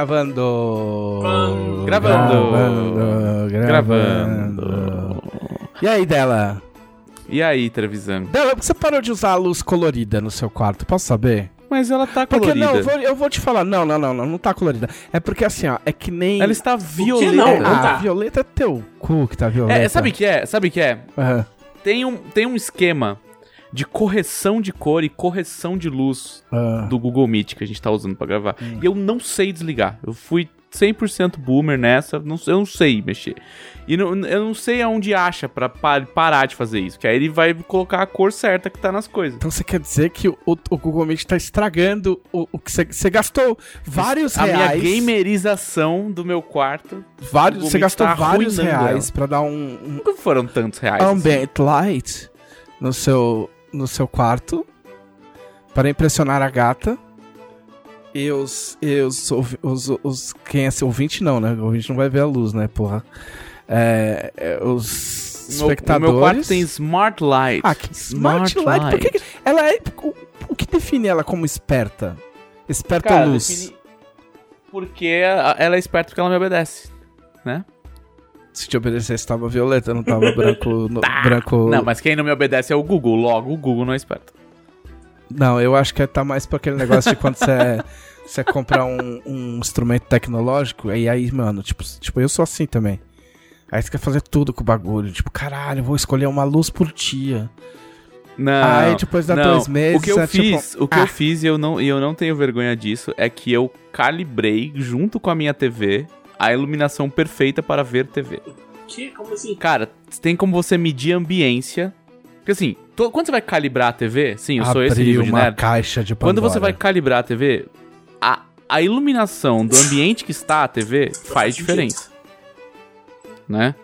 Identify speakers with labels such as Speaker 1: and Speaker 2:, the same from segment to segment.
Speaker 1: Gravando.
Speaker 2: Gravando.
Speaker 1: Gravando. Gravando. E aí, Dela?
Speaker 2: E aí, Trevisan?
Speaker 1: Dela, por que você parou de usar a luz colorida no seu quarto? Posso saber?
Speaker 2: Mas ela tá
Speaker 1: Porque
Speaker 2: colorida.
Speaker 1: não, eu vou, eu vou te falar. Não, não, não, não, não tá colorida. É porque assim, ó, é que nem.
Speaker 2: Ela está violeta.
Speaker 3: não? Não
Speaker 1: Ah,
Speaker 3: tá.
Speaker 1: violeta é teu cu que tá violeta.
Speaker 2: É, sabe o que é? Sabe o que é?
Speaker 1: Aham.
Speaker 2: Tem um, tem um esquema de correção de cor e correção de luz
Speaker 1: Ah.
Speaker 2: do Google Meet que a gente tá usando pra gravar. E eu não sei desligar. Eu fui 100% boomer nessa, não, eu não sei mexer. E não- eu não sei aonde acha pra pa- parar de fazer isso. Que aí ele vai colocar a cor certa que tá nas coisas.
Speaker 1: Então você quer dizer que o, o Google Meet tá estragando o, o que você, gastou vários
Speaker 2: A minha
Speaker 1: reais.
Speaker 2: gamerização do meu quarto.
Speaker 1: vários, você gastou
Speaker 2: tá
Speaker 1: vários reais pra dar um, um
Speaker 2: Nunca foram tantos reais. assim.
Speaker 1: ambient light no seu, no seu quarto para impressionar a gata. E os, e os, os, os, quem é seu ouvinte não, né? O ouvinte não vai ver a luz, né, porra? É, é, os espectadores.
Speaker 2: O meu quarto tem Smart Light.
Speaker 1: Ah, que smart, light. Por que ela é o, o que define ela como esperta? Esperta
Speaker 2: Cara,
Speaker 1: luz.
Speaker 2: defini- Porque ela é esperta porque ela me obedece, né?
Speaker 1: Se te obedecesse, tava violeta, não tava branco. no- branco.
Speaker 2: Não, mas quem não me obedece é o Google. Logo, o Google não é esperto.
Speaker 1: Não, eu acho que tá mais pra aquele negócio de quando você, você compra um, um instrumento tecnológico, e aí, mano, tipo, tipo, eu sou assim também. Aí você quer fazer tudo com o bagulho. Tipo, caralho, eu vou escolher uma luz por dia.
Speaker 2: Não.
Speaker 1: aí depois dá
Speaker 2: não.
Speaker 1: dois meses.
Speaker 2: O que eu
Speaker 1: é tipo,
Speaker 2: fiz, o que
Speaker 1: ah.
Speaker 2: eu fiz e eu não, e eu não tenho vergonha disso é que eu calibrei junto com a minha TV a iluminação perfeita para ver TV.
Speaker 3: Que? Como assim?
Speaker 2: Cara, tem como você medir a ambiência. Porque assim, to- quando você vai calibrar a TV, sim, eu sou esse nível de
Speaker 1: uma
Speaker 2: nerd.
Speaker 1: caixa de
Speaker 2: Quando
Speaker 1: Pandora.
Speaker 2: você vai calibrar a TV, a, a iluminação do ambiente que está a TV faz diferença. Né?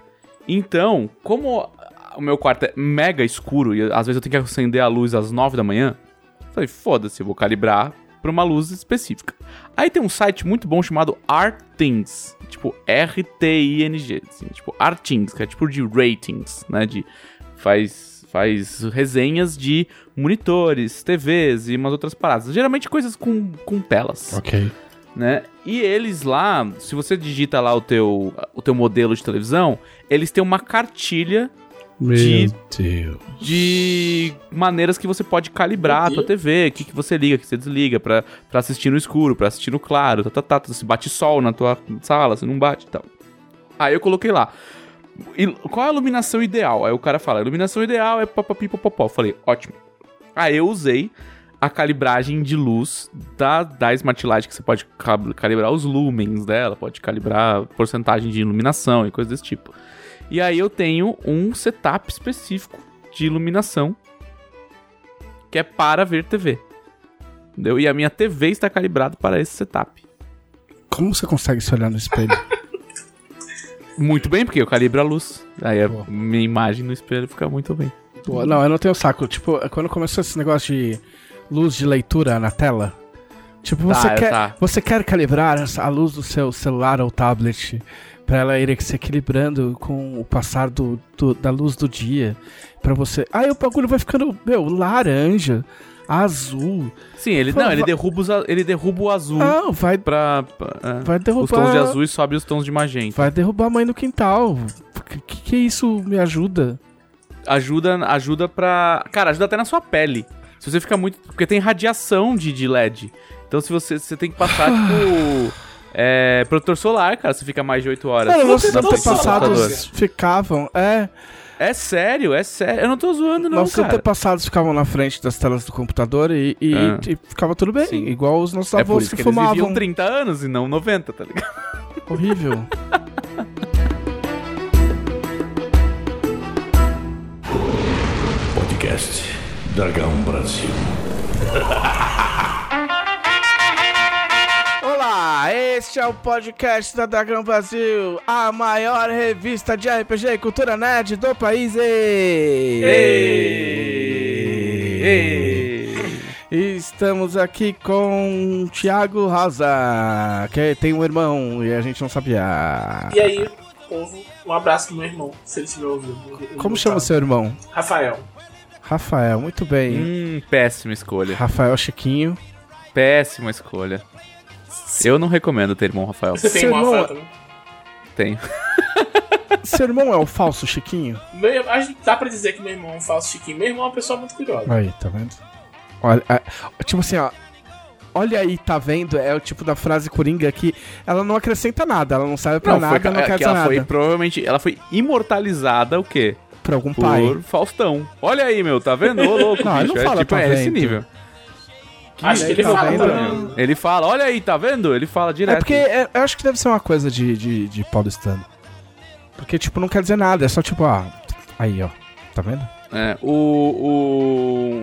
Speaker 2: Então, como o meu quarto é mega escuro e às vezes eu tenho que acender a luz às 9 da manhã, eu falei, foda-se, eu vou calibrar para uma luz específica. Aí tem um site muito bom chamado Artings, tipo R-T-I-N-G, assim, tipo Artings, que é tipo de ratings, né? De faz faz resenhas de monitores, TVs e umas outras paradas. Geralmente coisas com, com telas,
Speaker 1: Ok.
Speaker 2: né? E eles lá, se você digita lá o teu, o teu modelo de televisão, eles têm uma cartilha
Speaker 1: Meu
Speaker 2: De-
Speaker 1: Deus.
Speaker 2: de maneiras que você pode calibrar a tua TV, o que, que você liga, o que você desliga pra, pra assistir no escuro, pra assistir no claro, tá, tá, tá, se bate sol na tua sala, se não bate e tal. Aí eu coloquei lá. Qual é a iluminação ideal? Aí o cara fala, a iluminação ideal é papapi popopó. Eu Falei, ótimo. Aí eu usei a calibragem de luz da, da Smart Light, que você pode calibrar os lumens dela, pode calibrar a porcentagem de iluminação e coisas desse tipo. E aí eu tenho um setup específico de iluminação que é para ver TV. Entendeu? E a minha TV está calibrada para esse setup.
Speaker 1: Como você consegue se olhar no espelho?
Speaker 2: Muito bem, porque eu calibro a luz. Aí a minha imagem no espelho fica muito bem.
Speaker 1: Não, eu não tenho saco. Tipo, quando começou esse negócio de luz de leitura na tela, tipo, você,
Speaker 2: Tá,
Speaker 1: quer,
Speaker 2: tá.
Speaker 1: você quer calibrar a luz do seu celular ou tablet pra ela ir se equilibrando com o passar do, do- da luz do dia. Pra você. Aí o bagulho vai ficando, meu, laranja, azul.
Speaker 2: Sim, ele não, ele derruba, os ele derruba o azul
Speaker 1: Ah, vai,
Speaker 2: pra- é.
Speaker 1: vai derrubar.
Speaker 2: os tons de azul e sobe os tons de magenta.
Speaker 1: Vai derrubar a mãe no quintal. Que, que isso me ajuda?
Speaker 2: Ajuda, ajuda pra. Cara, ajuda até na sua pele. Se você fica muito. Porque tem radiação de, de LED. Então se você, você tem que passar, tipo. É, protetor solar, cara, você fica mais de 8 horas.
Speaker 1: Cara,
Speaker 2: computador.
Speaker 1: antepassados ficavam. É.
Speaker 2: É sério, é sério. Eu não tô zoando, não,
Speaker 1: nossos
Speaker 2: cara.
Speaker 1: antepassados ficavam na frente das telas do computador e, e,
Speaker 2: Ah.
Speaker 1: e ficava tudo bem.
Speaker 2: Sim.
Speaker 1: Igual os nossos
Speaker 2: É por
Speaker 1: avós
Speaker 2: isso
Speaker 1: que,
Speaker 2: que, eles
Speaker 1: fumavam.
Speaker 2: viviam 30 anos e não 90, tá ligado?
Speaker 1: Horrível.
Speaker 4: Podcast Dragão Brasil.
Speaker 1: este é o podcast da Dragão Brasil, a maior revista de RPG e cultura nerd do país. E... E Estamos aqui com o Thiago Rosa, que tem um irmão e a gente não sabia.
Speaker 3: E aí, povo, um abraço pro meu irmão, se ele estiver ouvindo.
Speaker 1: Como chama o seu irmão?
Speaker 3: Rafael.
Speaker 1: Rafael, muito bem.
Speaker 2: Hum, péssima escolha.
Speaker 1: Rafael Chiquinho.
Speaker 2: Péssima escolha. Eu não recomendo ter irmão Rafael.
Speaker 3: Você tem
Speaker 1: irmão-
Speaker 3: foto, né?
Speaker 2: Tenho.
Speaker 1: Seu irmão é o falso Chiquinho?
Speaker 3: Meu- Acho que dá pra dizer que meu irmão é um falso chiquinho. Meu irmão é uma pessoa muito curiosa.
Speaker 1: Aí, tá vendo? Olha, é, tipo assim, ó. Olha aí, tá vendo? É o tipo da frase coringa que ela não acrescenta nada, ela não serve pra
Speaker 2: Não,
Speaker 1: nada,
Speaker 2: foi,
Speaker 1: não
Speaker 2: é,
Speaker 1: quer
Speaker 2: que
Speaker 1: dizer
Speaker 2: ela
Speaker 1: nada.
Speaker 2: foi provavelmente. Ela foi imortalizada o quê?
Speaker 1: Pra algum
Speaker 2: Por
Speaker 1: pai.
Speaker 2: Faustão. Olha aí, meu, tá vendo? Ô, louco,
Speaker 1: Não, ele
Speaker 2: bicho.
Speaker 1: não
Speaker 2: é,
Speaker 1: fala,
Speaker 2: tipo,
Speaker 1: tá
Speaker 2: é esse
Speaker 1: vendo.
Speaker 2: Nível.
Speaker 3: Acho que ele
Speaker 1: tá
Speaker 3: fala
Speaker 1: vendo?
Speaker 3: também.
Speaker 2: Ele fala, olha aí, tá vendo? Ele fala direto.
Speaker 1: É porque é, eu acho que deve ser uma coisa de, de, de paulistano. Porque, tipo, não quer dizer nada, é só tipo, ah, aí, ó. Tá vendo?
Speaker 2: É, o,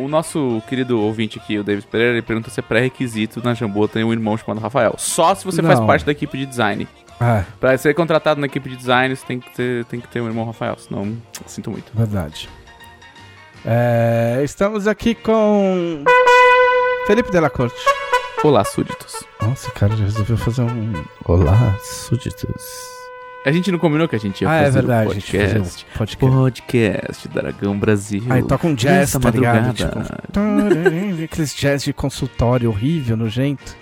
Speaker 2: o, o nosso querido ouvinte aqui, o David Pereira, ele pergunta se é pré-requisito na Jambô ter um irmão chamado Rafael. Só se você faz
Speaker 1: Não.
Speaker 2: parte da equipe de design.
Speaker 1: É,
Speaker 2: Pra ser contratado na equipe de design, você tem que ter, tem que ter um irmão Rafael, senão sinto muito.
Speaker 1: verdade. É, estamos aqui com. Felipe Della Corte.
Speaker 2: Olá, súditos.
Speaker 1: Nossa, cara, já resolveu fazer um. Olá, súditos.
Speaker 2: A gente não combinou que a gente ia
Speaker 1: Ah, é
Speaker 2: fazer
Speaker 1: verdade,
Speaker 2: um
Speaker 1: a gente fazer
Speaker 2: podcast.
Speaker 1: um podcast.
Speaker 2: Podcast Dragão Brasil.
Speaker 1: Aí toca um jazz,
Speaker 2: Nessa
Speaker 1: tá ligado?
Speaker 2: madrugada.
Speaker 1: Tipo, aqueles jazz de consultório horrível, nojento.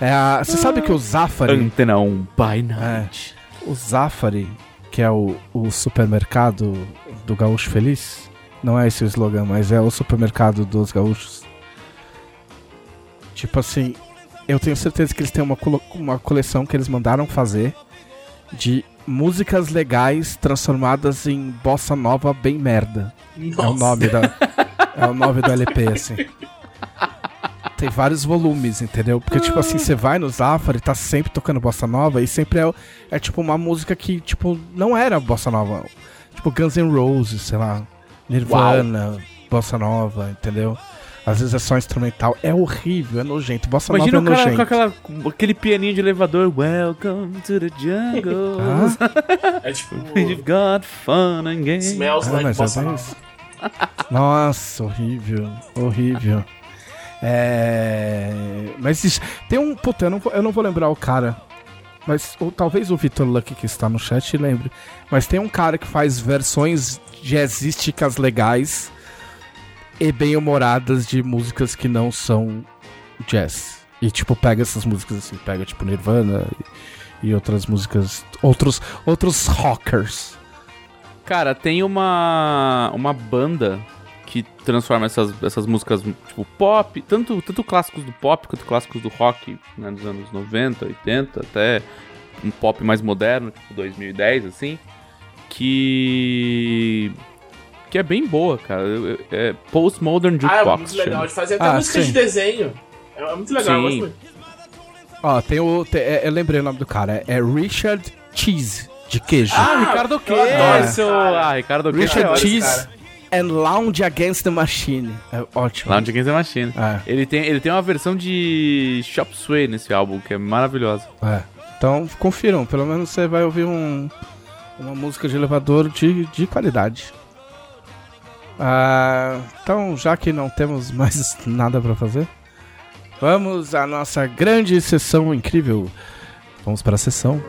Speaker 1: É a, você sabe que o Zafari,
Speaker 2: Antena 1 by night.
Speaker 1: o Zafari, que é o, o supermercado do Gaúcho Feliz, não é esse o slogan, mas é o supermercado dos gaúchos. Tipo assim, eu tenho certeza que eles têm uma, uma coleção que eles mandaram fazer de músicas legais transformadas em bossa nova bem merda. É o
Speaker 3: Nossa.
Speaker 1: nome da. É o nome do LP, assim. Tem vários volumes, entendeu? Porque, tipo assim, você vai no Zafari, tá sempre tocando bossa nova e sempre é, é tipo uma música que, tipo, não era bossa nova. Tipo Guns N' Roses, sei lá. Nirvana, bossa nova, entendeu? Às vezes é só instrumental. É horrível, é nojento. Bossa
Speaker 2: Imagina o
Speaker 1: nova é
Speaker 2: cara
Speaker 1: nojento.
Speaker 2: com aquela, aquele pianinho de elevador. Welcome to the jungle.
Speaker 1: Ah,
Speaker 3: É tipo.
Speaker 2: You've got fun and games.
Speaker 3: Smells
Speaker 1: ah,
Speaker 3: like
Speaker 1: é
Speaker 3: bossa
Speaker 1: bem
Speaker 3: nova.
Speaker 1: Nossa, horrível. Horrível. É. Mas isso- tem um. Puta, eu não, vou, eu não vou lembrar o cara. Mas ou, talvez o Vitor Luck que está no chat lembre. Mas tem um cara que faz versões jazzísticas legais e bem humoradas de músicas que não são jazz. E tipo, pega essas músicas assim, pega tipo Nirvana e, e outras músicas. Outros, outros rockers.
Speaker 2: Cara, tem uma, uma banda que transforma essas, essas músicas, tipo, pop, tanto, tanto clássicos do pop quanto clássicos do rock, né, dos anos 90, 80, até um pop mais moderno, tipo 2010, assim, que... que é bem boa, cara. É Postmodern
Speaker 3: Ah, é
Speaker 2: Jukebox.
Speaker 3: muito legal de fazer até
Speaker 1: Ah,
Speaker 3: música
Speaker 1: sim.
Speaker 3: de desenho. É muito legal,
Speaker 2: Sim.
Speaker 3: muito.
Speaker 1: Ó, tem o. tem- é, eu lembrei o nome do cara. É Richard Cheese, de queijo.
Speaker 2: Ah, Ricardo Queso!
Speaker 3: cara.
Speaker 2: Ah, Ricardo.
Speaker 1: Richard
Speaker 2: é
Speaker 3: esse
Speaker 1: Cheese and Lounge Against the Machine. É ótimo.
Speaker 2: Lounge Against the Machine.
Speaker 1: É,
Speaker 2: Ele tem, ele tem uma versão de Shop Sway nesse álbum, que é maravilhosa.
Speaker 1: é. Então, confiram. Pelo menos você vai ouvir um, uma música de elevador de, de qualidade. Ah, então, já que não temos mais nada pra fazer, vamos à nossa grande sessão incrível. Vamos para a sessão.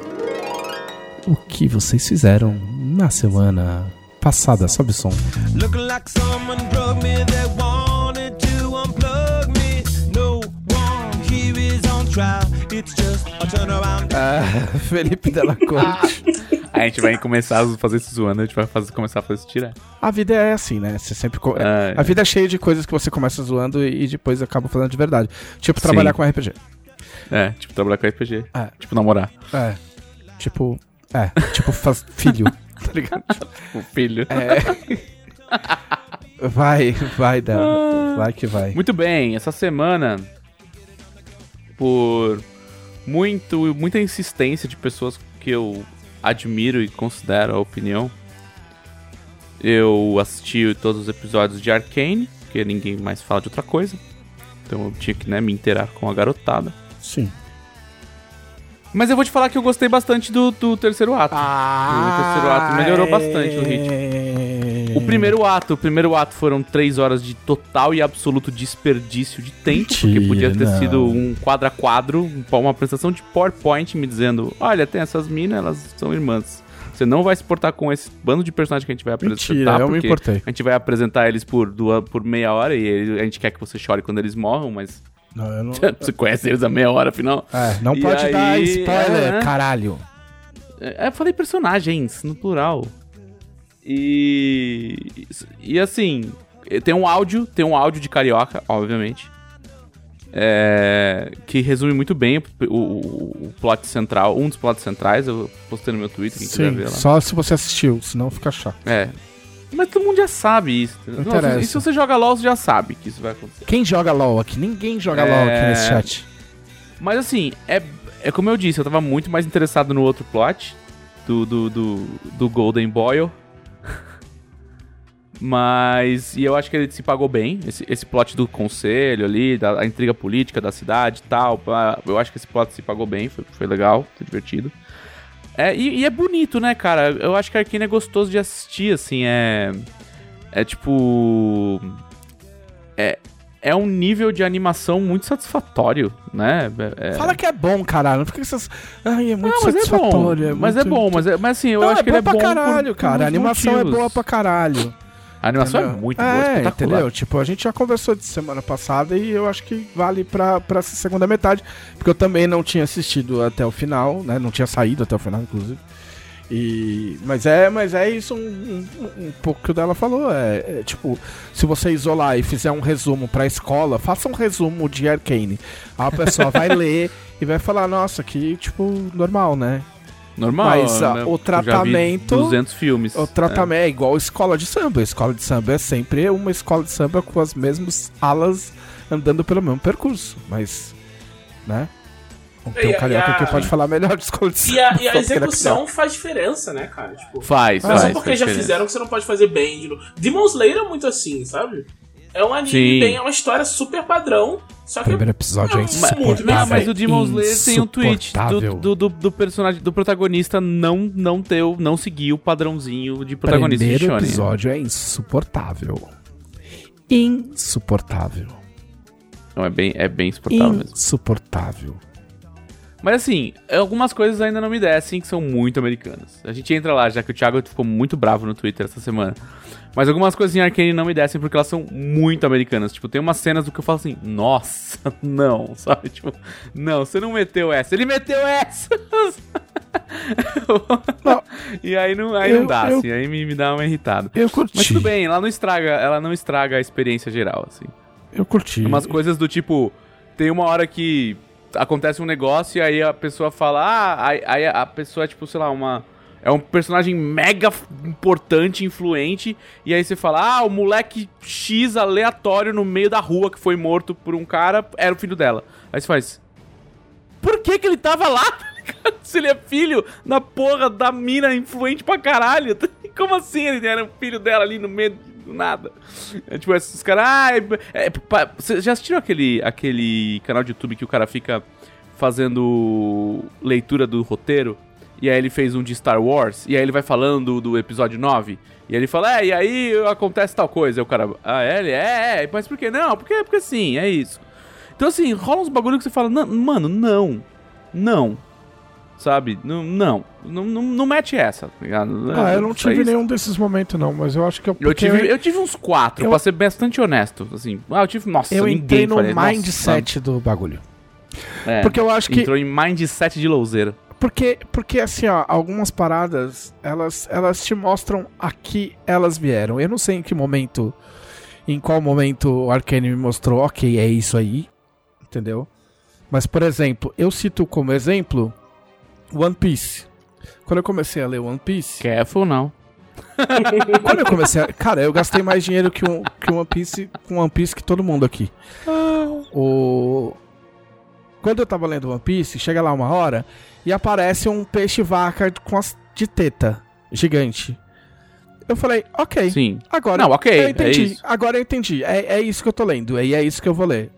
Speaker 1: O que vocês fizeram na semana passada? Sobe o som.
Speaker 5: Looking like someone drugged me, they wanted to unplug me. No one here is on trial, it's just a turnaround.
Speaker 1: Ah, Felipe Della Corte.
Speaker 2: A gente vai começar a fazer isso zoando, a gente vai fazer, começar a fazer isso tirar.
Speaker 1: A vida é assim, né? Você sempre. co-
Speaker 2: É,
Speaker 1: A vida é cheia de coisas que você começa zoando e depois acaba falando de verdade. Tipo, trabalhar
Speaker 2: Sim.
Speaker 1: com RPG.
Speaker 2: É, tipo, trabalhar com RPG.
Speaker 1: É.
Speaker 2: Tipo, namorar.
Speaker 1: É. Tipo. É. Tipo, faz filho. tá ligado?
Speaker 2: O filho.
Speaker 1: É. Vai, vai, Dan. Vai que vai.
Speaker 2: Muito bem, essa semana, por muito, muita insistência de pessoas que eu admiro e considero a opinião, eu assisti todos os episódios de Arcane, porque ninguém mais fala de outra coisa. Então eu tinha que né, me inteirar com a garotada.
Speaker 1: Sim.
Speaker 2: Mas eu vou te falar que eu gostei bastante do, do terceiro ato. o terceiro ato melhorou bastante o ritmo. O primeiro ato, o primeiro ato foram três horas de total e absoluto desperdício de tempo, porque
Speaker 1: Mentira,
Speaker 2: podia ter
Speaker 1: não.
Speaker 2: sido um quadro a quadro, um- uma apresentação de PowerPoint me dizendo, olha, tem essas minas, elas são irmãs. Você não vai se portar com esse bando de personagens que a gente vai apresentar,
Speaker 1: Mentira, eu me
Speaker 2: porque
Speaker 1: importei.
Speaker 2: a gente vai apresentar eles por, duas, por meia hora e a gente quer que você chore quando eles morram, mas
Speaker 1: Não, eu não,
Speaker 2: Você conhece eles há meia hora, afinal.
Speaker 1: é, não
Speaker 2: E
Speaker 1: pode dar
Speaker 2: aí,
Speaker 1: spoiler,
Speaker 2: é, né?
Speaker 1: caralho.
Speaker 2: É, eu falei personagens, no plural. E. E assim. Tem um áudio, tem um áudio de carioca, obviamente. É, que resume muito bem o, o- o plot central, um dos plots centrais. Eu postei no meu Twitter, quem
Speaker 1: Sim,
Speaker 2: ver lá.
Speaker 1: só se você assistiu, senão fica chato.
Speaker 2: É. Mas todo mundo já sabe isso.
Speaker 1: Não
Speaker 2: Nossa,
Speaker 1: interessa.
Speaker 2: e se você joga LOL, você já sabe que isso vai acontecer.
Speaker 1: Quem joga LOL aqui? Ninguém joga
Speaker 2: É.
Speaker 1: LOL aqui nesse chat.
Speaker 2: Mas assim, é, é como eu disse, eu tava muito mais interessado no outro plot do, do, do, do Golden Boyle. Mas. E eu acho que ele se pagou bem. Esse, esse plot do conselho ali, da a intriga política da cidade e tal. Eu acho que esse plot se pagou bem, foi, foi legal, foi divertido. É, e, e é bonito, né, cara? Eu acho que a Arkane é gostoso de assistir, assim, é. É tipo. É, é um nível de animação muito satisfatório, né? É- é-
Speaker 1: Fala que é bom, caralho. Não fica com essas. Ai, é muito
Speaker 2: não, mas é bom.
Speaker 1: satisfatório.
Speaker 2: mas é bom, mas, é, mas assim, eu
Speaker 1: Não,
Speaker 2: acho
Speaker 1: é
Speaker 2: que ele
Speaker 1: bom
Speaker 2: é bom.
Speaker 1: caralho,
Speaker 2: por
Speaker 1: cara. A animação
Speaker 2: motivos.
Speaker 1: é boa pra caralho.
Speaker 2: A animação é
Speaker 1: Entendeu?
Speaker 2: muito boa,
Speaker 1: É,
Speaker 2: espetacular.
Speaker 1: entendeu? Tipo, a gente já conversou de semana passada e eu acho que vale pra, pra essa segunda metade. Porque eu também não tinha assistido até o final, né? Não tinha saído até o final, inclusive. E, mas é, mas é isso um, um, um pouco que o dela falou. É, é, tipo, se você isolar e fizer um resumo pra escola, faça um resumo de Arcane. A pessoa vai ler e vai falar, nossa, que tipo, normal, né?
Speaker 2: Normal,
Speaker 1: Mas,
Speaker 2: né?
Speaker 1: o
Speaker 2: Eu já vi
Speaker 1: tratamento-
Speaker 2: 200 filmes.
Speaker 1: O tratamento é. igual escola de samba. Escola de samba é sempre uma escola de samba com as mesmas alas andando pelo mesmo percurso. Mas, né? Tem um
Speaker 3: a-
Speaker 1: carioca
Speaker 3: a-
Speaker 1: que pode falar melhor de escola de samba.
Speaker 3: E a, e a
Speaker 1: é
Speaker 3: execução faz diferença, né, cara? Tipo,
Speaker 2: É. Faz,
Speaker 3: não é
Speaker 2: faz.
Speaker 3: só porque
Speaker 2: faz
Speaker 3: já
Speaker 2: diferença.
Speaker 3: fizeram que você não pode fazer bem de novo. Demon Slayer é muito assim, sabe? É um anime,
Speaker 2: Sim.
Speaker 3: tem uma história super padrão, só
Speaker 1: O
Speaker 3: que
Speaker 1: primeiro episódio é
Speaker 3: Mas-
Speaker 1: insuportável.
Speaker 3: muito bem
Speaker 2: Não, mas o. Demon Slayer tem um tweet
Speaker 1: Insuportável.
Speaker 2: do, do, do, do personagem, do protagonista não, não ter, o- não seguir o padrãozinho de protagonista de
Speaker 1: primeiro
Speaker 2: shonen.
Speaker 1: episódio é insuportável. Insuportável.
Speaker 2: Não, é bem, é bem insuportável mesmo.
Speaker 1: Insuportável.
Speaker 2: Mas assim, algumas coisas ainda não me descem que são muito americanas. A gente entra lá, já que o Thiago ficou muito bravo no Twitter essa semana. Mas algumas coisas em Arcane não me descem porque elas são muito americanas. Tipo, tem umas cenas do que eu falo assim, nossa, não, sabe? Tipo, não, você não meteu essa. Ele meteu essa! E aí não, aí
Speaker 1: Eu-
Speaker 2: não dá,
Speaker 1: eu-
Speaker 2: assim, aí me, me dá uma irritada.
Speaker 1: Eu curti.
Speaker 2: Mas tudo bem, ela não estraga, ela não estraga a experiência geral, assim.
Speaker 1: Eu curti.
Speaker 2: Umas coisas do tipo, tem uma hora que acontece um negócio e aí a pessoa fala, ah, aí, aí a pessoa é tipo, sei lá, uma. É um personagem mega importante, influente, e aí você fala, ah, o moleque X aleatório no meio da rua que foi morto por um cara era o filho dela. Aí você faz. Por que que ele tava lá? Se ele é filho da porra da mina influente pra caralho. Como assim ele era o filho dela ali no meio do nada? É tipo, esses caras. Ah, é, é, pa- Vocês já assistiram aquele, aquele canal de YouTube que o cara fica fazendo leitura do roteiro? E aí ele fez um de Star Wars, e aí ele vai falando do, do episódio 9. E ele fala, é, e aí acontece tal coisa. Aí o cara, ah, é, ele, é, é, mas por que não? Porque, porque sim, é isso. Então assim, rola uns bagulho que você fala, "Não, mano, não. Não. Sabe? Não, não. Não, não, mete essa, tá ligado?
Speaker 1: Ah, eu não
Speaker 2: Isso
Speaker 1: tive nenhum desses momentos, não, mas eu acho que eu.
Speaker 2: eu
Speaker 1: porque
Speaker 2: tive, eu tive uns quatro,
Speaker 1: eu-
Speaker 2: pra ser bastante honesto. Assim, ah, eu tive. Nossa,
Speaker 1: eu entrei no
Speaker 2: nossa,
Speaker 1: mindset do bagulho.
Speaker 2: é,
Speaker 1: Porque eu acho que.
Speaker 2: Entrou em mindset de louzeira.
Speaker 1: Porque, porque assim, ó, algumas paradas, elas, elas te mostram a que elas vieram. Eu não sei em que momento, em qual momento o Arcane me mostrou, ok, é isso aí, entendeu? Mas, por exemplo, eu cito como exemplo One Piece. Quando eu comecei a ler One Piece,
Speaker 2: Careful, não.
Speaker 1: quando eu comecei a... Cara, eu gastei mais dinheiro que um, que One Piece, com One Piece que todo mundo aqui. O... Quando eu tava lendo One Piece, chega lá uma hora e aparece um peixe-vaca com as de teta gigante. Eu falei, ok.
Speaker 2: Sim.
Speaker 1: Agora
Speaker 2: Não, ok,
Speaker 1: eu
Speaker 2: é
Speaker 1: entendi.
Speaker 2: isso.
Speaker 1: Agora eu entendi. É, é isso que eu tô lendo. E é isso que eu vou ler.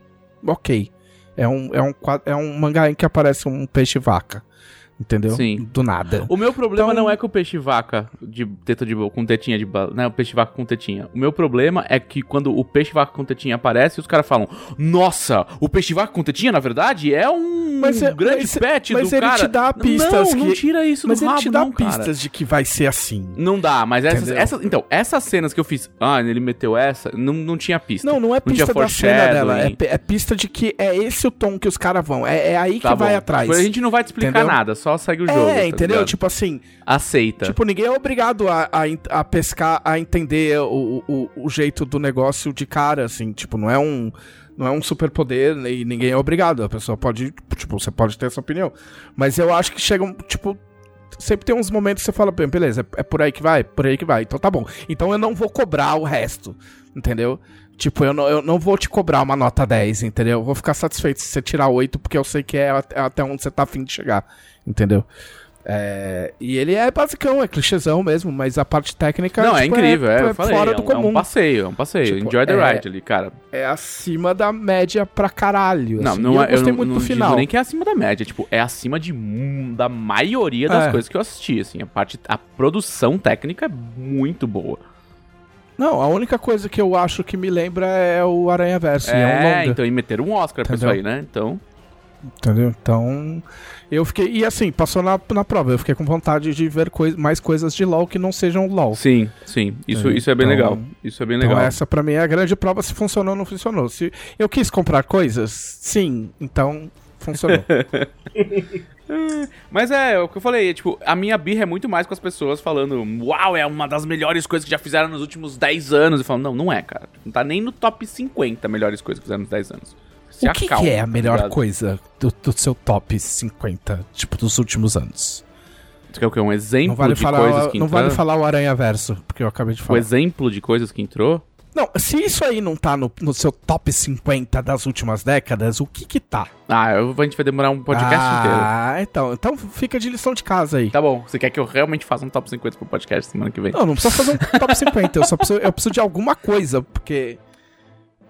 Speaker 1: Ok. É um, é um, quad- é um mangá em que aparece um peixe-vaca. Entendeu?
Speaker 2: Sim.
Speaker 1: Do nada.
Speaker 2: O meu problema
Speaker 1: Então-
Speaker 2: não é com o peixe vaca de teta de com tetinha de bala, né? O peixe vaca com tetinha. O meu problema é que quando o peixe vaca com tetinha aparece, os caras falam: "Nossa, o peixe vaca com tetinha, na verdade, é um
Speaker 1: Mas
Speaker 2: grande
Speaker 1: mas-
Speaker 2: pet
Speaker 1: mas
Speaker 2: do
Speaker 1: ele
Speaker 2: cara".
Speaker 1: te dá pistas
Speaker 2: Não, não
Speaker 1: que-
Speaker 2: tira isso
Speaker 1: Mas
Speaker 2: do
Speaker 1: ele
Speaker 2: rabo,
Speaker 1: te dá
Speaker 2: não, cara.
Speaker 1: pistas de que vai ser assim.
Speaker 2: Não dá, mas essas, essas- então, essas cenas que eu fiz, ah, ele meteu essa, não, não tinha pista.
Speaker 1: Não, não é pista da cena dela. É, é pista de que é esse o tom que os caras vão. É, é aí
Speaker 2: Tá
Speaker 1: que vai
Speaker 2: bom.
Speaker 1: atrás.
Speaker 2: A gente não vai te explicar
Speaker 1: Entendeu?
Speaker 2: nada, só segue o jogo.
Speaker 1: é,
Speaker 2: tá
Speaker 1: entendeu?
Speaker 2: ligado?
Speaker 1: Tipo assim,
Speaker 2: Aceita.
Speaker 1: tipo, ninguém é obrigado a, a, a pescar, a entender o, o, o jeito do negócio de cara, assim. Tipo, não é um. Não é um superpoder e ninguém é obrigado. A pessoa pode. Tipo, você pode ter essa opinião. Mas eu acho que chegam, tipo. Sempre tem uns momentos que você fala, "Bem, beleza, é é por aí que vai, por aí que vai. Então tá bom. Então eu não vou cobrar o resto, entendeu? Tipo, eu não, eu não vou te cobrar uma nota 10, entendeu? Eu vou ficar satisfeito se você tirar 8, porque eu sei que é at- até onde você tá afim de chegar, entendeu? É, e ele é basicão, é clichêzão mesmo, mas a parte técnica
Speaker 2: não, é
Speaker 1: tipo,
Speaker 2: incrível, é, eu falei,
Speaker 1: fora
Speaker 2: é
Speaker 1: do
Speaker 2: um, é
Speaker 1: comum.
Speaker 2: um passeio, é um passeio.
Speaker 1: Tipo,
Speaker 2: Enjoy the
Speaker 1: é-
Speaker 2: ride ali, cara.
Speaker 1: É acima da média pra caralho.
Speaker 2: Não,
Speaker 1: assim.
Speaker 2: não
Speaker 1: eu
Speaker 2: é, eu
Speaker 1: gostei
Speaker 2: não,
Speaker 1: muito
Speaker 2: não
Speaker 1: do
Speaker 2: digo
Speaker 1: final.
Speaker 2: nem que é acima da média, tipo, é acima de da maioria das
Speaker 1: É.
Speaker 2: coisas que eu assisti, assim, a parte, a produção técnica é muito boa.
Speaker 1: Não, a única coisa que eu acho que me lembra é o Aranha Verso. É, um
Speaker 2: é,
Speaker 1: longa.
Speaker 2: então, e meteram um Oscar pra isso
Speaker 1: Entendeu?
Speaker 2: aí, né? Então,
Speaker 1: Entendeu? Então. Eu fiquei. E assim, passou na, na prova. Eu fiquei com vontade de ver coi- mais coisas de LOL que não sejam LOL.
Speaker 2: sim, sim, isso,
Speaker 1: É,
Speaker 2: isso é bem
Speaker 1: então-
Speaker 2: legal, isso é bem
Speaker 1: Então
Speaker 2: legal.
Speaker 1: essa pra mim é a grande prova se funcionou ou não funcionou. Se eu quis comprar coisas, sim, então funcionou.
Speaker 2: Mas é, o que eu falei, é, tipo, a minha birra é muito mais com as pessoas falando, uau, é uma das melhores coisas que já fizeram nos últimos 10 anos. E falam, não, não é, cara. Não tá nem no top 50 melhores coisas que fizeram nos 10 anos. Se
Speaker 1: o que,
Speaker 2: acalma,
Speaker 1: que é a
Speaker 2: tá
Speaker 1: melhor
Speaker 2: ligado?
Speaker 1: coisa do, do seu top 50, tipo, dos últimos anos?
Speaker 2: Você quer o quê? Um exemplo
Speaker 1: vale,
Speaker 2: de
Speaker 1: falar,
Speaker 2: coisas que
Speaker 1: não vale falar o Aranha Verso, porque eu acabei de
Speaker 2: O
Speaker 1: falar.
Speaker 2: exemplo de coisas que entrou?
Speaker 1: Não, se isso aí não tá no, no seu top 50 das últimas décadas, o que que tá?
Speaker 2: Ah, eu- a gente vai demorar um podcast inteiro.
Speaker 1: ah, então, então fica de lição de casa aí.
Speaker 2: Tá bom, você quer que eu realmente faça um top 50 pro podcast semana que vem?
Speaker 1: Não, não precisa fazer um top 50, eu só preciso, eu preciso de alguma coisa, porque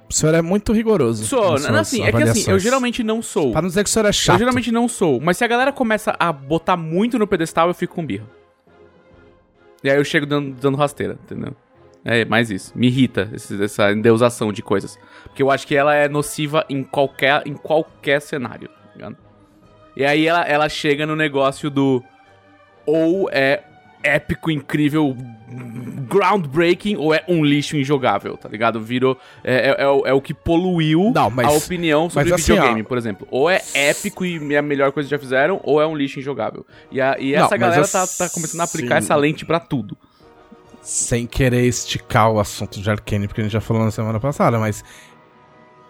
Speaker 1: o senhor é muito rigoroso.
Speaker 2: Sou,
Speaker 1: suas
Speaker 2: assim, é que assim, eu geralmente não sou.
Speaker 1: Pra não dizer que o senhor é chato.
Speaker 2: Eu geralmente não sou, mas se a galera começa a botar muito no pedestal, eu fico com birra. E aí eu chego dando, dando rasteira, entendeu? É mais isso. Me irrita esse- essa endeusação de coisas. Porque eu acho que ela é nociva em qualquer, em qualquer cenário, tá ligado? E aí ela, ela chega no negócio do. Ou é épico, incrível, groundbreaking, ou é um lixo injogável, tá ligado? Virou. É, é- é o- é o que poluiu
Speaker 1: Não, mas-
Speaker 2: a opinião sobre
Speaker 1: assim,
Speaker 2: videogame,
Speaker 1: ó,
Speaker 2: por exemplo. Ou é épico e é a melhor coisa que já fizeram, ou é um lixo injogável. E, a, e
Speaker 1: Não,
Speaker 2: essa
Speaker 1: mas
Speaker 2: galera tá, tá começando a aplicar essa lente pra tudo.
Speaker 1: Sem querer esticar o assunto de Arkane, porque a gente já falou na semana passada, mas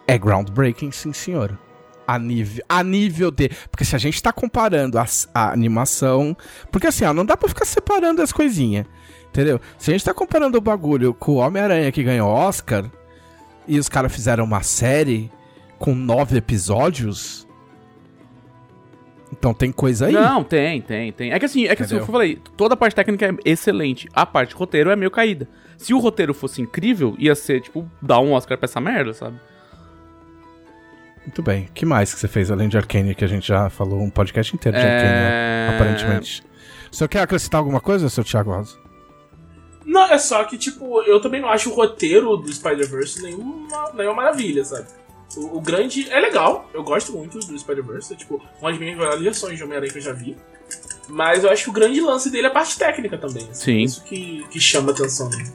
Speaker 1: é groundbreaking, sim, senhor. A nível, a nível de. Porque se a gente tá comparando as- a, animação. Porque assim, ó, não dá pra ficar separando as coisinhas. Entendeu? Se a gente tá comparando o bagulho com o Homem-Aranha que ganhou Oscar e os caras fizeram uma série com nove episódios. Então tem coisa aí.
Speaker 2: Não, tem, tem, tem. É que assim, é que assim,
Speaker 1: Entendeu?
Speaker 2: eu falei, toda a parte técnica é excelente. A parte roteiro é meio caída. Se o roteiro fosse incrível, ia ser, tipo, dar um Oscar pra essa merda, sabe?
Speaker 1: Muito bem. O que mais que você fez além de Arcane, que a gente já falou um podcast inteiro de
Speaker 2: É,
Speaker 1: Arcane, né? aparentemente. O senhor quer acrescentar alguma coisa, seu Thiago Rosa?
Speaker 3: Não, é só que, tipo, eu também não acho o roteiro do Spider-Verse nenhuma, nenhuma maravilha, sabe? O, o grande é legal, eu gosto muito do Spider-Verse, é tipo uma das minhas melhores versões de Homem-Aranha que eu já vi. Mas eu acho que o grande lance dele é a parte técnica também. assim,
Speaker 2: Sim.
Speaker 3: Isso que, que chama a atenção dele.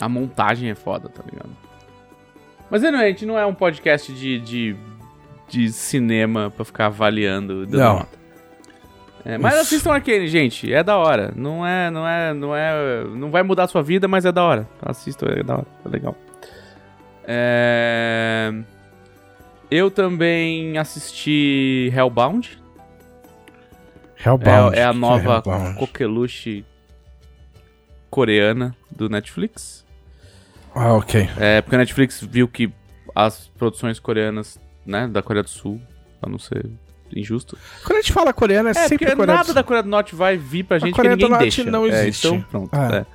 Speaker 2: A montagem é foda, tá ligado? Mas não, a gente não é um podcast de, de, de cinema pra ficar avaliando dando
Speaker 1: Não.
Speaker 2: nota. É, mas
Speaker 1: Isso.
Speaker 2: assistam Arcane, gente. É da hora. Não é, não é, não é. Não vai mudar a sua vida, mas é da hora. Assistam, é da hora. É legal. É... Eu também assisti Hellbound.
Speaker 1: Hellbound.
Speaker 2: é, é a
Speaker 1: que
Speaker 2: nova
Speaker 1: Hellbound?
Speaker 2: coqueluche coreana do Netflix.
Speaker 1: Ah, ok.
Speaker 2: É, porque a Netflix viu que as produções coreanas, né, da Coreia do Sul, pra não ser injusto.
Speaker 1: Quando a gente fala coreano, é,
Speaker 2: É,
Speaker 1: sempre
Speaker 2: porque
Speaker 1: Coreia
Speaker 2: nada da Coreia do Norte vai vir pra gente
Speaker 1: Coreia
Speaker 2: que ninguém
Speaker 1: do Norte
Speaker 2: deixa.
Speaker 1: não
Speaker 2: É,
Speaker 1: existe.
Speaker 2: então, pronto.
Speaker 1: Ah.
Speaker 2: é.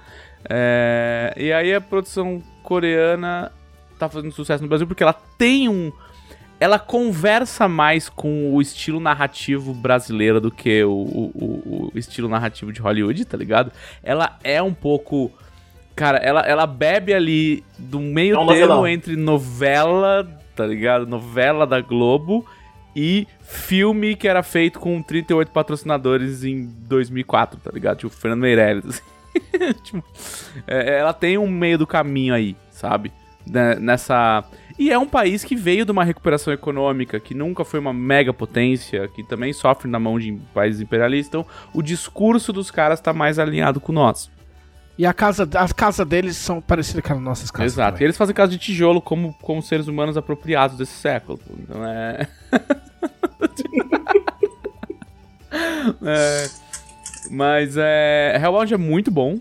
Speaker 2: É, e aí a produção coreana tá fazendo sucesso no Brasil porque ela tem um... ela conversa mais com o estilo narrativo brasileiro do que o- o- o estilo narrativo de Hollywood, tá ligado? Ela é um pouco. Cara, ela, ela bebe ali do meio
Speaker 3: É
Speaker 2: termo entre novela, tá ligado? Novela da Globo e filme que era feito com 38 patrocinadores em 2004, tá ligado? Tipo, Fernando Meirelles. assim. Tipo, é, ela tem um meio do caminho aí, sabe? Né, Nessa. E é um país que veio de uma recuperação econômica, que nunca foi uma mega potência, que também sofre na mão de países imperialistas. Então, o discurso dos caras tá mais alinhado com o nosso.
Speaker 1: E a casa, as casas deles são parecidas com as nossas casas.
Speaker 2: Exato. E
Speaker 1: também.
Speaker 2: eles fazem casa de tijolo como, como seres humanos apropriados desse século. Então é. É, Mas é. Hellbound é muito bom.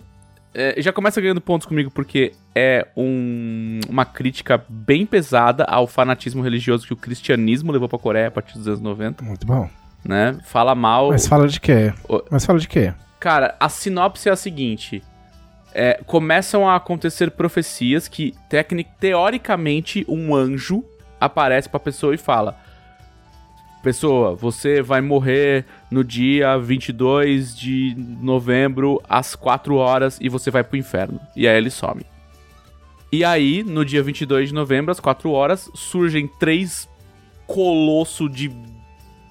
Speaker 2: É, já começa ganhando pontos comigo porque é um- uma crítica bem pesada ao fanatismo religioso que o cristianismo levou pra Coreia a partir dos anos 90,
Speaker 1: Muito bom.
Speaker 2: né? Fala mal.
Speaker 1: Mas fala de quê?
Speaker 2: O-
Speaker 1: Mas fala de quê?
Speaker 2: Cara, a sinopse é a seguinte: é, começam a acontecer profecias que, tecni- teoricamente, um anjo aparece pra pessoa e fala: Pessoa, você vai morrer no dia 22 de novembro, às 4 horas, e você vai pro inferno. E aí ele some. E aí, no dia 22 de novembro, às 4 horas, surgem três colosso de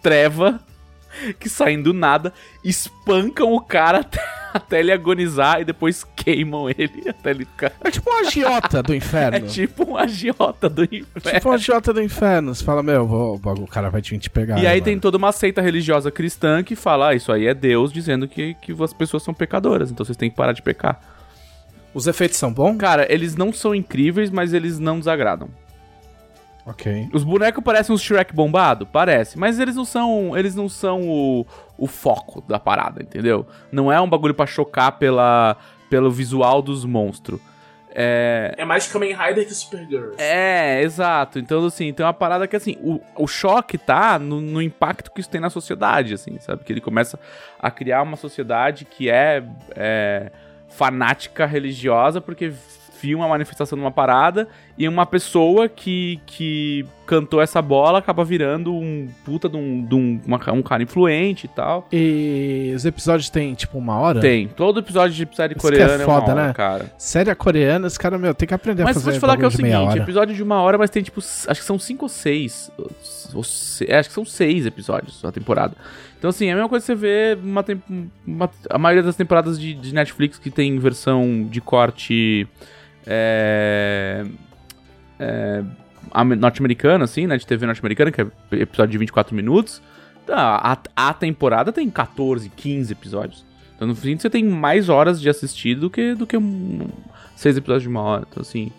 Speaker 2: treva que saem do nada, espancam o cara até, até ele agonizar e depois queimam ele até ele ficar.
Speaker 1: É tipo um agiota do
Speaker 2: É
Speaker 1: inferno.
Speaker 2: tipo um agiota do inferno.
Speaker 1: Tipo um agiota do inferno. Você fala, meu, vou- o cara vai te pegar.
Speaker 2: E aí
Speaker 1: agora.
Speaker 2: tem toda uma seita religiosa cristã que fala, ah, isso aí é Deus dizendo que, que as pessoas são pecadoras, então vocês têm que parar de pecar.
Speaker 1: Os efeitos são bons?
Speaker 2: Cara, eles não são incríveis, mas eles não desagradam.
Speaker 1: Ok.
Speaker 2: Os bonecos parecem uns Shrek bombado? Parece, mas eles não são, eles não são o, o foco da parada, entendeu? Não é um bagulho pra chocar pela, pelo visual dos monstros. É,
Speaker 3: É mais Kamen Rider que Supergirl.
Speaker 2: É, exato. Então, assim, tem uma parada que, assim, o, o choque tá no, no impacto que isso tem na sociedade, assim, sabe? Que ele começa a criar uma sociedade que é, é fanática religiosa porque viu uma manifestação de uma parada e uma pessoa que, que cantou essa bola acaba virando um puta de um, de um, uma- um cara influente e tal.
Speaker 1: E os episódios têm, tipo, uma hora?
Speaker 2: Tem. Todo episódio de série
Speaker 1: Isso que é
Speaker 2: coreana é, uma
Speaker 1: foda,
Speaker 2: hora,
Speaker 1: né?
Speaker 2: cara.
Speaker 1: Série coreana, os caras, meu, tem que aprender a
Speaker 2: Mas
Speaker 1: fazer
Speaker 2: vou te falar que é o seguinte, episódio de uma hora, mas tem tipo, acho que são cinco ou seis. Ou se- é, acho que são seis episódios a temporada. Então, assim, é a mesma coisa que você vê uma, uma- a maioria das temporadas de, de Netflix que tem versão de corte é, é, ame- norte-americano, assim, né? De TV norte-americana, que é episódio de 24 minutos. Tá, a, a temporada tem 14, 15 episódios. Então, no fim, você tem mais horas de assistir do que, do que um, seis episódios de uma hora. Então, assim.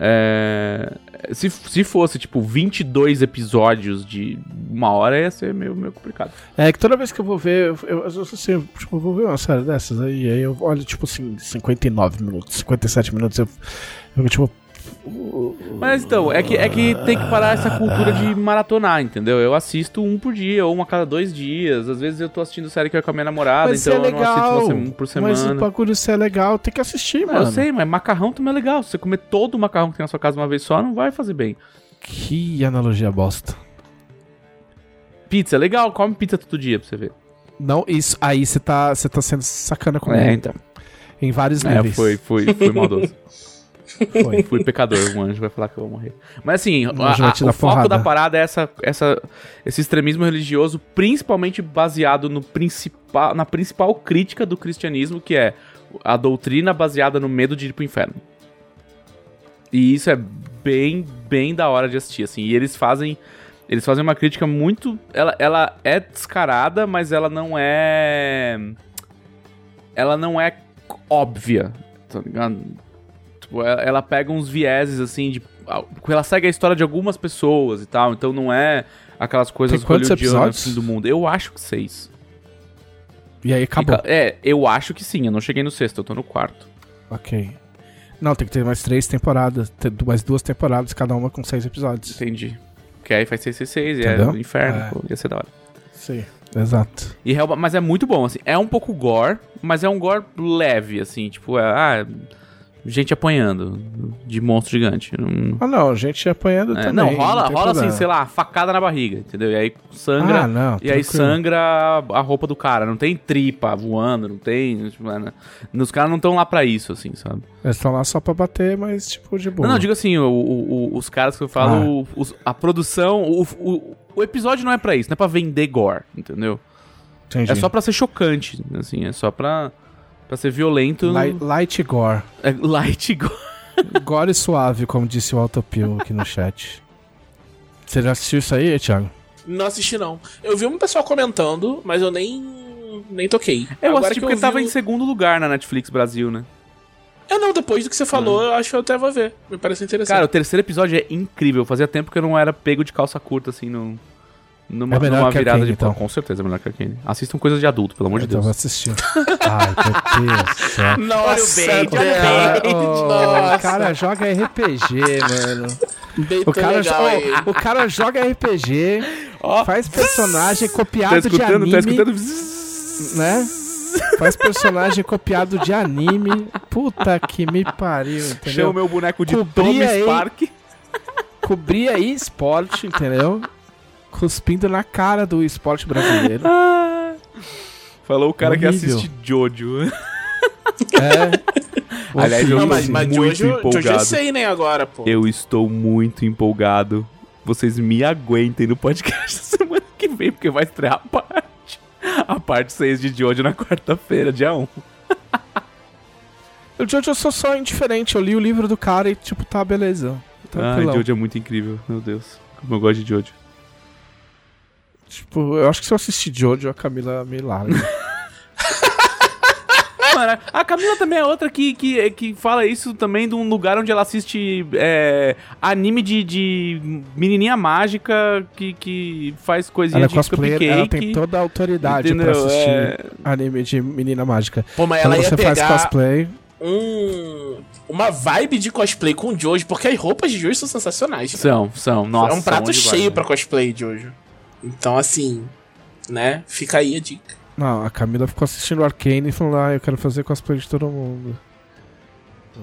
Speaker 2: é, se, se fosse, tipo, 22 episódios de uma hora, ia ser meio, meio complicado.
Speaker 1: É que toda vez que eu vou ver, eu, eu, eu, assim, tipo, eu vou ver uma série dessas aí, aí eu olho, tipo assim, 59 minutos, 57 minutos, eu, eu tipo.
Speaker 2: Mas então, é que, é que tem que parar essa cultura de maratonar, entendeu? Eu assisto um por dia, ou uma a cada dois dias. Às vezes eu tô assistindo série que é com a minha namorada,
Speaker 1: Mas
Speaker 2: então
Speaker 1: é
Speaker 2: eu não assisto
Speaker 1: legal.
Speaker 2: uma por
Speaker 1: Mas o
Speaker 2: semana.
Speaker 1: bagulho se é legal, tem que assistir,
Speaker 2: Não,
Speaker 1: mano.
Speaker 2: eu sei, mas macarrão também é legal. Se você comer todo o macarrão que tem na sua casa uma vez só, não vai fazer bem.
Speaker 1: Que analogia bosta.
Speaker 2: Pizza é legal, come pizza todo dia pra você ver.
Speaker 1: Não, isso aí você tá, você tá sendo sacana comigo.
Speaker 2: então.
Speaker 1: Em vários
Speaker 2: É,
Speaker 1: níveis.
Speaker 2: foi, foi, foi maldoso.
Speaker 1: Foi.
Speaker 2: Fui pecador, um anjo vai falar que eu vou morrer. Mas assim, a- a- o foco
Speaker 1: porrada.
Speaker 2: da parada é essa, essa, esse extremismo religioso, principalmente baseado no principal, na principal crítica do cristianismo, que é a doutrina baseada no medo de ir pro inferno. E isso é bem, bem da hora de assistir, assim. E eles fazem, eles fazem uma crítica muito, ela, ela é descarada, mas ela não é, ela não é óbvia, tá ligado? Tipo, ela, ela pega uns vieses, assim, de. Ela segue a história de algumas pessoas e tal, então não é aquelas coisas hollywoodianas, fim do mundo. Eu acho que seis.
Speaker 1: E aí acabou.
Speaker 2: E é, eu acho que sim, eu não cheguei no sexto, eu tô no quarto.
Speaker 1: Ok. Não, tem que ter mais três temporadas. Mais duas temporadas, cada uma com seis episódios.
Speaker 2: Entendi. Que aí faz 666 e é
Speaker 1: Entendeu?
Speaker 2: o inferno,
Speaker 1: É.
Speaker 2: pô, ia ser da hora.
Speaker 1: Sim. Exato.
Speaker 2: E mas é muito bom, assim, é um pouco gore, mas é um gore leve, assim, tipo, é, ah, gente apanhando de monstro gigante. Não,
Speaker 1: Ah, não, gente apanhando
Speaker 2: é,
Speaker 1: também.
Speaker 2: não, rola,
Speaker 1: tem
Speaker 2: rola assim, sei lá, facada na barriga, entendeu? E aí sangra.
Speaker 1: Ah, não,
Speaker 2: e aí
Speaker 1: tranquilo.
Speaker 2: sangra a roupa do cara. Não tem tripa voando, não tem. Tipo, né? Os caras não estão lá pra isso, assim, sabe?
Speaker 1: Eles estão lá só pra bater, mas tipo de boa.
Speaker 2: Não, não, digo assim, o- o- os caras que eu falo,
Speaker 1: Ah.
Speaker 2: os- a produção, o, o, o episódio não é pra isso, não é pra vender gore, entendeu?
Speaker 1: Entendi.
Speaker 2: É só pra ser chocante, assim, é só pra, pra ser violento.
Speaker 1: Light, light gore.
Speaker 2: É light gore.
Speaker 1: gore e suave, como disse o Autopil aqui no chat. Você já assistiu isso aí, Thiago?
Speaker 3: Não assisti, não. Eu vi um pessoal comentando, mas eu nem, nem toquei.
Speaker 2: Eu
Speaker 3: Agora
Speaker 2: assisti
Speaker 3: que
Speaker 2: porque
Speaker 3: vi
Speaker 2: tava
Speaker 3: o-
Speaker 2: em segundo lugar na Netflix Brasil, né?
Speaker 3: É, não, depois do que você falou, eu acho que eu até vou ver. Me parece interessante.
Speaker 2: Cara, o terceiro episódio é incrível. Fazia tempo que eu não era pego de calça curta, assim, no, numa,
Speaker 1: É melhor
Speaker 2: numa
Speaker 1: que
Speaker 2: virada
Speaker 1: Arcane,
Speaker 2: de
Speaker 1: então.
Speaker 2: Com certeza é melhor que Arcane. Assistam coisas de adulto, pelo amor de Deus.
Speaker 1: vou assistir. Ai, meu Deus do céu.
Speaker 3: Nossa,
Speaker 2: olha o
Speaker 1: Cara, oh,
Speaker 3: Nossa.
Speaker 1: o cara joga RPG, mano.
Speaker 3: Bem
Speaker 1: O cara,
Speaker 3: legal
Speaker 1: oh,
Speaker 3: aí.
Speaker 1: o cara joga RPG,
Speaker 2: Ó.
Speaker 1: faz personagem
Speaker 2: Tá
Speaker 1: copiado de
Speaker 2: escutando?
Speaker 1: anime,
Speaker 2: Tá escutando?
Speaker 1: né? Faz personagem copiado de anime. Puta que me pariu,
Speaker 2: Chama o
Speaker 1: entendeu?
Speaker 2: meu boneco de
Speaker 1: Cobria
Speaker 2: Tommy
Speaker 1: aí.
Speaker 2: Spark.
Speaker 1: Cobria aí esporte, entendeu? Cuspindo na cara do esporte brasileiro.
Speaker 2: Falou o cara que
Speaker 1: Horrível.
Speaker 2: assiste Jojo.
Speaker 1: É.
Speaker 2: Aliás, eu-
Speaker 3: Não, mas, mas
Speaker 2: muito
Speaker 3: Jojo, Jojo é
Speaker 2: empolgado.
Speaker 3: sei, né, agora, pô.
Speaker 2: Eu estou muito empolgado. Vocês me aguentem no podcast semana que vem, porque vai estrear a parte. A parte 6 de Jojo na quarta-feira, dia 1.
Speaker 1: O Jojo eu sou só indiferente. Eu li o livro do cara e, tipo, tá, beleza.
Speaker 2: Ai,
Speaker 1: Tranquilão.
Speaker 2: Jojo é muito incrível, meu Deus. Como eu gosto de Jojo.
Speaker 1: Tipo, eu acho que se eu assistir Jojo, a Camila me larga.
Speaker 2: Mano, a Camila também é outra que, que, que fala isso também de um lugar onde ela assiste é, anime de, de menininha mágica que, que faz coisinha
Speaker 1: ela é
Speaker 2: de
Speaker 1: cosplayer,
Speaker 2: cupcake.
Speaker 1: ela tem toda a autoridade
Speaker 2: entendeu?
Speaker 1: pra assistir
Speaker 2: É,
Speaker 1: anime de menina mágica.
Speaker 3: Pô, mas
Speaker 1: Quando
Speaker 3: ela ia
Speaker 1: você faz
Speaker 3: pegar
Speaker 1: cosplay,
Speaker 3: um, uma vibe de cosplay com Jojo, porque as roupas de Jojo são sensacionais. né?
Speaker 2: São, são. Nossa,
Speaker 3: é um prato cheio
Speaker 2: né?
Speaker 3: pra cosplay de Jojo. Então, assim, né? Fica aí a dica.
Speaker 1: Não, a Camila ficou assistindo Arcane e falou: Ah, eu quero fazer cosplay de todo mundo.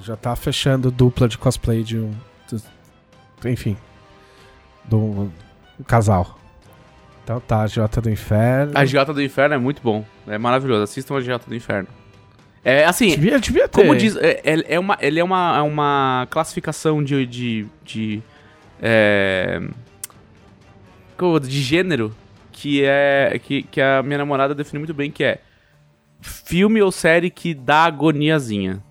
Speaker 1: Já tá fechando dupla de cosplay de um. do- enfim. Do um casal. Então tá, a Jota do Inferno.
Speaker 2: A Giota do Inferno é muito bom. É maravilhoso. Assistam a Giota do Inferno. É assim,
Speaker 1: Devia, devia ter.
Speaker 2: como diz. É, é- é uma, ele é uma, é uma classificação de. de, de é, de gênero que é. Que, que a minha namorada define muito bem, que é filme ou série que dá agoniazinha.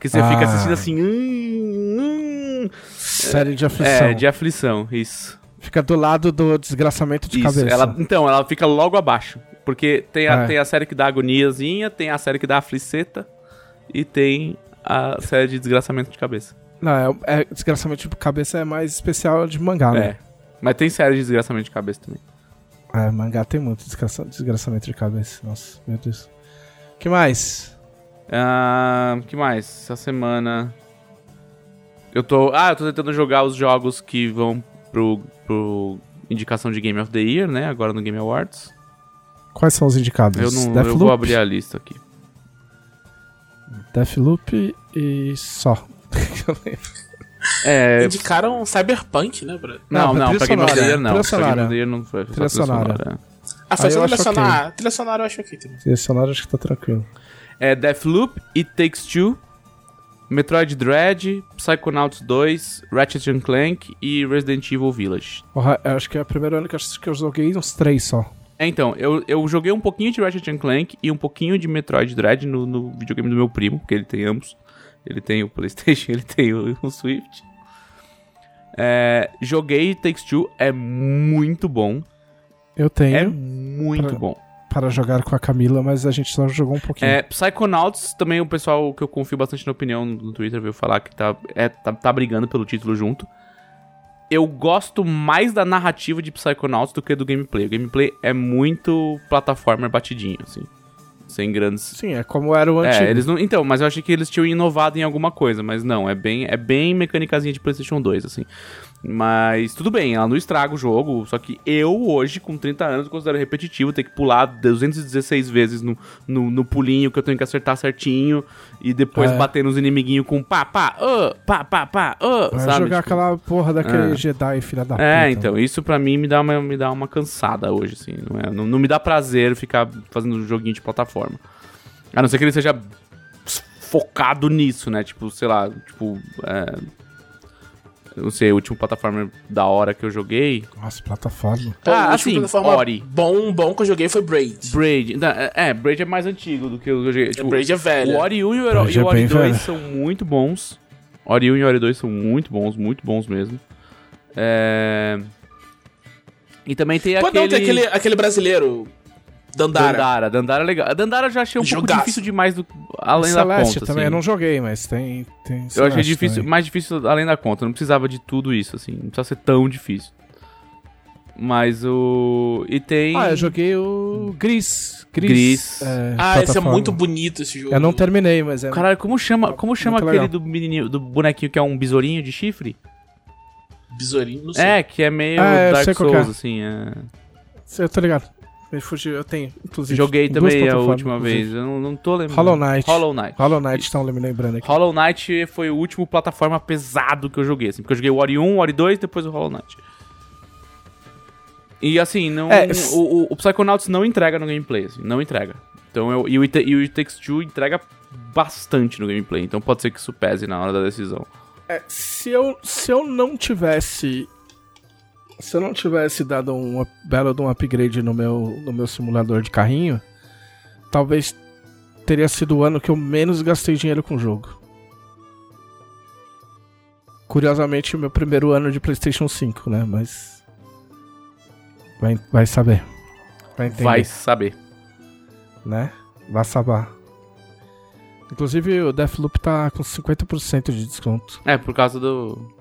Speaker 2: Que você fica
Speaker 1: Ah.
Speaker 2: assistindo assim. Hum, hum,
Speaker 1: Série de aflição.
Speaker 2: é, de aflição, isso.
Speaker 1: Fica do lado do desgraçamento de
Speaker 2: Isso,
Speaker 1: cabeça.
Speaker 2: ela, então, ela fica logo abaixo. Porque tem a,
Speaker 1: É.
Speaker 2: tem a série que dá agoniazinha, tem a série que dá afliceta e tem a série de desgraçamento de cabeça.
Speaker 1: Não, é, é desgraçamento de cabeça é mais especial de mangá, né?
Speaker 2: É. Mas tem série de desgraçamento de cabeça também.
Speaker 1: É, mangá tem muito desgraça- desgraçamento de cabeça. Nossa, meu Deus. que mais?
Speaker 2: Ah, que mais? Essa semana. Eu tô. Ah, eu tô tentando jogar os jogos que vão pro, pro indicação de Game of the Year, né? Agora no Game Awards.
Speaker 1: Quais são os indicados?
Speaker 2: Eu não eu vou abrir a lista aqui.
Speaker 1: Deathloop e só. Eu lembro.
Speaker 2: É.
Speaker 3: Indicaram Cyberpunk, né, Bruno?
Speaker 2: Não,
Speaker 1: Não,
Speaker 2: não,
Speaker 1: trilha
Speaker 2: pra Game of the
Speaker 1: sonora,
Speaker 2: Year não.
Speaker 1: trilha
Speaker 2: Pra Game
Speaker 1: sonora.
Speaker 2: of the Year não foi.
Speaker 1: Trilha
Speaker 2: trilha
Speaker 1: sonora.
Speaker 2: sonora.
Speaker 3: Ah, foi só
Speaker 1: acho
Speaker 3: trilha sonora. Trilha sonora eu acho ok também.
Speaker 1: Selecionado acho que tá tranquilo.
Speaker 2: É Deathloop, It Takes Two, Metroid Dread, Psychonauts 2, Ratchet and Clank e Resident Evil Village.
Speaker 1: Porra, eu acho que é o primeiro ano que eu, acho que eu joguei uns três só.
Speaker 2: É, então, eu, eu joguei um pouquinho de Ratchet and Clank e um pouquinho de Metroid Dread no, no videogame do meu primo, porque ele tem ambos. Ele tem o Playstation, ele tem o, o Swift. É, joguei Takes Two, é muito bom.
Speaker 1: Eu tenho
Speaker 2: É muito
Speaker 1: Pra-
Speaker 2: bom.
Speaker 1: para jogar com a Camila, mas a gente só jogou um pouquinho.
Speaker 2: É, Psychonauts, também o pessoal que eu confio bastante na opinião no Twitter veio falar que tá, é, tá, tá brigando pelo título junto. Eu gosto mais da narrativa de Psychonauts do que do gameplay. O gameplay é muito plataforma batidinho, assim. Sem grandes
Speaker 1: Sim, é como era o antigo.
Speaker 2: É, eles não. Então, mas eu achei que eles tinham inovado em alguma coisa, mas não, é bem, é bem mecânicazinha de PlayStation 2, assim. Mas tudo bem, ela não estraga o jogo, só que eu, hoje, com 30 anos, considero repetitivo ter que pular 216 vezes no, no, no pulinho que eu tenho que acertar certinho e depois
Speaker 1: É.
Speaker 2: bater nos inimiguinhos com pá, pá, ah, pá, pá, pá, ah,
Speaker 1: Vai
Speaker 2: sabe?
Speaker 1: jogar
Speaker 2: Tipo,
Speaker 1: aquela porra daquele
Speaker 2: É.
Speaker 1: Jedi filha da puta.
Speaker 2: É, então, isso pra mim me dá uma, me dá uma cansada hoje, assim. Não, é- não, não me dá prazer ficar fazendo um joguinho de plataforma. A não ser que ele seja focado nisso, né? Tipo, sei lá, tipo. É, não sei, o último plataforma da hora que eu joguei.
Speaker 1: Nossa, plataforma.
Speaker 3: Pô,
Speaker 2: Ah,
Speaker 3: o
Speaker 2: assim,
Speaker 3: plataforma
Speaker 2: Ori.
Speaker 3: Bom, bom que eu joguei foi Braid.
Speaker 2: Braid. não, é, é, Braid é mais antigo do que eu joguei. Tipo,
Speaker 3: Braid é velho.
Speaker 2: o Ori 1 e o,
Speaker 1: Braid
Speaker 2: e o
Speaker 1: é
Speaker 2: Ori
Speaker 1: bem
Speaker 2: 2
Speaker 1: velho.
Speaker 2: são muito bons. Ori 1 e Ori 2 são muito bons, muito bons mesmo. É... E também tem
Speaker 3: Pô,
Speaker 2: aquele...
Speaker 3: não, tem aquele, aquele brasileiro, Dandara.
Speaker 2: Dandara. Dandara é legal. Dandara eu já achei um pouco
Speaker 3: Jogaço.
Speaker 2: difícil demais do... além da
Speaker 1: Celeste
Speaker 2: conta,
Speaker 1: também,
Speaker 2: assim.
Speaker 1: eu não joguei, mas tem. tem
Speaker 2: Eu achei difícil,
Speaker 1: também.
Speaker 2: mais difícil além da conta. Eu não precisava de tudo isso, assim. Não precisava ser tão difícil. Mas o... E tem...
Speaker 1: Ah, eu joguei o Gris. Gris.
Speaker 2: Gris.
Speaker 1: é,
Speaker 3: Ah, esse é
Speaker 1: plataforma.
Speaker 3: muito bonito esse jogo.
Speaker 1: Eu não terminei, mas é.
Speaker 2: Caralho, como chama, como chama aquele
Speaker 1: legal.
Speaker 2: do menininho, do bonequinho que é um besourinho de chifre?
Speaker 3: Besourinho, não sei.
Speaker 2: É, que é meio
Speaker 1: Ah,
Speaker 2: Dark
Speaker 1: que
Speaker 2: Souls,
Speaker 1: é.
Speaker 2: assim. é.
Speaker 1: Eu tô ligado. Me fugiu, eu tenho. Inclusive,
Speaker 2: Joguei também a última
Speaker 1: inclusive.
Speaker 2: vez. Eu não, não tô lembrando.
Speaker 1: Hollow Knight.
Speaker 2: Hollow Knight.
Speaker 1: Hollow Knight estão me lembrando aqui.
Speaker 2: Hollow Knight foi o último plataforma pesado que eu joguei, assim. Porque eu joguei o Ori 1, o Ori 2 depois o Hollow Knight. E assim, não,
Speaker 1: É,
Speaker 2: o, o, o Psychonauts não entrega no gameplay, assim, não entrega. Então eu, e, o It, e o It Takes Two entrega bastante no gameplay, então pode ser que isso pese na hora da decisão.
Speaker 1: É, se, eu, se eu não tivesse. Se eu não tivesse dado um belo de um upgrade no meu, no meu simulador de carrinho, talvez teria sido o ano que eu menos gastei dinheiro com o jogo. Curiosamente, o meu primeiro ano de PlayStation 5, né? Mas. Vai, vai saber. Vai entender.
Speaker 2: Vai saber.
Speaker 1: né? Vai saber. Inclusive o Deathloop tá com 50% de desconto.
Speaker 2: É, por causa do.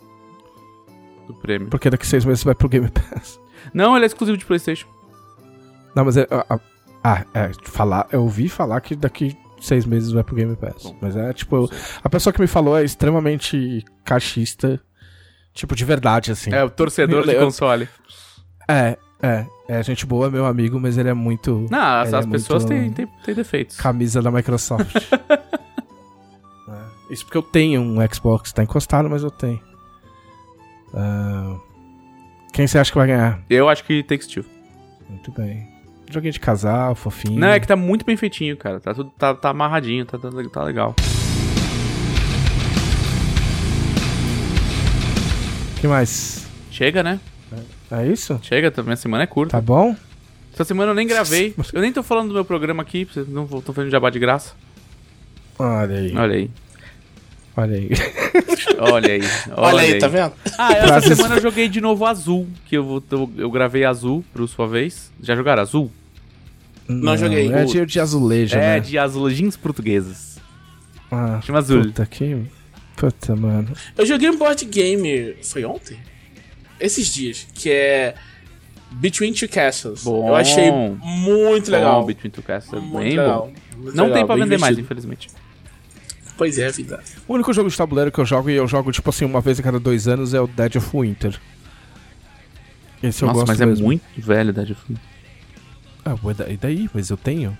Speaker 2: Do prêmio.
Speaker 1: Porque daqui seis meses vai pro Game Pass.
Speaker 2: Não, ele é exclusivo de PlayStation.
Speaker 1: Não, mas é. Ah, é. Falar, eu ouvi falar que daqui seis meses vai pro Game Pass.
Speaker 2: Bom,
Speaker 1: mas é tipo. eu- a pessoa que me falou é extremamente cachista. Tipo, de verdade, assim.
Speaker 2: É, o torcedor de
Speaker 1: Eu-
Speaker 2: console.
Speaker 1: É, é. É gente boa, meu amigo, mas ele é muito.
Speaker 2: Não, as,
Speaker 1: Ele é
Speaker 2: as pessoas têm, têm, têm defeitos.
Speaker 1: camisa da Microsoft. É, Isso porque eu tenho um Xbox, tá encostado, mas eu tenho. Ah, quem você acha que vai ganhar?
Speaker 2: Eu acho que Takes Two.
Speaker 1: Muito bem. Joguinho de casal, fofinho.
Speaker 2: Não, é que tá muito bem feitinho, cara. Tá tudo tá, tá amarradinho, tá, tá, tá legal.
Speaker 1: que mais?
Speaker 2: Chega, né?
Speaker 1: É isso?
Speaker 2: Chega, tá- minha semana é curta.
Speaker 1: Tá bom?
Speaker 2: Essa semana eu nem gravei. Eu nem tô falando do meu programa aqui, vocês não tô fazendo jabá de graça.
Speaker 1: Olha aí,
Speaker 2: Olha aí.
Speaker 1: Olha aí.
Speaker 2: Olha aí.
Speaker 3: Olha, aí, tá vendo?
Speaker 2: Ah, essa semana eu joguei de novo Azul, que eu, vou- eu, eu gravei Azul pro sua vez. Já jogaram Azul?
Speaker 3: Não joguei.
Speaker 1: É de, de azulejo,
Speaker 2: é,
Speaker 1: né?
Speaker 2: de azulejinhos portugueses.
Speaker 1: Ah,
Speaker 2: Chama Azul.
Speaker 1: puta que... Puta, mano.
Speaker 3: Eu joguei um board game. Foi ontem? Esses dias. Que é. Between Two Castles.
Speaker 2: Bom.
Speaker 3: Eu achei muito legal.
Speaker 2: Bom, Between Two Castles é
Speaker 3: Muito
Speaker 2: bem
Speaker 3: legal.
Speaker 2: bom.
Speaker 3: Muito
Speaker 2: Não
Speaker 3: legal,
Speaker 2: tem pra vender mais,
Speaker 3: divertido.
Speaker 2: infelizmente.
Speaker 3: Pois é, vida.
Speaker 1: O único jogo de tabuleiro que eu jogo, e eu jogo, tipo assim, uma vez a cada dois anos, é o Dead of Winter. Esse eu
Speaker 2: Nossa,
Speaker 1: gosto
Speaker 2: mas é
Speaker 1: mesmo.
Speaker 2: muito velho, Dead of Winter.
Speaker 1: Ah, e daí? Mas eu tenho.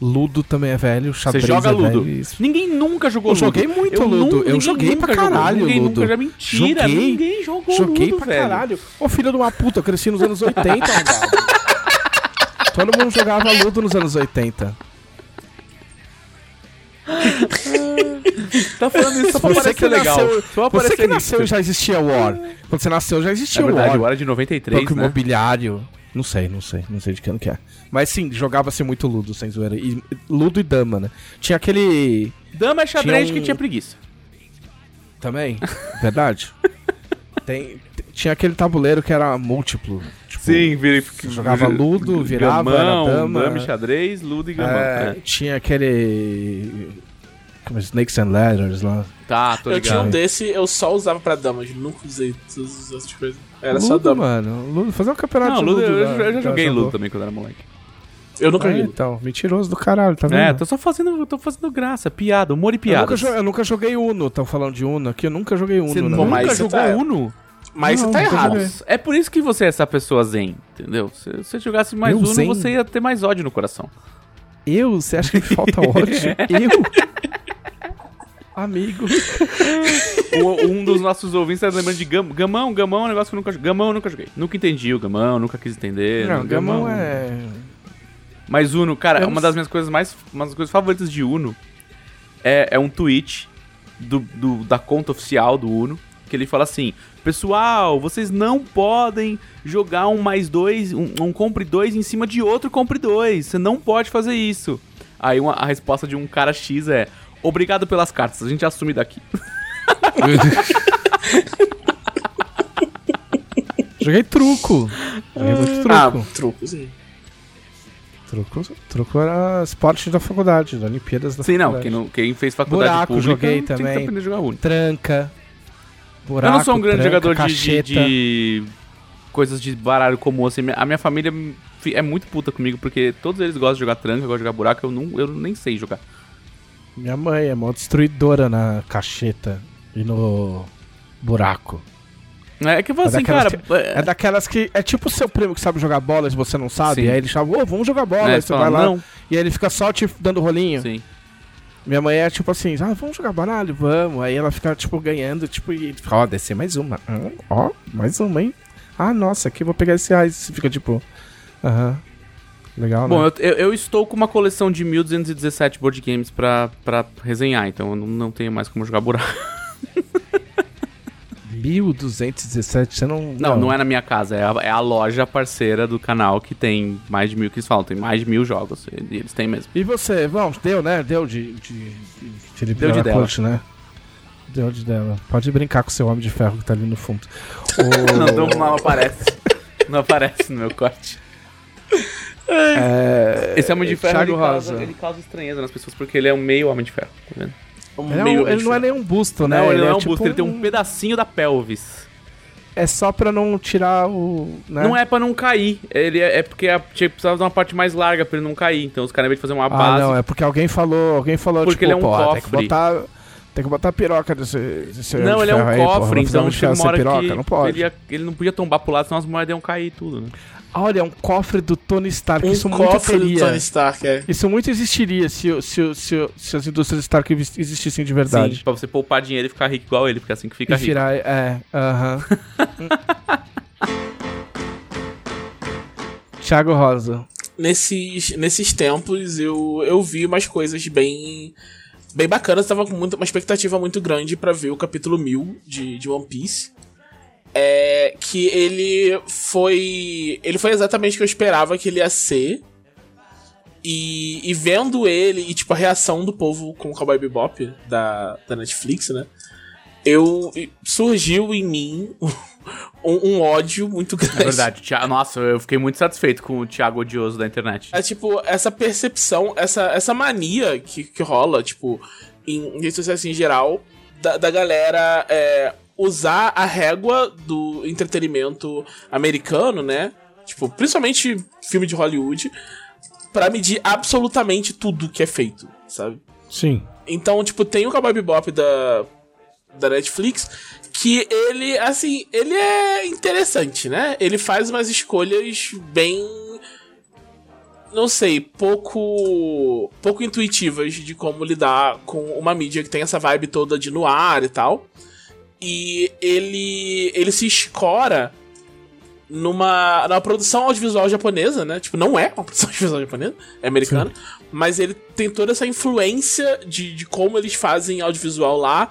Speaker 1: Ludo também é velho,
Speaker 2: Você
Speaker 1: xadrez
Speaker 2: joga
Speaker 1: é
Speaker 2: Ludo.
Speaker 1: velho.
Speaker 2: Ninguém nunca jogou
Speaker 1: Eu
Speaker 2: Ludo.
Speaker 1: joguei muito
Speaker 2: eu
Speaker 1: Ludo. Eu joguei pra
Speaker 2: nunca jogou.
Speaker 1: caralho
Speaker 2: Ninguém
Speaker 1: Ludo.
Speaker 2: nunca já mentira.
Speaker 1: Joguei.
Speaker 2: Ninguém jogou
Speaker 1: Joguei
Speaker 2: Ludo,
Speaker 1: pra
Speaker 2: velho.
Speaker 1: caralho. Ô filho de uma puta, eu cresci nos anos 80, arrombado. Todo mundo jogava Ludo nos anos 80.
Speaker 2: Tá falando isso só pra
Speaker 1: Você
Speaker 2: parecer
Speaker 1: que
Speaker 2: legal.
Speaker 1: nasceu-
Speaker 2: Só
Speaker 1: Você que nasceu
Speaker 2: hipster.
Speaker 1: já existia War. Quando você nasceu já existia
Speaker 2: É verdade,
Speaker 1: War.
Speaker 2: o War é de 93,
Speaker 1: Banco
Speaker 2: né?
Speaker 1: imobiliário. Não sei, não sei. Não sei de que ano que é. Mas sim, jogava-se muito Ludo, sem zoeira. E, Ludo e Dama, né? Tinha aquele...
Speaker 2: Dama é xadrez
Speaker 1: Tinha um-
Speaker 2: que tinha preguiça.
Speaker 1: Também? Verdade. Tem, tinha aquele tabuleiro que era múltiplo. Tipo,
Speaker 2: verifica.
Speaker 1: jogava Ludo, virava, era
Speaker 2: gamão,
Speaker 1: dama.
Speaker 2: dama xadrez, Ludo e gamão.
Speaker 1: é,
Speaker 2: É.
Speaker 1: Tinha aquele... Como é, Snakes and Ladders lá.
Speaker 2: Tá, tô
Speaker 3: Eu tinha um
Speaker 2: ligado.
Speaker 3: desse, eu só usava pra damas, nunca usei todas as outras coisas. Era
Speaker 1: Ludo,
Speaker 3: só dama.
Speaker 1: mano. Ludo, fazer um campeonato
Speaker 2: Não,
Speaker 1: de
Speaker 2: Ludo,
Speaker 1: Ludo.
Speaker 2: eu,
Speaker 1: da-
Speaker 2: eu já joguei. Ludo também quando era moleque.
Speaker 3: Eu nunca
Speaker 1: É,
Speaker 3: vi.
Speaker 1: então, mentiroso do caralho, tá vendo?
Speaker 2: É, tô só fazendo, tô fazendo graça, piada, humor e
Speaker 1: eu,
Speaker 2: piada.
Speaker 1: jo- eu nunca joguei Uno, estão falando de Uno aqui, eu nunca joguei Uno,
Speaker 2: Você
Speaker 1: né?
Speaker 3: Pô, mas
Speaker 2: nunca
Speaker 3: você
Speaker 2: jogou
Speaker 3: tá-
Speaker 2: Uno?
Speaker 3: Mas
Speaker 1: Não,
Speaker 3: você tá errado.
Speaker 1: joguei.
Speaker 2: É por isso que você é essa pessoa zen, entendeu? Se você jogasse mais
Speaker 1: Eu
Speaker 2: Uno,
Speaker 1: zen?
Speaker 2: você ia ter mais ódio no coração.
Speaker 1: Eu? Você acha que me falta ódio? eu? Amigo.
Speaker 2: O- um dos nossos ouvintes tá lembrando de Gam- Gamão, Gamão é um negócio que eu nunca Gamão eu nunca joguei. Nunca entendi o Gamão, nunca quis entender.
Speaker 1: Não, Gamão é...
Speaker 2: Mas Uno, cara,
Speaker 1: Eu
Speaker 2: uma das minhas coisas mais. Uma das coisas favoritas de Uno é, é um tweet do, do- da conta oficial do Uno. Que ele fala assim: Pessoal, vocês não podem jogar um mais dois, um, um compre dois em cima de outro compre dois. Você não pode fazer isso. Aí uma- a resposta de um cara X é: Obrigado pelas cartas, a gente assume daqui.
Speaker 1: Joguei truco. Joguei muito truco.
Speaker 3: Ah, truco, sim.
Speaker 1: Truco, truco era esporte da faculdade, da Olimpíadas da
Speaker 2: Sim, não,
Speaker 1: faculdade.
Speaker 2: quem, não, quem fez faculdade
Speaker 1: Buraco,
Speaker 2: pública
Speaker 1: joguei
Speaker 2: tem que
Speaker 1: também.
Speaker 2: aprender a jogar Uno.
Speaker 1: Tranca. Buraco,
Speaker 2: eu não sou um grande
Speaker 1: tranca,
Speaker 2: jogador de, de, coisas de baralho comum, assim. A minha família é muito puta comigo, porque todos eles gostam de jogar tranca, gostam de jogar buraco, eu, não, eu nem sei jogar.
Speaker 1: Minha mãe é mó destruidora na cacheta e no buraco.
Speaker 2: É que falo
Speaker 1: É
Speaker 2: assim,
Speaker 1: daquelas
Speaker 2: cara.
Speaker 1: É
Speaker 2: É,
Speaker 1: daquelas que. É tipo o seu primo que sabe jogar bola e você não sabe.
Speaker 2: Sim.
Speaker 1: Aí ele chama, ô, vamos jogar bola.
Speaker 2: é,
Speaker 1: aí você
Speaker 2: fala,
Speaker 1: vai lá.
Speaker 2: não,
Speaker 1: E aí ele fica só te dando rolinho.
Speaker 2: sim.
Speaker 1: Minha mãe é tipo assim, ah, vamos jogar baralho? Vamos. Aí ela fica, tipo, ganhando, tipo, e fica, ó, descer mais uma. Hum, Ó, mais uma, hein? Ah, nossa, aqui eu vou pegar esse. Você fica tipo, aham. Legal,
Speaker 2: Bom,
Speaker 1: né?
Speaker 2: eu, eu estou com uma coleção de 1217 board games pra, pra resenhar, então eu não, não tenho mais como jogar buraco.
Speaker 1: 1217, você não.
Speaker 2: Não, não é na minha casa, é a, é a loja parceira do canal que tem mais de mil que eles falam, tem mais de mil jogos. E eles têm mesmo.
Speaker 1: E você, vamos, deu, né? Deu de. de, de Felipe
Speaker 2: Deu de dela.
Speaker 1: Corte, né? Deu de dela. Pode brincar com o seu homem de ferro que tá ali no fundo. O-
Speaker 2: Não, não, não aparece. Não aparece no meu corte.
Speaker 1: é,
Speaker 2: Esse Homem de Ferro,
Speaker 1: Thiago
Speaker 2: ele causa,
Speaker 1: Rosa.
Speaker 2: ele causa estranheza nas pessoas, porque ele é um meio Homem de Ferro, tá vendo?
Speaker 3: Um
Speaker 1: Ele, é um-
Speaker 3: meio
Speaker 1: ele não é nem um busto, né?
Speaker 2: Não, ele, não é um
Speaker 1: tipo
Speaker 2: busto, ele tem um pedacinho da pelvis.
Speaker 1: É só pra não tirar o. Né?
Speaker 2: Não é pra não cair, ele é, é porque a, tinha, precisava de uma parte mais larga pra ele não cair. Então os caras, ao invés de fazer uma
Speaker 1: Ah,
Speaker 2: base...
Speaker 1: não, é porque alguém falou. Alguém falou,
Speaker 2: Porque
Speaker 1: tipo,
Speaker 2: ele é um
Speaker 1: pô, tem que
Speaker 2: cofre.
Speaker 1: botar. Tem que botar a piroca desse. desse
Speaker 2: Não, ele é um
Speaker 1: aí, porra,
Speaker 2: cofre,
Speaker 1: fazer
Speaker 2: então
Speaker 1: um
Speaker 2: chega uma hora
Speaker 1: piroca?
Speaker 2: que
Speaker 1: Não pode.
Speaker 2: Ele, ia- ele não podia tombar pro lado, senão as moedas iam cair e tudo, né?
Speaker 1: Olha, é um cofre do Tony Stark.
Speaker 3: Um
Speaker 1: isso muito
Speaker 3: cofre do. Tony Stark, é.
Speaker 1: Isso muito existiria se, se, se, se as indústrias Stark exis- existissem de verdade.
Speaker 2: Sim, pra você poupar dinheiro e ficar rico igual ele, porque é assim que fica
Speaker 1: E
Speaker 2: rico.
Speaker 1: virar, é, aham. Thiago Rosa.
Speaker 3: Nesses, nesses tempos eu, eu vi umas coisas bem bem bacanas. Tava com muita, uma expectativa muito grande pra ver o capítulo 1000 de, de One Piece. É que ele foi. Ele foi exatamente o que eu esperava que ele ia ser. E, e vendo ele e tipo a reação do povo com o Cowboy Bebop da, da Netflix, né? Eu surgiu em mim um, um ódio muito grande.
Speaker 2: É verdade, Thiago, nossa, eu fiquei muito satisfeito com o Thiago odioso da internet.
Speaker 3: É tipo, essa percepção, essa, essa mania que, que rola, tipo, em redes sociais em geral, da, da galera é, usar a régua do entretenimento americano, né? Tipo, principalmente filme de Hollywood, pra medir absolutamente tudo que é feito, sabe?
Speaker 1: Sim.
Speaker 3: Então, tipo, tem o Cowboy Bebop da, da Netflix, que ele, assim, ele é interessante, né? Ele faz umas escolhas bem. Não sei, pouco. pouco intuitivas de como lidar com uma mídia que tem essa vibe toda de noir e tal. E ele. ele se escora numa, numa produção audiovisual japonesa, né? Tipo, não é uma produção audiovisual japonesa, é americana. Mas ele tem toda essa influência de, de como eles fazem audiovisual lá,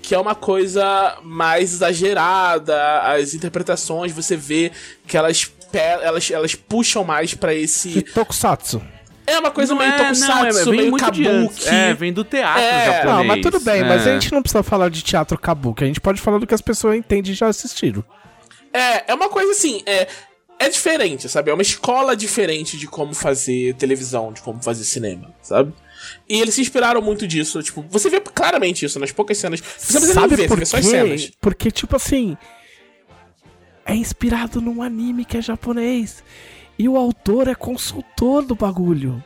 Speaker 3: que é uma coisa mais exagerada, as interpretações, você vê que elas, elas, elas puxam mais pra
Speaker 1: E
Speaker 3: esse...
Speaker 1: Tokusatsu.
Speaker 3: É uma coisa meio
Speaker 2: é,
Speaker 3: tokusatsu,
Speaker 2: vem
Speaker 3: meio kabuki.
Speaker 2: É, vem do teatro
Speaker 3: É.
Speaker 2: japonês.
Speaker 1: Não, mas tudo bem,
Speaker 2: é.
Speaker 1: mas a gente não precisa falar de teatro kabuki. A gente pode falar do que as pessoas entendem e já assistiram.
Speaker 3: É, é uma coisa assim, é, é diferente, sabe? É uma escola diferente de como fazer televisão, de como fazer cinema, sabe? E eles se inspiraram muito disso, tipo, você vê claramente isso nas poucas cenas. Você não precisa nem
Speaker 1: Sabe
Speaker 3: ver, você
Speaker 1: por
Speaker 3: vê só as
Speaker 1: quê?
Speaker 3: cenas.
Speaker 1: Porque, tipo assim, é inspirado num anime que é japonês. E o autor é consultor do bagulho.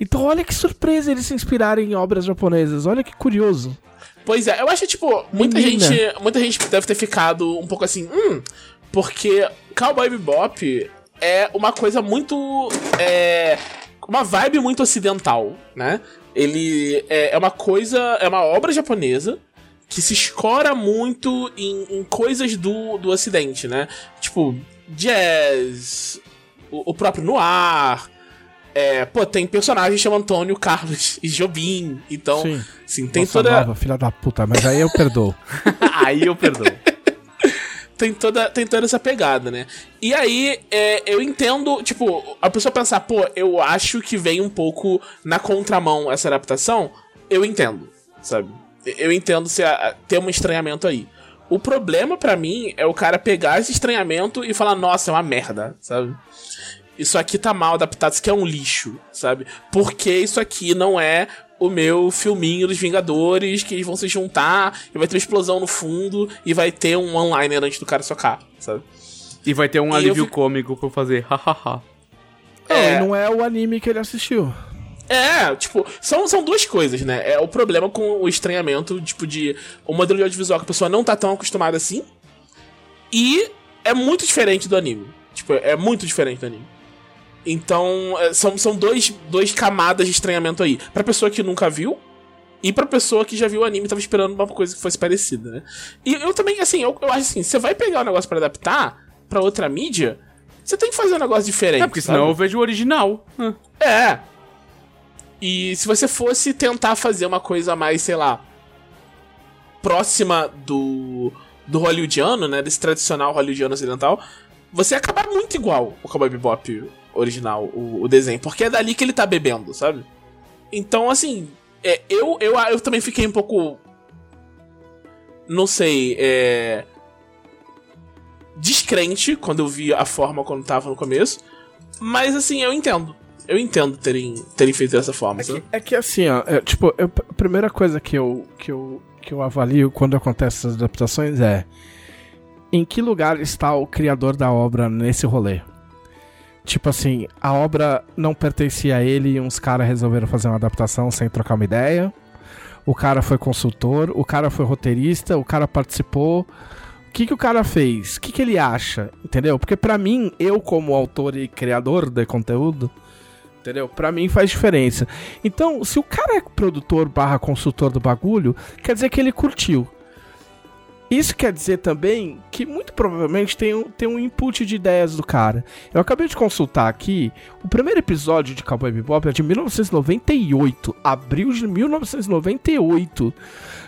Speaker 1: Então olha que surpresa eles se inspirarem em obras japonesas. Olha que curioso.
Speaker 3: Pois é, eu acho, tipo, muita
Speaker 1: Menina.
Speaker 3: gente, muita gente deve ter ficado um pouco assim, hum, porque Cowboy Bebop é uma coisa muito, é, uma vibe muito ocidental, né? Ele é, é uma coisa, é uma obra japonesa que se escora muito em, em coisas do, do ocidente, né? Tipo, jazz, o, o próprio noir, é, pô, tem personagens chamam Antônio, Carlos e Jobim, então,
Speaker 1: Sim.
Speaker 3: sim, tem
Speaker 1: Nossa
Speaker 3: toda...
Speaker 1: nova, filha da puta, mas aí eu perdoo.
Speaker 2: Aí eu perdoo.
Speaker 3: tem toda, tem toda essa pegada, né? E aí, é, eu entendo, tipo, a pessoa pensar, pô, eu acho que vem um pouco na contramão essa adaptação, eu entendo, sabe? Eu entendo se a- ter um estranhamento aí. O problema pra mim é o cara pegar esse estranhamento e falar, nossa, é uma merda, sabe? Isso aqui tá mal adaptado, isso aqui é um lixo, sabe? Porque isso aqui não é o meu filminho dos Vingadores, que eles vão se juntar e vai ter uma explosão no fundo e vai ter um one-liner antes do cara socar, sabe?
Speaker 2: E vai ter um
Speaker 3: E eu
Speaker 2: alívio
Speaker 3: fico-
Speaker 2: cômico pra eu fazer hahaha.
Speaker 3: É.
Speaker 1: Não, e não é o anime que ele assistiu.
Speaker 3: É, tipo, são, são duas coisas, né? É o problema com o estranhamento, tipo, de o modelo de audiovisual que a pessoa não tá tão acostumada assim. E é muito diferente do anime. Tipo, é muito diferente do anime. Então, é, são, são dois, dois camadas de estranhamento aí. Pra pessoa que nunca viu. E pra pessoa que já viu o anime e tava esperando uma coisa que fosse parecida, né? E eu também, assim, eu, eu acho assim, você vai pegar o negócio pra adaptar pra outra mídia, você tem que fazer um negócio diferente.
Speaker 2: É, porque senão
Speaker 3: sabe?
Speaker 2: eu vejo o original.
Speaker 3: É. E se você fosse tentar fazer uma coisa mais, sei lá, próxima do do hollywoodiano, né, desse tradicional hollywoodiano ocidental, você ia acabar muito igual o Cowboy Bebop original, o, o desenho, porque é dali que ele tá bebendo, sabe? Então, assim, é, eu, eu, eu também fiquei um pouco não sei, é descrente quando eu vi a forma quando tava no começo, mas assim, eu entendo. Eu entendo terem, terem feito dessa forma,
Speaker 1: É que, é que assim, ó, é, tipo, eu- a primeira coisa que eu, que, eu, que eu avalio quando acontecem essas adaptações é em que lugar está o criador da obra nesse rolê? Tipo assim, a obra não pertencia a ele e uns caras resolveram fazer uma adaptação sem trocar uma ideia. O cara foi consultor, o cara foi roteirista, o cara participou. O que, que o cara fez? O que, que ele acha? Entendeu? Porque pra mim, eu como autor e criador de conteúdo, Entendeu? Pra mim faz diferença. Então, se o cara é produtor barra consultor do bagulho, quer dizer que ele curtiu. Isso quer dizer também que muito provavelmente tem um, tem um input de ideias do cara. Eu acabei de consultar aqui, o primeiro episódio de Cowboy Bebop é de 1998, abril de 1998.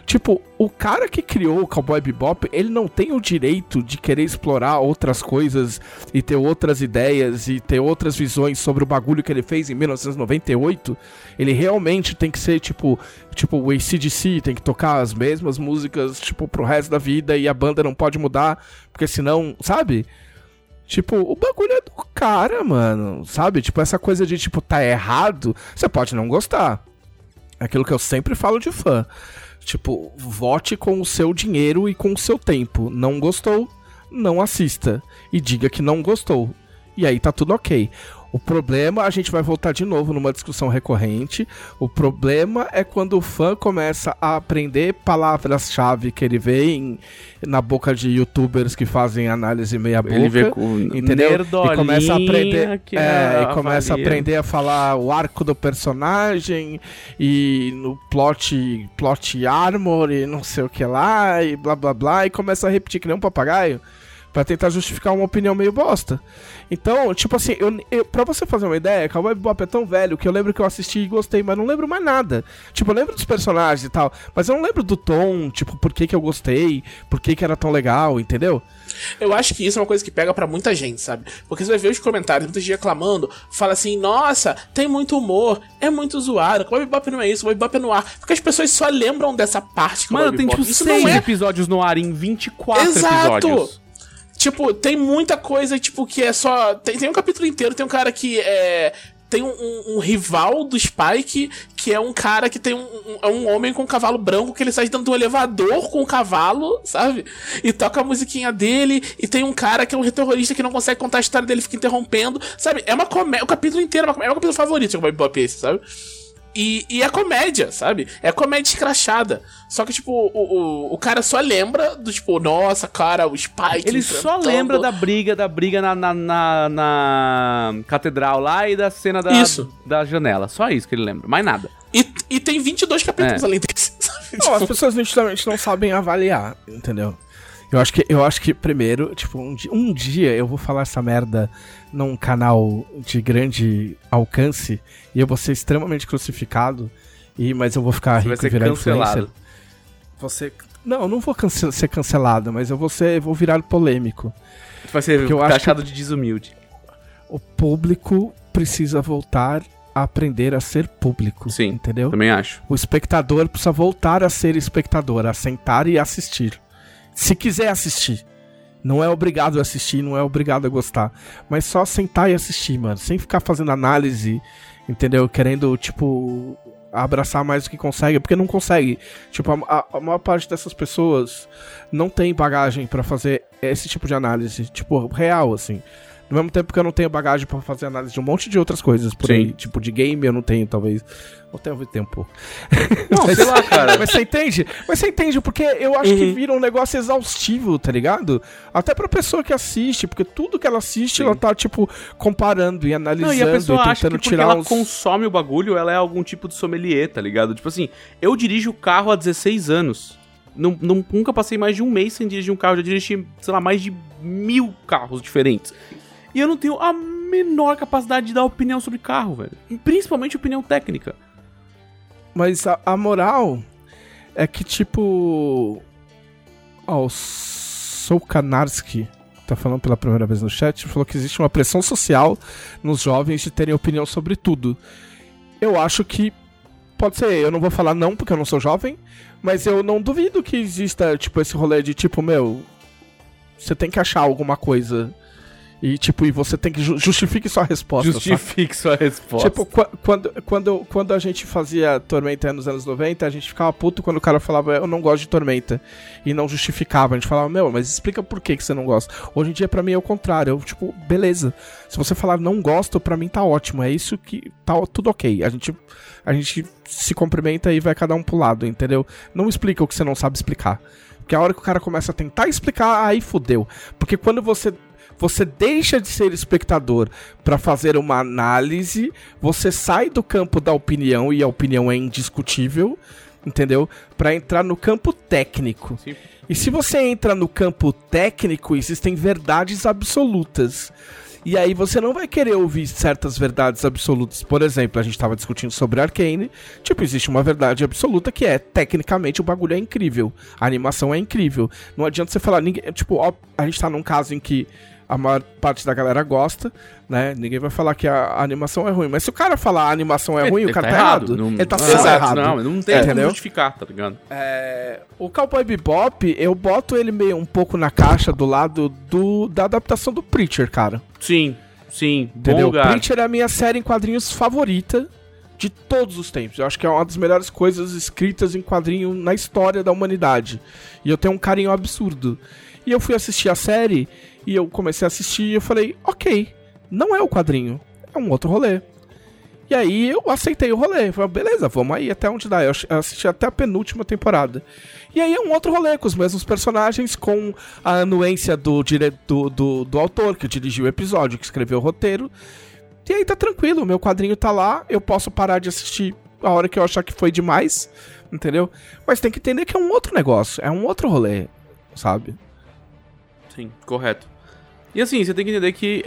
Speaker 1: Tipo, o cara que criou o Cowboy Bebop, ele não tem o direito de querer explorar outras coisas e ter outras ideias e ter outras visões sobre o bagulho que ele fez em 1998. Ele realmente tem que ser tipo, tipo o ACDC, tem que tocar as mesmas músicas, tipo, pro resto da vida e a banda não pode mudar, porque senão, sabe? Tipo, o bagulho é do cara, mano, sabe? Tipo, essa coisa de, tipo, tá errado, você pode não gostar. É aquilo que eu sempre falo de fã. Tipo, vote com o seu dinheiro e com o seu tempo. Não gostou? Não assista. E diga que não gostou. E aí tá tudo ok. O problema, a gente vai voltar de novo numa discussão recorrente. O problema é quando o fã começa a aprender palavras-chave que ele vê em- na boca de youtubers que fazem análise meia boca.
Speaker 2: Ele vê com
Speaker 1: Entendeu? E começa a aprender,
Speaker 2: que
Speaker 1: é, e começa a
Speaker 2: avalia.
Speaker 1: aprender a falar o arco do personagem e no plot, plot armor e não sei o que lá e blá blá blá e começa a repetir que nem um papagaio pra tentar justificar uma opinião meio bosta. Então, tipo assim, eu, eu, pra você fazer uma ideia, Cowboy Bebop é tão velho que eu lembro que eu assisti e gostei, mas não lembro mais nada. Tipo, eu lembro dos personagens e tal, mas eu não lembro do tom, tipo, por que que eu gostei, por que que era tão legal, entendeu?
Speaker 3: Eu acho que isso é uma coisa que pega pra muita gente, sabe? Porque você vai ver os comentários, muita gente reclamando, fala assim, nossa, tem muito humor, é muito zoado, Cowboy Bebop não é isso, Cowboy Bebop é no ar. Porque as pessoas só lembram dessa parte que
Speaker 2: Mano, tem tipo
Speaker 3: Isso
Speaker 2: seis
Speaker 3: é
Speaker 2: episódios no ar em 24
Speaker 3: Exato!
Speaker 2: episódios.
Speaker 3: Tipo, tem muita coisa, tipo, que é só. Tem, tem um capítulo inteiro, tem um cara que é. tem um, um- um rival do Spike, que é um cara que tem um, um, é um homem com um cavalo branco que ele sai dentro do elevador com o cavalo, sabe? E toca a musiquinha dele, e tem um cara que é um terrorista que não consegue contar a história dele, fica interrompendo, sabe? É uma comédia, o capítulo inteiro é uma comédia, é o capítulo favorito de Cowboy Bebop esse, sabe? E, e é comédia, sabe? É comédia escrachada. Só que, tipo, o, o, o cara só lembra do, tipo, nossa, cara, o Spike.
Speaker 2: Ele só lembra da briga, da briga na, na, na- na catedral lá e da cena da,
Speaker 3: Isso.
Speaker 2: da janela. Só isso que ele lembra, mais nada.
Speaker 3: E, e tem 22 capítulos
Speaker 2: É.
Speaker 3: além desse, sabe?
Speaker 1: Não, as
Speaker 3: Tipo,
Speaker 1: pessoas nitidamente não sabem avaliar, entendeu? Eu acho que, eu acho que primeiro, tipo, um, um dia eu vou falar essa merda num canal de grande alcance e eu vou ser extremamente crucificado, e, mas eu vou ficar
Speaker 2: Você
Speaker 1: rico e virar
Speaker 2: cancelado.
Speaker 1: influencer. Você. Não, eu não vou cance- ser cancelado, mas eu vou ser, vou virar polêmico.
Speaker 2: Você vai ser
Speaker 1: Porque eu acho
Speaker 2: taxado de desumilde.
Speaker 1: O público precisa voltar a aprender a ser público.
Speaker 2: Sim,
Speaker 1: Entendeu?
Speaker 2: Também acho.
Speaker 1: O espectador precisa voltar a ser espectador, a sentar e assistir. Se quiser assistir. Não é obrigado a assistir, não é obrigado a gostar. Mas só sentar e assistir, mano. Sem ficar fazendo análise, entendeu? Querendo, tipo, abraçar mais do que consegue, porque não consegue. Tipo, a, a- maior parte dessas pessoas não tem bagagem pra fazer esse tipo de análise, tipo, real, assim. No mesmo tempo que eu não tenho bagagem pra fazer análise de um monte de outras coisas por
Speaker 2: Sim.
Speaker 1: aí. Tipo, de game eu não tenho, talvez. Ou tenho, tenho um pouco.
Speaker 2: Não, sei lá, cara.
Speaker 1: Mas você entende? Mas você entende, porque eu acho que vira um negócio exaustivo, tá ligado? Até pra pessoa que assiste, porque tudo que ela assiste,
Speaker 2: Sim.
Speaker 1: ela tá, tipo, comparando e analisando
Speaker 2: Não, e a pessoa acha que
Speaker 1: tentando
Speaker 2: porque
Speaker 1: tirar
Speaker 2: ela
Speaker 1: uns...
Speaker 2: consome o bagulho, ela é algum tipo de sommelier, tá ligado? Tipo assim, eu dirijo carro há 16 anos. Não, não- nunca passei mais de um mês sem dirigir um carro. Já dirigi, sei lá, mais de mil carros diferentes. E eu não tenho a menor capacidade de dar opinião sobre carro, velho. Principalmente opinião técnica.
Speaker 1: Mas a, a moral é que, tipo... Ó, o Soukanarski tá falando pela primeira vez no chat, falou que existe uma pressão social nos jovens de terem opinião sobre tudo. Eu acho que pode ser, eu não vou falar não porque eu não sou jovem, mas eu não duvido que exista, tipo, esse rolê de tipo, meu, você tem que achar alguma coisa e tipo, e você tem que ju justifique sua resposta, sabe?
Speaker 2: Justifique sua resposta.
Speaker 1: Tipo, qu- quando, quando, quando a gente fazia Tormenta nos anos 90, a gente ficava puto quando o cara falava eu não gosto de Tormenta. E não justificava. A gente falava, meu, mas explica por que, que você não gosta. Hoje em dia, pra mim, é o contrário. Eu, tipo, beleza. Se você falar não gosto, pra mim tá ótimo. É isso que tá tudo ok. A gente, a gente se cumprimenta e vai cada um pro lado, entendeu? Não explica o que você não sabe explicar. Porque a hora que o cara começa a tentar explicar, aí fudeu. Porque quando você você deixa de ser espectador para fazer uma análise, você sai do campo da opinião e a opinião é indiscutível, entendeu? Para entrar no campo técnico.
Speaker 2: Sim.
Speaker 1: E se você entra no campo técnico, existem verdades absolutas. E aí você não vai querer ouvir certas verdades absolutas. Por exemplo, a gente tava discutindo sobre Arcane. Tipo, existe uma verdade absoluta que é, tecnicamente, o bagulho é incrível. A animação é incrível. Não adianta você falar, ninguém, tipo, ó, a gente tá num caso em que a maior parte da galera gosta, né? Ninguém vai falar que a, a animação é ruim. Mas se o cara falar a animação é ruim, o cara tá, errado.
Speaker 2: Não,
Speaker 1: Ele tá
Speaker 2: não,
Speaker 1: só
Speaker 3: Exato,
Speaker 1: errado.
Speaker 2: Não, não tem
Speaker 1: É,
Speaker 2: como justificar, tá ligado?
Speaker 1: É, o Cowboy Bebop, eu boto ele meio um pouco na caixa do lado do, da adaptação do Preacher, cara.
Speaker 2: Sim, sim. Bom
Speaker 1: Entendeu?
Speaker 2: lugar.
Speaker 1: Preacher é a minha série em quadrinhos favorita de todos os tempos. Eu acho que é uma das melhores coisas escritas em quadrinho na história da humanidade. E eu tenho um carinho absurdo. E eu fui assistir a série e eu comecei a assistir e eu falei, ok, não é o quadrinho, é um outro rolê. E aí eu aceitei o rolê. Falei, beleza, vamos aí até onde dá. Eu assisti até a penúltima temporada. E aí é um outro rolê, com os mesmos personagens, com a anuência do, dire... do, do, do autor que dirigiu o episódio, que escreveu o roteiro. E aí tá tranquilo, meu quadrinho tá lá, eu posso parar de assistir a hora que eu achar que foi demais, entendeu? Mas tem que entender que é um outro negócio, é um outro rolê, sabe?
Speaker 2: Sim, correto. E assim, você tem que entender que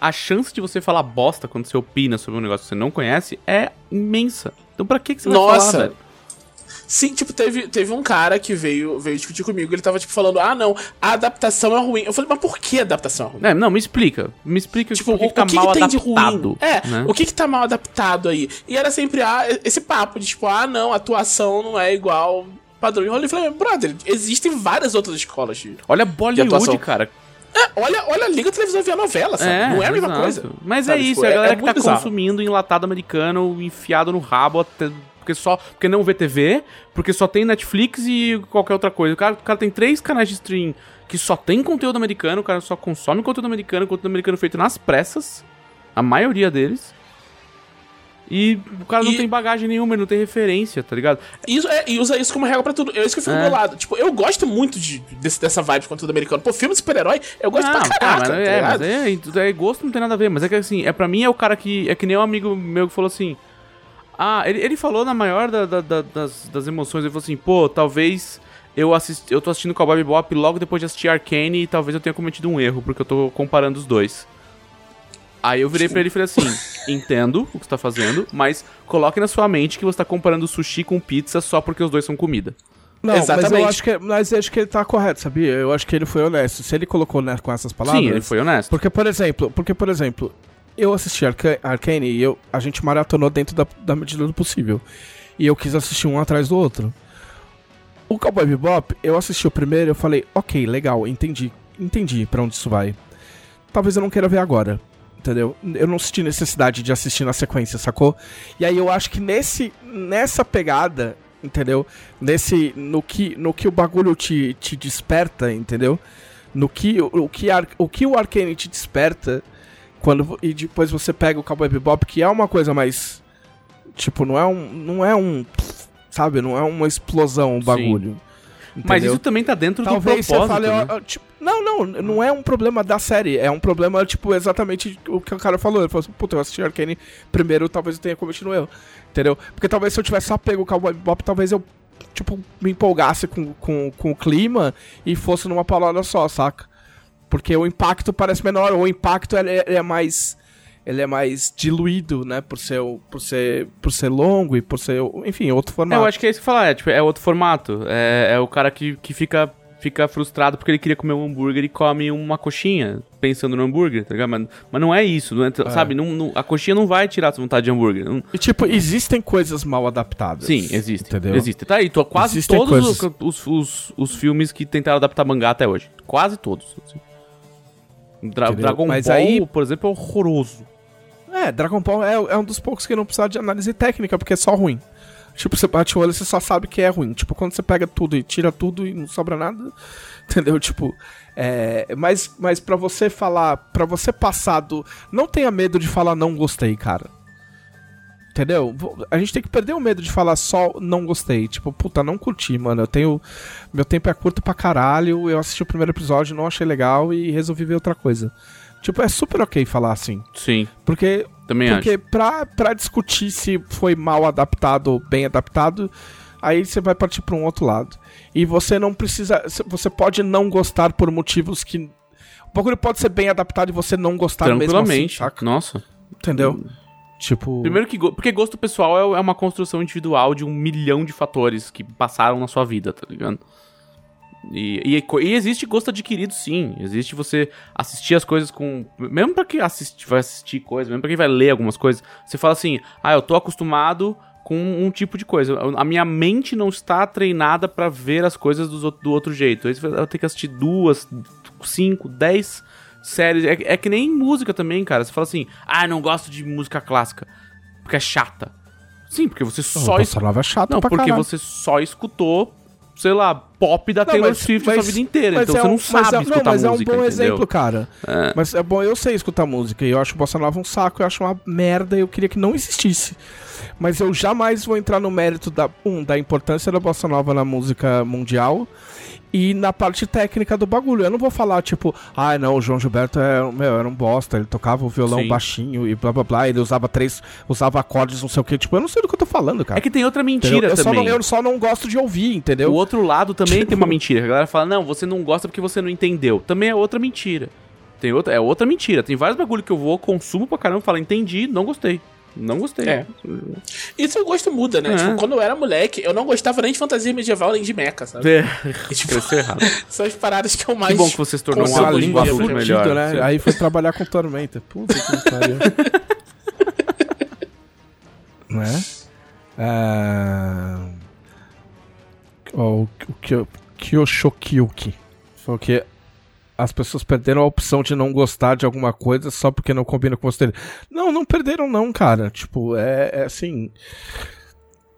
Speaker 2: a chance de você falar bosta quando você opina sobre um negócio que você não conhece é imensa. Então pra que, que você vai
Speaker 3: Nossa.
Speaker 2: falar, velho?
Speaker 3: Sim, tipo, teve, teve um cara que veio, veio discutir comigo, ele tava, tipo, falando, ah, não, a adaptação é ruim. Eu falei, mas por que a adaptação é ruim?
Speaker 2: É, não, me explica. Me explica
Speaker 3: Tipo,
Speaker 2: por que,
Speaker 3: o,
Speaker 2: que tá
Speaker 3: o que,
Speaker 2: mal
Speaker 3: que
Speaker 2: adaptado.
Speaker 3: É,
Speaker 2: né?
Speaker 3: o que que tá mal adaptado aí? E era sempre ah, esse papo de tipo, ah, não, a atuação não é igual padrão de Hollywood. Eu falei, brother, existem várias outras escolas de...
Speaker 2: Olha Bollywood, cara.
Speaker 3: olha, olha a Liga Televisão via novela, sabe? não é a mesma
Speaker 2: exato.
Speaker 3: coisa.
Speaker 2: Mas
Speaker 3: sabe?
Speaker 2: é isso,
Speaker 3: Tipo,
Speaker 2: é a galera que
Speaker 3: muito
Speaker 2: tá
Speaker 3: bizarro.
Speaker 2: consumindo enlatado americano enfiado no rabo até- porque só porque não vê TV, porque só tem Netflix e qualquer outra coisa. O cara, o cara tem três canais de stream que só tem conteúdo americano, o cara só consome conteúdo americano, conteúdo americano feito nas pressas, a maioria deles. E o cara não
Speaker 3: E-
Speaker 2: tem bagagem nenhuma, ele não tem referência, tá ligado?
Speaker 3: Isso, é, e usa isso como regra pra tudo. É isso que eu fico
Speaker 2: É.
Speaker 3: do meu lado. Tipo, eu gosto muito de, desse- dessa vibe de conteúdo americano. Pô, filme de super-herói, eu gosto pra
Speaker 2: tá,
Speaker 3: caraca,
Speaker 2: mas
Speaker 3: tá
Speaker 2: é,
Speaker 3: ligado?
Speaker 2: mas é, é gosto não tem nada a ver, mas é que assim, é pra mim é o cara que. É que nem um amigo meu que falou assim. Ah, ele, ele falou na maior da- da- da- das, das emoções, ele falou assim, pô, talvez eu assisti, eu tô assistindo Cowboy Bebop logo depois de assistir Arcane e talvez eu tenha cometido um erro, porque eu tô comparando os dois. Aí eu virei pra ele e falei assim, entendo o que você tá fazendo, mas coloque na sua mente que você tá comparando sushi com pizza só porque os dois são comida.
Speaker 1: Não, mas
Speaker 3: Exatamente.
Speaker 1: eu acho que, mas eu acho que ele tá correto, sabia? Eu acho que ele foi honesto. Se ele colocou né, com essas palavras.
Speaker 2: Sim, ele foi honesto.
Speaker 1: Porque, por exemplo, porque, por exemplo, eu assisti Arca Arcane e eu, a gente maratonou dentro da, da medida do possível. E eu quis assistir um atrás do outro. O Cowboy Bebop, eu assisti o primeiro e eu falei, ok, legal, entendi. Entendi pra onde isso vai. Talvez eu não queira ver agora. Entendeu? Eu não senti necessidade de assistir na sequência, sacou? E aí eu acho que nesse, nessa pegada, entendeu? Nesse. No que, no que o bagulho te, te desperta, entendeu? No que, o, o que, ar, o que o Arcane te desperta quando e depois você pega o Cowboy Bebop, que é uma coisa mais tipo, não é um não é um, sabe, não é uma explosão o bagulho.
Speaker 2: Mas isso também tá dentro
Speaker 1: Talvez
Speaker 2: do propósito,
Speaker 1: você fale,
Speaker 2: né?
Speaker 1: ó, tipo, não, não, não é um problema da série, é um problema, tipo, exatamente o que o cara falou. Ele falou assim, puta, eu assisti Arcane primeiro, talvez eu tenha cometido um erro, entendeu? Porque talvez se eu tivesse só pego o Cowboy Bebop, talvez eu, tipo, me empolgasse com, com, com o clima e fosse numa palavra só, saca? Porque o impacto parece menor, o impacto é, é mais... Ele é mais diluído, né? Por ser, por ser, por ser longo e por ser, enfim, outro
Speaker 2: É,
Speaker 1: formato.
Speaker 2: eu acho que é isso que falar, é, tipo, é outro formato. É, é o cara que, que fica, fica frustrado porque ele queria comer um hambúrguer e come uma coxinha pensando no hambúrguer, tá ligado? Mas, mas não é isso, não é, sabe? Não, não- a coxinha não vai tirar a sua vontade de hambúrguer. Não-
Speaker 1: E, tipo, existem coisas mal adaptadas.
Speaker 2: sim, existe.
Speaker 1: Entendeu?
Speaker 2: Existe. Tá aí, tô, quase
Speaker 1: Existem
Speaker 2: todos
Speaker 1: coisas.
Speaker 2: os, os, os, os filmes que tentaram adaptar mangá até hoje. Quase todos. assim. Dra-
Speaker 1: Entendeu?
Speaker 2: Dragon
Speaker 1: Mas
Speaker 2: Ball,
Speaker 1: aí-
Speaker 2: por exemplo, é horroroso.
Speaker 1: É, Dragon Ball é, é um dos poucos que não precisa de análise técnica, porque é só ruim. Tipo, você bate o olho e você só sabe que é ruim. Tipo, quando você pega tudo e tira tudo e não sobra nada, entendeu? Tipo, é, mas, mas para você falar, pra você passar do... Não tenha medo de falar não gostei, cara. Entendeu? A gente tem que perder o medo de falar só não gostei. Tipo, puta, não curti, mano. Eu tenho. Meu tempo é curto pra caralho. Eu assisti o primeiro episódio, não achei legal e resolvi ver outra coisa. Tipo, é super ok falar assim.
Speaker 2: Sim,
Speaker 1: Porque
Speaker 2: também acho.
Speaker 1: porque pra, pra discutir se foi mal adaptado ou bem adaptado, aí você vai partir pra um outro lado. E você não precisa. Você pode não gostar por motivos que. O bagulho pode ser bem adaptado e você não gostar mesmo assim,
Speaker 2: Tranquilamente. Nossa.
Speaker 1: Entendeu? Tipo.
Speaker 2: Primeiro que. Porque gosto pessoal é, é uma construção individual de um milhão de fatores que passaram na sua vida, tá ligado? E, e, co- e existe gosto adquirido, sim. Existe você assistir as coisas com. Mesmo pra quem assiste, vai assistir coisas, mesmo pra quem vai ler algumas coisas, você fala assim: ah, eu tô acostumado com um tipo de coisa. A minha mente não está treinada pra ver as coisas out- do outro jeito. Aí você vai ter que assistir duas, cinco, dez séries. É, é que nem música também, cara. Você fala assim: ah, não gosto de música clássica. Porque é chata. Sim, porque você
Speaker 1: Só
Speaker 2: só
Speaker 1: Bossa Nova é chato
Speaker 2: não, porque
Speaker 1: caralho.
Speaker 2: você só escutou, sei lá, pop da
Speaker 1: Não,
Speaker 2: Taylor
Speaker 1: mas-
Speaker 2: Swift a
Speaker 1: mas-
Speaker 2: sua vida inteira.
Speaker 1: mas
Speaker 2: Então
Speaker 1: é
Speaker 2: você não
Speaker 1: mas
Speaker 2: sabe
Speaker 1: é,
Speaker 2: escutar
Speaker 1: não, mas
Speaker 2: música,
Speaker 1: é um bom
Speaker 2: entendeu?
Speaker 1: exemplo, cara.
Speaker 2: É.
Speaker 1: Mas é bom, eu sei escutar música e eu acho Bossa Nova um saco, eu acho uma merda e eu queria que não existisse. Mas eu jamais vou entrar no mérito da, um, da importância da Bossa Nova na música mundial e na parte técnica do bagulho. Eu não vou falar, tipo, ah, não, o João Gilberto é, meu, era um bosta, ele tocava o violão
Speaker 2: Sim.
Speaker 1: baixinho e blá blá blá, ele usava três, usava acordes, não sei o que. Tipo, eu não sei do que eu tô falando, cara.
Speaker 2: É que tem outra mentira
Speaker 1: eu, só
Speaker 2: também.
Speaker 1: não, eu só não gosto de ouvir, entendeu?
Speaker 2: O outro lado também
Speaker 1: Tipo-
Speaker 2: tem uma mentira. A galera fala, não, você não gosta porque você não entendeu. Também é outra mentira. Tem outra, é outra mentira. Tem vários bagulho que eu vou, consumo pra caramba, falo, entendi, não gostei. Não gostei.
Speaker 3: É. Isso o gosto muda, né?
Speaker 2: É.
Speaker 3: Tipo, quando eu era moleque, eu não gostava nem de fantasia medieval nem de mecha, sabe?
Speaker 2: É.
Speaker 3: E, tipo,
Speaker 2: Cresceu errado.
Speaker 3: são as paradas que eu mais.
Speaker 2: Que bom que você se tornou um língua
Speaker 3: né?
Speaker 2: melhor.
Speaker 1: né?
Speaker 2: Sim.
Speaker 1: Aí foi trabalhar com Tormenta. Puta que pariu. né? Ah... Ó, o o Kyo- Kyoshokyuki. Foi o que? As pessoas perderam a opção de não gostar de alguma coisa só porque não combina com você. Não, não perderam não, cara. Tipo, é, é assim...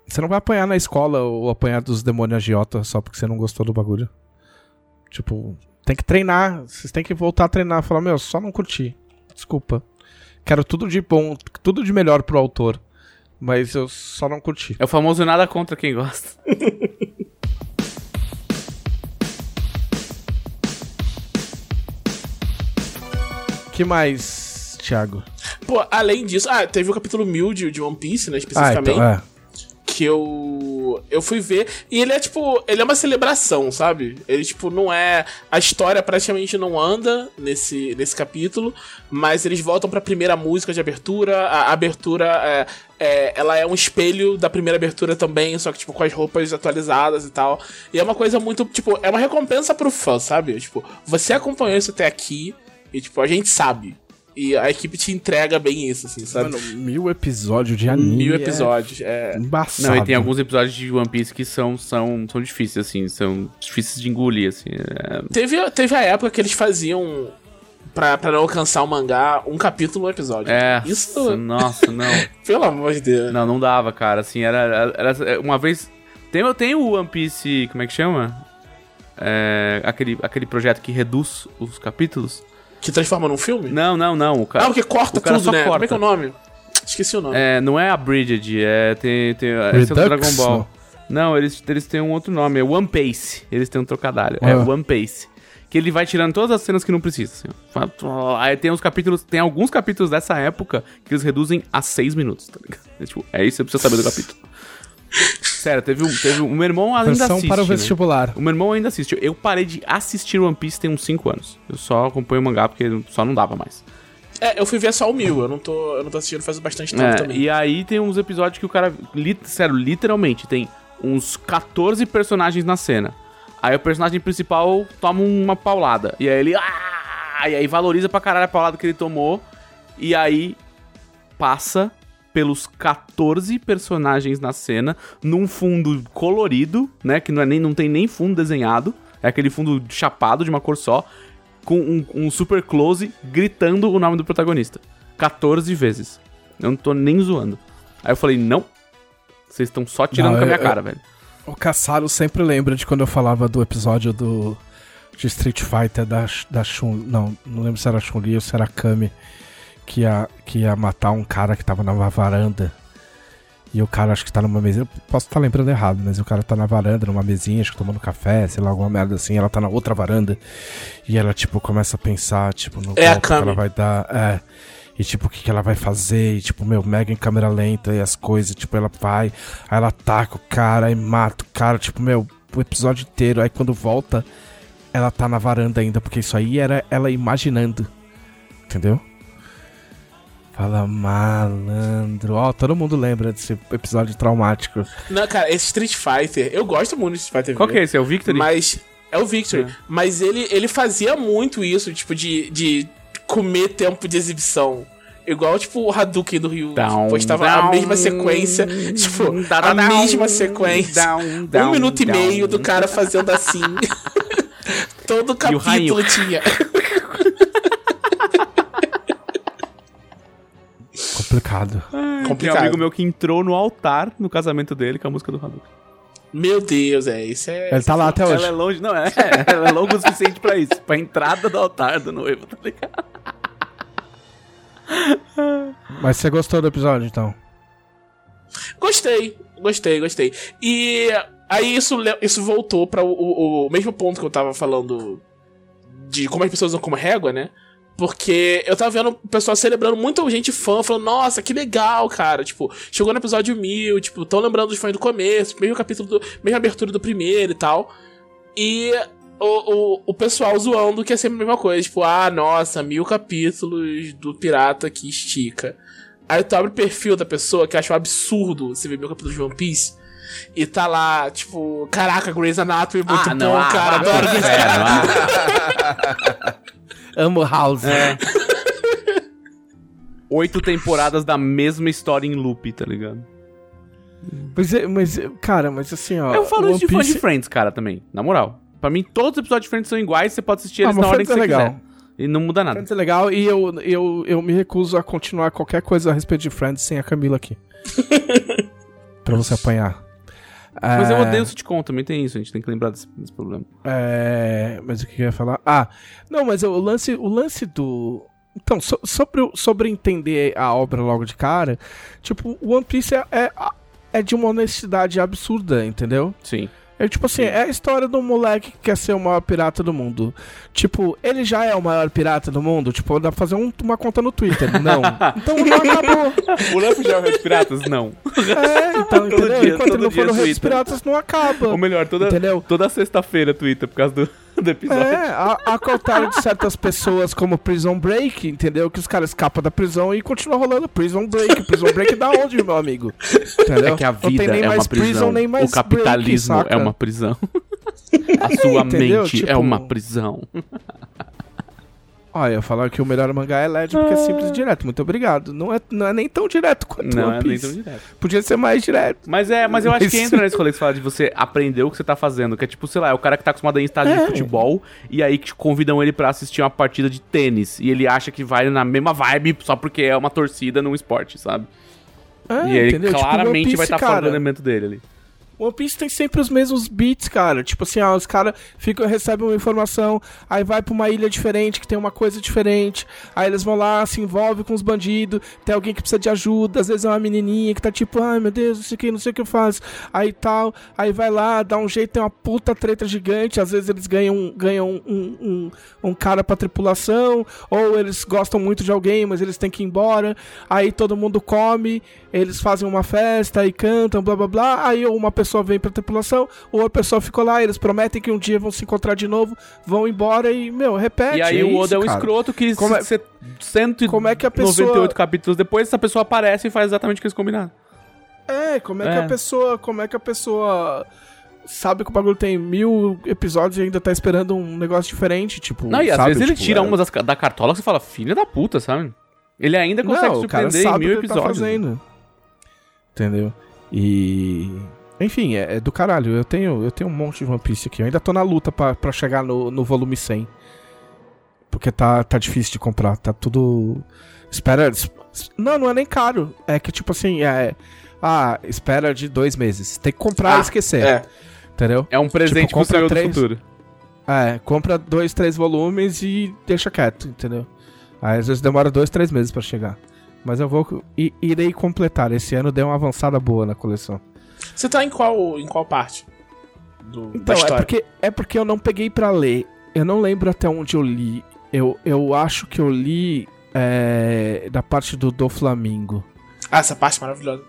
Speaker 1: Você não vai apanhar na escola ou apanhar dos demônios agiota só porque você não gostou do bagulho. Tipo, tem que treinar. Vocês têm que voltar a treinar. Falar, meu, só não curti. Desculpa. Quero tudo de bom, tudo de melhor pro autor. Mas eu só não curti.
Speaker 2: É o famoso nada contra quem gosta.
Speaker 1: que mais, Thiago?
Speaker 3: Pô, além disso, ah, teve o capítulo 1000 de, de One Piece, né,
Speaker 1: Ah,
Speaker 3: especificamente.
Speaker 1: então, é.
Speaker 3: que eu eu fui ver e ele é tipo, ele é uma celebração, sabe? Ele tipo não é a história praticamente não anda nesse nesse capítulo, mas eles voltam pra primeira música de abertura, a abertura é, é, ela é um espelho da primeira abertura também, só que tipo com as roupas atualizadas e tal. E é uma coisa muito, tipo, é uma recompensa pro fã, sabe? Tipo, você acompanhou isso até aqui e tipo, a gente sabe. E a equipe te entrega bem isso, assim, sabe?
Speaker 1: Mano, mil episódios de anime.
Speaker 3: Mil episódios. É,
Speaker 1: É embaçado.
Speaker 2: Não, e tem alguns episódios de One Piece que são, são, são difíceis, assim, são difíceis de engolir, assim. é-
Speaker 3: Teve, teve a época que eles faziam, pra, pra não alcançar o mangá, um capítulo no episódio.
Speaker 2: É,
Speaker 3: Isso,
Speaker 2: nossa, não.
Speaker 3: pelo amor de Deus.
Speaker 2: Não, não dava, cara. Assim, era. era uma vez. Tem, eu tenho o One Piece. Como é que chama? É, aquele, aquele projeto que reduz os capítulos.
Speaker 3: Que transforma num filme?
Speaker 2: Não, não, não. O cara,
Speaker 3: Ah, porque corta
Speaker 2: o cara
Speaker 3: tudo,
Speaker 2: só
Speaker 3: né? Como
Speaker 2: corta.
Speaker 3: é que é o nome? Esqueci o nome.
Speaker 2: É, não é a Bridget, é. Tem, tem, esse é o do Dragon? Ball. Não, eles, eles têm um outro nome, é One Pace. Eles têm um trocadilho. É
Speaker 1: Ah.
Speaker 2: One Pace. Que ele vai tirando todas as cenas que não precisa. Assim. Aí tem uns capítulos. Tem alguns capítulos dessa época que eles reduzem a seis minutos, tá ligado? É, tipo, é isso que você precisa saber do capítulo. Sério, teve um. Teve um o meu irmão ainda
Speaker 1: Versão
Speaker 2: assiste.
Speaker 1: para o
Speaker 2: né?
Speaker 1: vestibular.
Speaker 2: O meu irmão ainda assiste. Eu parei de assistir One Piece tem uns 5 anos. Eu só acompanho o mangá porque só não dava mais.
Speaker 3: É, eu fui ver só o mil, eu não tô, eu não tô assistindo faz bastante tempo
Speaker 2: É,
Speaker 3: também.
Speaker 2: e aí tem uns episódios que o cara, li- sério, literalmente, tem uns 14 personagens na cena. Aí o personagem principal toma uma paulada. E aí ele. Ah! E aí valoriza pra caralho a paulada que ele tomou. E aí passa pelos 14 personagens na cena, num fundo colorido, né? Que não, é nem, não tem nem fundo desenhado. É aquele fundo chapado de uma cor só. Com um, um super close gritando o nome do protagonista. 14 vezes. Eu não tô nem zoando. Aí eu falei, não. Vocês estão só tirando
Speaker 1: Não,
Speaker 2: com a minha
Speaker 1: eu-
Speaker 2: cara, velho.
Speaker 1: O Caçaro sempre lembra de quando eu falava do episódio do de Street Fighter da, da Chun. Não, não lembro se era Chun-Li ou se era Kami. Que ia, que ia matar um cara que tava numa varanda. E o cara acho que tá numa mesinha. eu Posso estar lembrando errado, mas o cara tá na varanda, numa mesinha, acho que tomando café, sei lá, alguma merda assim. Ela tá na outra varanda. E ela, tipo, começa a pensar, tipo, no
Speaker 3: É
Speaker 1: que ela vai dar. É. E tipo, o que, que ela vai fazer? E tipo, meu, mega em câmera lenta e as coisas, tipo, ela vai, aí ela ataca o cara e mata o cara, tipo, meu, o episódio inteiro. Aí quando volta, ela tá na varanda ainda, porque isso aí era ela imaginando. Entendeu? Fala malandro. Ó, todo mundo lembra desse episódio traumático.
Speaker 3: Não, cara, esse Street Fighter, eu gosto muito de Street Fighter
Speaker 2: Qual
Speaker 3: V,
Speaker 2: que é esse? É o Victory?
Speaker 3: Mas. É o Victory. Mas ele, ele fazia muito isso, tipo, de, de comer tempo de exibição. Igual, tipo, o Hadouken do Ryu.
Speaker 2: Down,
Speaker 3: tipo, postava a
Speaker 2: down,
Speaker 3: mesma sequência. Tipo,
Speaker 2: down,
Speaker 3: a
Speaker 2: down,
Speaker 3: mesma sequência.
Speaker 2: down,
Speaker 3: um
Speaker 2: down,
Speaker 3: minuto e meio do cara fazendo assim. Todo capítulo tinha.
Speaker 1: Complicado.
Speaker 2: Tem um
Speaker 3: Complicado.
Speaker 2: amigo meu que entrou no altar no casamento dele com a música do Hadouken.
Speaker 3: Meu Deus, é. Isso é.
Speaker 1: Ele tá lá até hoje.
Speaker 2: Ela é longe, não, é, ela é longa o suficiente pra isso, pra entrada do altar do noivo, tá ligado?
Speaker 1: Mas você gostou do episódio, então?
Speaker 3: Gostei, gostei, gostei. E aí isso, isso voltou para o, o- o mesmo ponto que eu tava falando de como as pessoas usam como régua, né? Porque eu tava vendo o pessoal celebrando, muita gente fã, falando, nossa, que legal, cara. Tipo, chegou no episódio 1000, tipo, tão lembrando dos fãs do começo, mesmo capítulo, do, mesma abertura do primeiro e tal. E o, o, o pessoal zoando que é sempre a mesma coisa, tipo, ah, nossa, mil capítulos do pirata que estica. Aí tu abre o perfil da pessoa que acha um absurdo você ver mil capítulos de One Piece. E tá lá, tipo, caraca, Grey's Anatomy, muito
Speaker 2: Ah, não,
Speaker 3: bom,
Speaker 2: ah,
Speaker 3: cara,
Speaker 2: vai
Speaker 3: adoro Grey's Anatomy.
Speaker 1: Amo House.
Speaker 2: É. Oito temporadas da mesma história em loop, tá ligado?
Speaker 1: Mas, é- mas, cara, mas assim, ó.
Speaker 2: Eu falo
Speaker 1: One
Speaker 2: isso de fã
Speaker 1: Piece-
Speaker 2: de Friends, cara, também, na moral. Pra mim, todos os episódios de Friends são iguais, você pode assistir
Speaker 1: Ah,
Speaker 2: eles
Speaker 1: mas
Speaker 2: na ordem que
Speaker 1: Friends
Speaker 2: você
Speaker 1: é legal.
Speaker 2: quiser. E não muda nada.
Speaker 1: Friends é legal e eu, eu, eu me recuso a continuar qualquer coisa a respeito de Friends sem a Camila aqui. pra você apanhar.
Speaker 2: Mas eu
Speaker 1: É,
Speaker 2: odeio o sitcom, também tem isso, a gente tem que lembrar desse, desse problema.
Speaker 1: É, mas o que eu ia falar? Ah, não, mas o lance, o lance do. Então, so- sobre, sobre entender a obra logo de cara, tipo, o One Piece é, é, é de uma honestidade absurda, entendeu?
Speaker 2: Sim.
Speaker 1: É tipo assim, é a história do moleque que quer ser o maior pirata do mundo. Tipo, ele já é o maior pirata do mundo? Tipo, dá pra fazer um- uma conta no Twitter. Não. Então não acabou.
Speaker 2: O Lampo já é o Rei dos Piratas? Não.
Speaker 1: É, então,
Speaker 2: Todo
Speaker 1: entendeu?
Speaker 2: dia,
Speaker 1: Enquanto
Speaker 2: todo
Speaker 1: não for o Rei dos. Piratas, não acaba.
Speaker 2: Ou melhor, toda,
Speaker 1: Entendeu?
Speaker 2: toda sexta-feira, Twitter, por causa do, do episódio.
Speaker 1: É, a, a contrário de certas pessoas como Prison Break, entendeu? Que os caras escapam da prisão e continuam rolando Prison Break. Prison Break da onde, meu amigo? Entendeu?
Speaker 2: É que a
Speaker 1: Não tem
Speaker 2: vida
Speaker 1: nem
Speaker 2: é
Speaker 1: mais
Speaker 2: uma prisão.
Speaker 1: prison, nem mais
Speaker 2: o capitalismo
Speaker 1: break,
Speaker 2: é uma prisão. A sua
Speaker 1: Entendeu?
Speaker 2: mente é
Speaker 1: Tipo-
Speaker 2: uma prisão.
Speaker 1: Olha, eu falar que o melhor mangá é LED porque é simples e direto. Muito obrigado. Não é, não é nem tão direto quanto
Speaker 2: Não
Speaker 1: One
Speaker 2: é nem
Speaker 1: Piece.
Speaker 2: tão direto.
Speaker 1: Podia ser mais direto.
Speaker 2: Mas é, mas eu acho que
Speaker 1: Mas-
Speaker 2: entra nesse rolê que você fala de você aprender o que você tá fazendo. Que é tipo, sei lá, é o cara que tá acostumado a ir em estádio de
Speaker 1: É.
Speaker 2: futebol e aí que convidam ele pra assistir uma partida de tênis. E ele acha que vai na mesma vibe só porque é uma torcida num esporte, sabe?
Speaker 1: É,
Speaker 2: e ele
Speaker 1: entendeu? Tipo,
Speaker 2: claramente
Speaker 1: Piece,
Speaker 2: vai estar fora
Speaker 1: cara,
Speaker 2: do elemento dele ali.
Speaker 1: One Piece tem sempre os mesmos beats, cara. Tipo assim, ó, os caras recebem uma informação, aí vai pra uma ilha diferente, que tem uma coisa diferente. Aí eles vão lá, se envolvem com os bandidos, tem alguém que precisa de ajuda, às vezes é uma menininha que tá tipo, ai meu Deus, não sei o que, não sei o que eu faço. Aí tal, aí vai lá, dá um jeito, tem uma puta treta gigante, às vezes eles ganham, ganham um, um, um cara pra tripulação, ou eles gostam muito de alguém, mas eles têm que ir embora. Aí todo mundo come, eles fazem uma festa e cantam, blá blá blá. Aí uma pessoa vem pra tripulação, outra pessoa ficou lá, eles prometem que um dia vão se encontrar de novo, vão embora e, meu, repete.
Speaker 2: E aí
Speaker 1: é
Speaker 2: o Oda
Speaker 1: isso,
Speaker 2: é um
Speaker 1: cara.
Speaker 2: escroto que
Speaker 1: Como é-
Speaker 2: se- 198
Speaker 1: como é que a pessoa-
Speaker 2: capítulos depois, essa pessoa aparece e faz exatamente o que eles combinaram.
Speaker 1: É, como é, que
Speaker 2: É.
Speaker 1: a pessoa. Como é que a pessoa. Sabe que o bagulho tem mil episódios e ainda tá esperando um negócio diferente, tipo.
Speaker 2: Não, e às
Speaker 1: sabe?
Speaker 2: vezes ele
Speaker 1: Tipo,
Speaker 2: tira
Speaker 1: é-
Speaker 2: uma das, da cartola que você fala, filha da puta, sabe? Ele ainda consegue
Speaker 1: Não, o cara
Speaker 2: surpreender em mil
Speaker 1: que tá
Speaker 2: episódios.
Speaker 1: fazendo. Entendeu? E. Enfim, é, é do caralho. Eu tenho, eu tenho um monte de One Piece aqui. Eu ainda tô na luta pra, pra chegar no, no volume 100. Porque tá, tá difícil de comprar. Tá tudo. Espera. es- Não, não é nem caro. É que tipo assim, é. Ah, espera de dois meses. Tem que comprar
Speaker 3: Ah,
Speaker 1: e esquecer.
Speaker 3: É.
Speaker 1: Entendeu?
Speaker 2: É um presente
Speaker 1: Tipo,
Speaker 2: pro eu do
Speaker 1: três-
Speaker 2: futuro.
Speaker 1: É, compra dois, três volumes e deixa quieto, entendeu? Aí às vezes demora dois, três meses pra chegar. Mas eu vou. irei completar. Esse ano deu uma avançada boa na coleção.
Speaker 3: Você tá em qual, em qual parte? Do,
Speaker 1: Então, é porque, é porque eu não peguei pra ler. Eu não lembro até onde eu li. Eu, eu acho que eu li é, da parte do, do Flamingo.
Speaker 3: Ah, essa parte maravilhosa.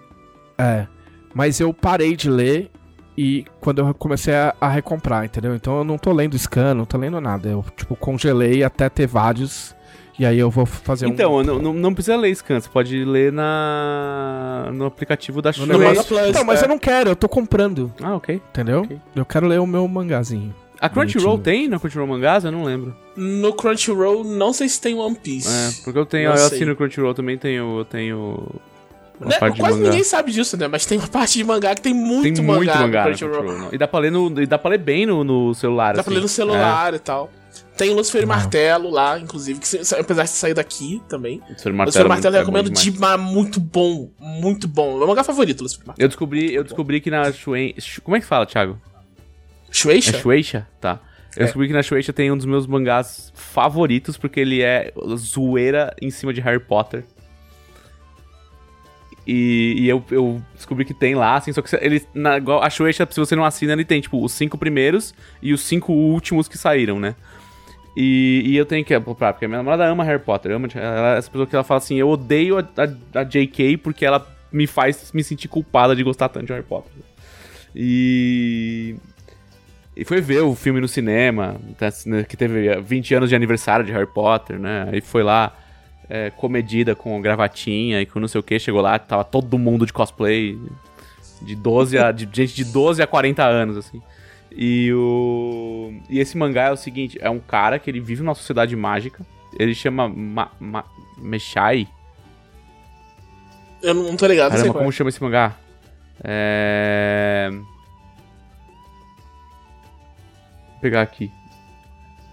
Speaker 1: É. Mas eu parei de ler e quando eu comecei a, a recomprar, entendeu? Então eu não tô lendo scan, não tô lendo nada. Eu, tipo, congelei até ter vários. E aí eu vou fazer um.
Speaker 2: Então, não, não, não precisa ler Scan, você pode ler na no aplicativo da Shueisha.
Speaker 3: Manga Plus,
Speaker 1: Então, mas
Speaker 3: é.
Speaker 1: eu não quero, eu tô comprando,
Speaker 2: Ah, ok.
Speaker 1: entendeu?
Speaker 2: Ok.
Speaker 1: Eu quero ler o meu mangazinho.
Speaker 2: A Crunchyroll tem na Crunchyroll Mangás? Eu não lembro.
Speaker 3: No Crunchyroll, não sei se tem One Piece.
Speaker 2: É, porque eu tenho,
Speaker 3: Não
Speaker 2: eu
Speaker 3: sei.
Speaker 2: assino o Crunchyroll também, tenho, eu tenho
Speaker 3: Né, Quase
Speaker 2: mangá.
Speaker 3: ninguém sabe disso, né? Mas tem uma parte de mangá que tem muito
Speaker 2: tem
Speaker 3: mangá,
Speaker 2: muito mangá
Speaker 3: Crunchyroll.
Speaker 2: Crunchyroll. não. E dá pra ler, no, e dá pra ler bem no, no celular,
Speaker 3: Dá
Speaker 2: assim.
Speaker 3: pra ler no celular e tal. Tem Lucifer e Martelo lá, inclusive, que apesar de sair daqui também.
Speaker 2: É. Lucifer
Speaker 3: Lucifer
Speaker 2: Martelo,
Speaker 3: e Martelo
Speaker 2: é
Speaker 3: recomendo
Speaker 2: demais.
Speaker 3: demais, muito bom, muito bom. Meu mangá favorito, Lucifer e Martelo.
Speaker 2: Eu descobri, eu descobri que na Shueisha... Como é que fala, Thiago?
Speaker 3: Shueisha?
Speaker 2: É Shueisha? Tá. Eu
Speaker 3: É.
Speaker 2: descobri que na Shueisha tem um dos meus mangás favoritos, porque ele é zoeira em cima de Harry Potter. E, e eu, eu descobri que tem lá, assim, só que ele, na, a Shueisha, se você não assina, ele tem, tipo, os cinco primeiros e os cinco últimos que saíram, né? E, e eu tenho que comprar, porque a minha namorada ama Harry Potter, ama ela, essa pessoa que ela fala assim, eu odeio a, a, a JK porque ela me faz me sentir culpada de gostar tanto de Harry Potter. E... E foi ver o filme no cinema, tá, né, que teve 20 anos de aniversário de Harry Potter, né? Aí foi lá, é, comedida com gravatinha e com não sei o que, chegou lá, tava todo mundo de cosplay, de 12 a. de gente de 12 a 40 anos, assim. E o. E esse mangá é o seguinte: é um cara que ele vive numa sociedade mágica. Ele chama Ma, Ma, Meshai.
Speaker 3: Eu não, tô ligado,
Speaker 2: Caramba,
Speaker 3: qual é.
Speaker 2: como chama esse mangá? É. pegar aqui.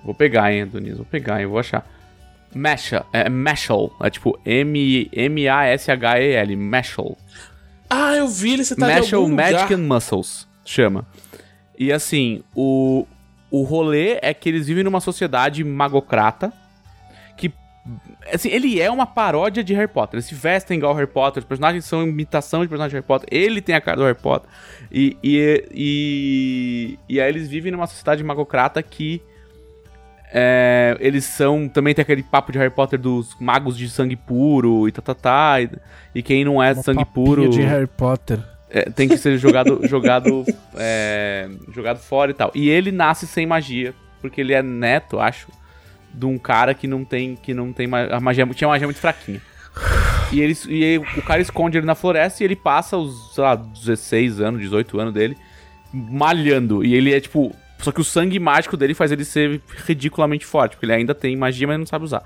Speaker 2: Vou pegar, hein, Adonis. Vou pegar, hein, vou achar. Mashal, é Mashal, é tipo M-A-S-H-E-L, Mashal.
Speaker 3: Ah, eu vi ele, você tá
Speaker 2: Mashal. Magic and Muscles, chama. E assim, o, o rolê é que eles vivem numa sociedade magocrata, que, assim, ele é uma paródia de Harry Potter. Eles se vestem igual Harry Potter, os personagens são imitação de personagens de Harry Potter, ele tem a cara do Harry Potter. E, e, e, e aí eles vivem numa sociedade magocrata que é, eles são. Também tem aquele papo de Harry Potter dos magos de sangue puro e tá, tá, tá. E, e quem não é
Speaker 1: Uma
Speaker 2: sangue puro
Speaker 1: de Harry Potter.
Speaker 2: É, tem que ser jogado, jogado, é, jogado fora e tal. E ele nasce sem magia, porque ele é neto, acho, de um cara que não tem, que não tem ma- a magia, tinha uma magia muito fraquinha. E, ele, e o cara esconde ele na floresta e ele passa os, sei lá, 16 anos, 18 anos dele malhando. E ele é tipo. Só que o sangue mágico dele faz ele ser ridiculamente forte, porque ele ainda tem magia, mas não sabe usar.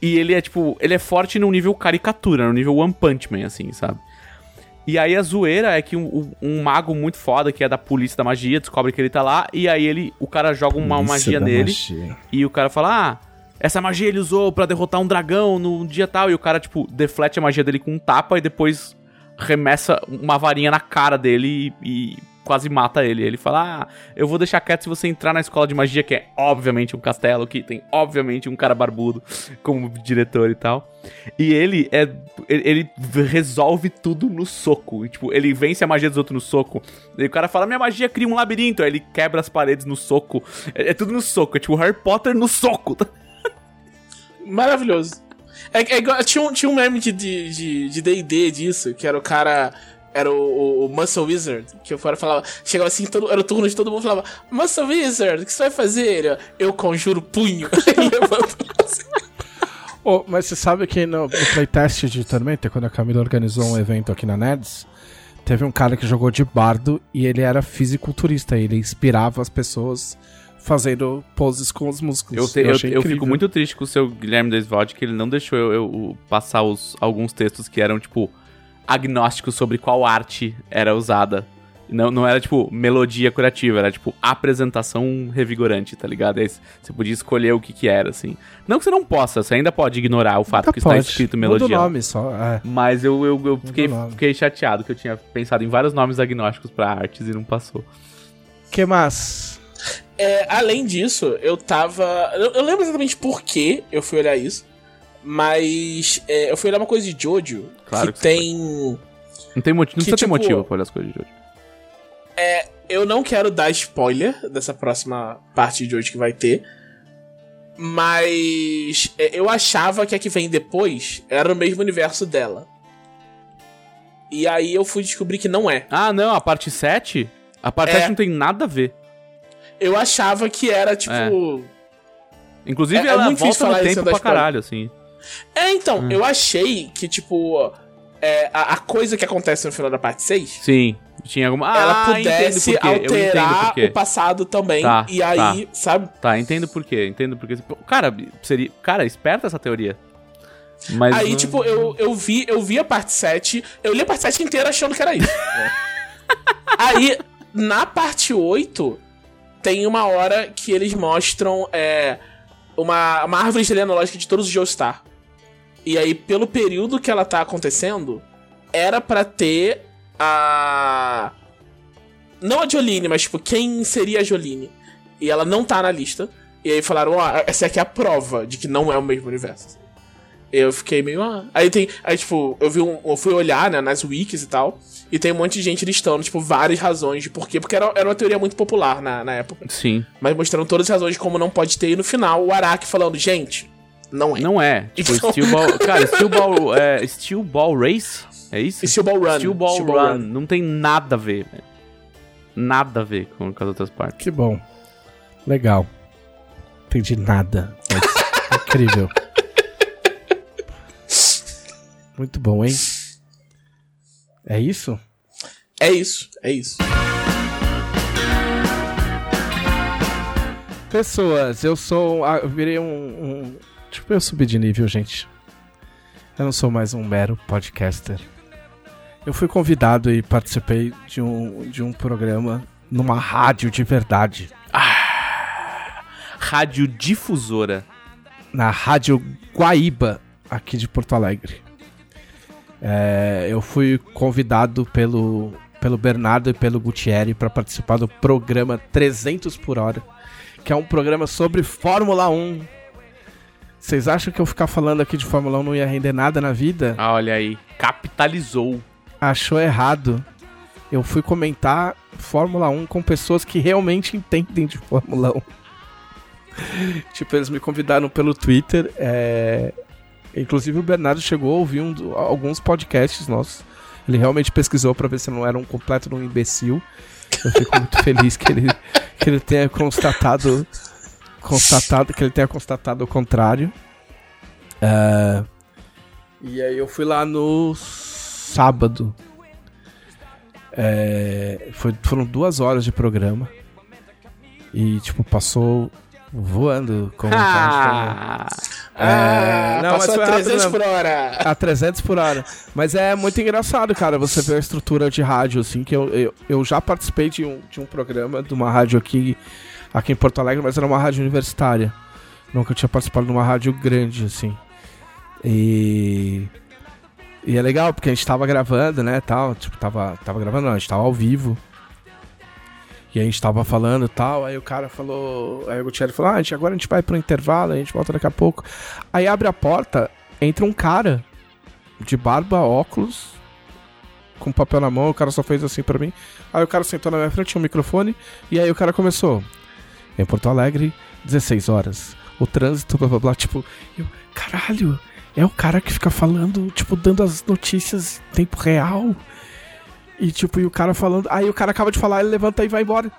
Speaker 2: E ele é tipo. Ele é forte no nível caricatura, no nível One Punch Man, assim, sabe? E aí a zoeira é que um, um mago muito foda, que é da polícia da magia, descobre que ele tá lá, e aí ele. O cara joga uma
Speaker 1: Polícia
Speaker 2: magia nele.
Speaker 1: magia.
Speaker 2: E o cara fala: Ah, essa magia ele usou pra derrotar um dragão no dia tal. E o cara, tipo, deflete a magia dele com um tapa e depois remessa uma varinha na cara dele e, e quase mata ele. Ele fala: Ah, eu vou deixar quieto se você entrar na escola de magia, que é obviamente um castelo, que tem obviamente um cara barbudo como diretor e tal. E ele é. Ele, resolve tudo no soco. Tipo, ele vence a magia dos outros no soco. E o cara fala: Minha magia cria um labirinto. Aí ele quebra as paredes no soco. É, é tudo no soco. É tipo Harry Potter no soco.
Speaker 3: Maravilhoso. É, é igual, tinha, um, tinha um meme de D&D de, de D&D disso, que era o cara... Era o, o, o Muscle Wizard, que o cara falava... Chegava assim, todo, era o turno de todo mundo, falava... Muscle Wizard, o que você vai fazer? Ele, Eu conjuro punho.
Speaker 1: Ô, mas você sabe que no, no playtest de Tormenta, quando a Camila organizou um evento aqui na Nerds, teve um cara que jogou de bardo e ele era fisiculturista. Ele inspirava as pessoas fazendo poses com os músculos.
Speaker 2: Eu, te- eu,
Speaker 1: achei
Speaker 2: eu
Speaker 1: incrível.
Speaker 2: fico muito triste com o seu Guilherme Desvalde, que ele não deixou eu, eu passar os, alguns textos que eram, tipo, agnósticos sobre qual arte era usada. Não, não era, tipo, melodia curativa, era, tipo, apresentação revigorante, tá ligado? Aí você podia escolher o que que era, assim. Não que você não possa, você ainda pode ignorar o fato
Speaker 1: Tá,
Speaker 2: que está
Speaker 1: pode.
Speaker 2: escrito
Speaker 1: Muda
Speaker 2: melodia.
Speaker 1: o nome só. É.
Speaker 2: Mas eu, eu, eu fiquei,
Speaker 1: nome.
Speaker 2: fiquei chateado, que eu tinha pensado em vários nomes agnósticos pra artes e não passou.
Speaker 1: que mais?
Speaker 3: É, além disso, eu tava. Eu, eu lembro exatamente por que eu fui olhar isso. Mas é, eu fui olhar uma coisa de Jojo
Speaker 2: Claro
Speaker 3: que,
Speaker 2: que
Speaker 3: tem.
Speaker 2: Não, tem motivo, não
Speaker 3: Que,
Speaker 2: precisa ter
Speaker 3: tipo,
Speaker 2: motivo pra olhar as coisas de hoje.
Speaker 3: Eu não quero dar spoiler dessa próxima parte de hoje que vai ter. Mas é, eu achava que a que vem depois era o mesmo universo dela. E aí eu fui descobrir que não é.
Speaker 2: Ah, não, a parte 7? A parte
Speaker 3: É.
Speaker 2: 7 não tem nada a ver.
Speaker 3: Eu achava que era tipo.
Speaker 2: É. Inclusive,
Speaker 3: É- é
Speaker 2: ela
Speaker 3: muito difícil
Speaker 2: volta no tempo pra
Speaker 3: spoiler.
Speaker 2: caralho, assim.
Speaker 3: É, então,
Speaker 2: Hum.
Speaker 3: eu achei que, tipo. é, a, a coisa que acontece no final da parte 6
Speaker 2: Sim, tinha alguma... Ah,
Speaker 3: ela
Speaker 2: entendo
Speaker 3: pudesse alterar o passado também.
Speaker 2: Tá,
Speaker 3: e aí, sabe?
Speaker 2: Tá, entendo por quê, entendo por quê. Pô, Cara, seria... Cara, esperta essa teoria. Mas
Speaker 3: Aí,
Speaker 2: não-
Speaker 3: tipo, eu, eu, vi, eu vi a parte 7, eu li a parte 7 inteira achando que era isso. né? Aí, na parte 8, tem uma hora que eles mostram é, uma, uma árvore genealógica de todos os Joestar. E aí, pelo período que ela tá acontecendo, era pra ter a. Não a Jolene, mas tipo, quem seria a Jolene? E ela não tá na lista. E aí falaram, ó, essa aqui é a prova de que não é o mesmo universo. Eu fiquei meio, ah. Aí tem. Aí, tipo, eu vi um. Eu fui olhar, né, nas wikis e tal. E tem um monte de gente listando, tipo, várias razões de porquê. Porque era, era uma teoria muito popular na, na época.
Speaker 2: Sim,
Speaker 3: Mas mostrando todas as razões de como não pode ter. E no final, o Araki falando, gente, não é.
Speaker 2: não é. Tipo,
Speaker 3: Então-
Speaker 2: Steel Ball... Cara, Steel Ball... É, Steel Ball Race? É isso?
Speaker 3: Steel Ball Run.
Speaker 2: Steel Ball
Speaker 3: Steel
Speaker 2: Run.
Speaker 3: Ball
Speaker 2: Não tem nada a ver. Nada a ver com, com as outras partes.
Speaker 1: Que bom. Legal. Entendi nada. Mas incrível. Muito bom, hein? É isso?
Speaker 3: É isso, é isso.
Speaker 1: Pessoas, eu sou. ah, Eu virei um, um. Tipo, eu subi de nível, gente. Eu não sou mais um mero podcaster. Eu fui convidado e participei de um, de um programa numa rádio de verdade.
Speaker 2: radiodifusora?
Speaker 1: na Rádio Guaíba, aqui de Porto Alegre. É, eu fui convidado pelo, pelo Bernardo e pelo Gutierre para participar do programa 300 por hora, que é um programa sobre Fórmula 1. Vocês acham que eu ficar falando aqui de Fórmula 1 não ia render nada na vida?
Speaker 2: Ah, olha aí. Capitalizou.
Speaker 1: Achou errado. Eu fui comentar Fórmula 1 com pessoas que realmente entendem de Fórmula 1. tipo, eles me convidaram pelo Twitter. é, Inclusive o Bernardo chegou a ouvir um alguns podcasts nossos. Ele realmente pesquisou pra ver se eu não era um completo um imbecil. Eu fico muito feliz que ele, que ele tenha constatado, constatado que ele tenha constatado o contrário. É, E aí eu fui lá no sábado. É, foi- foram duas horas de programa. E, tipo, passou voando. Como
Speaker 2: Ah,
Speaker 1: É, não, mas
Speaker 3: passou
Speaker 1: foi
Speaker 3: a
Speaker 1: rápido
Speaker 3: 300
Speaker 1: mesmo.
Speaker 3: por hora.
Speaker 1: a 300 por hora. Mas é muito engraçado, cara, você ver a estrutura de rádio, assim, que eu, eu, eu já participei de um, de um programa, de uma rádio aqui, aqui em Porto Alegre, mas era uma rádio universitária. Nunca tinha participado de uma rádio grande, assim. E... E é legal, porque a gente tava gravando, né, tal, tipo, tava, tava gravando não, a gente tava ao vivo. E a gente tava falando tal, aí o cara falou, aí o Gutierrez falou, ah, a gente, agora a gente vai pro intervalo, a gente volta daqui a pouco. Aí abre a porta, entra um cara de barba, óculos, com papel na mão, o cara só fez assim pra mim. Aí o cara sentou na minha frente, tinha um microfone, e aí o cara começou. Em Porto Alegre, 16 horas. O trânsito, blá blá blá, tipo, eu, caralho, é o cara que fica falando, tipo, dando as notícias em tempo real. E tipo, e o cara falando. Aí o cara acaba de falar, ele levanta e vai embora.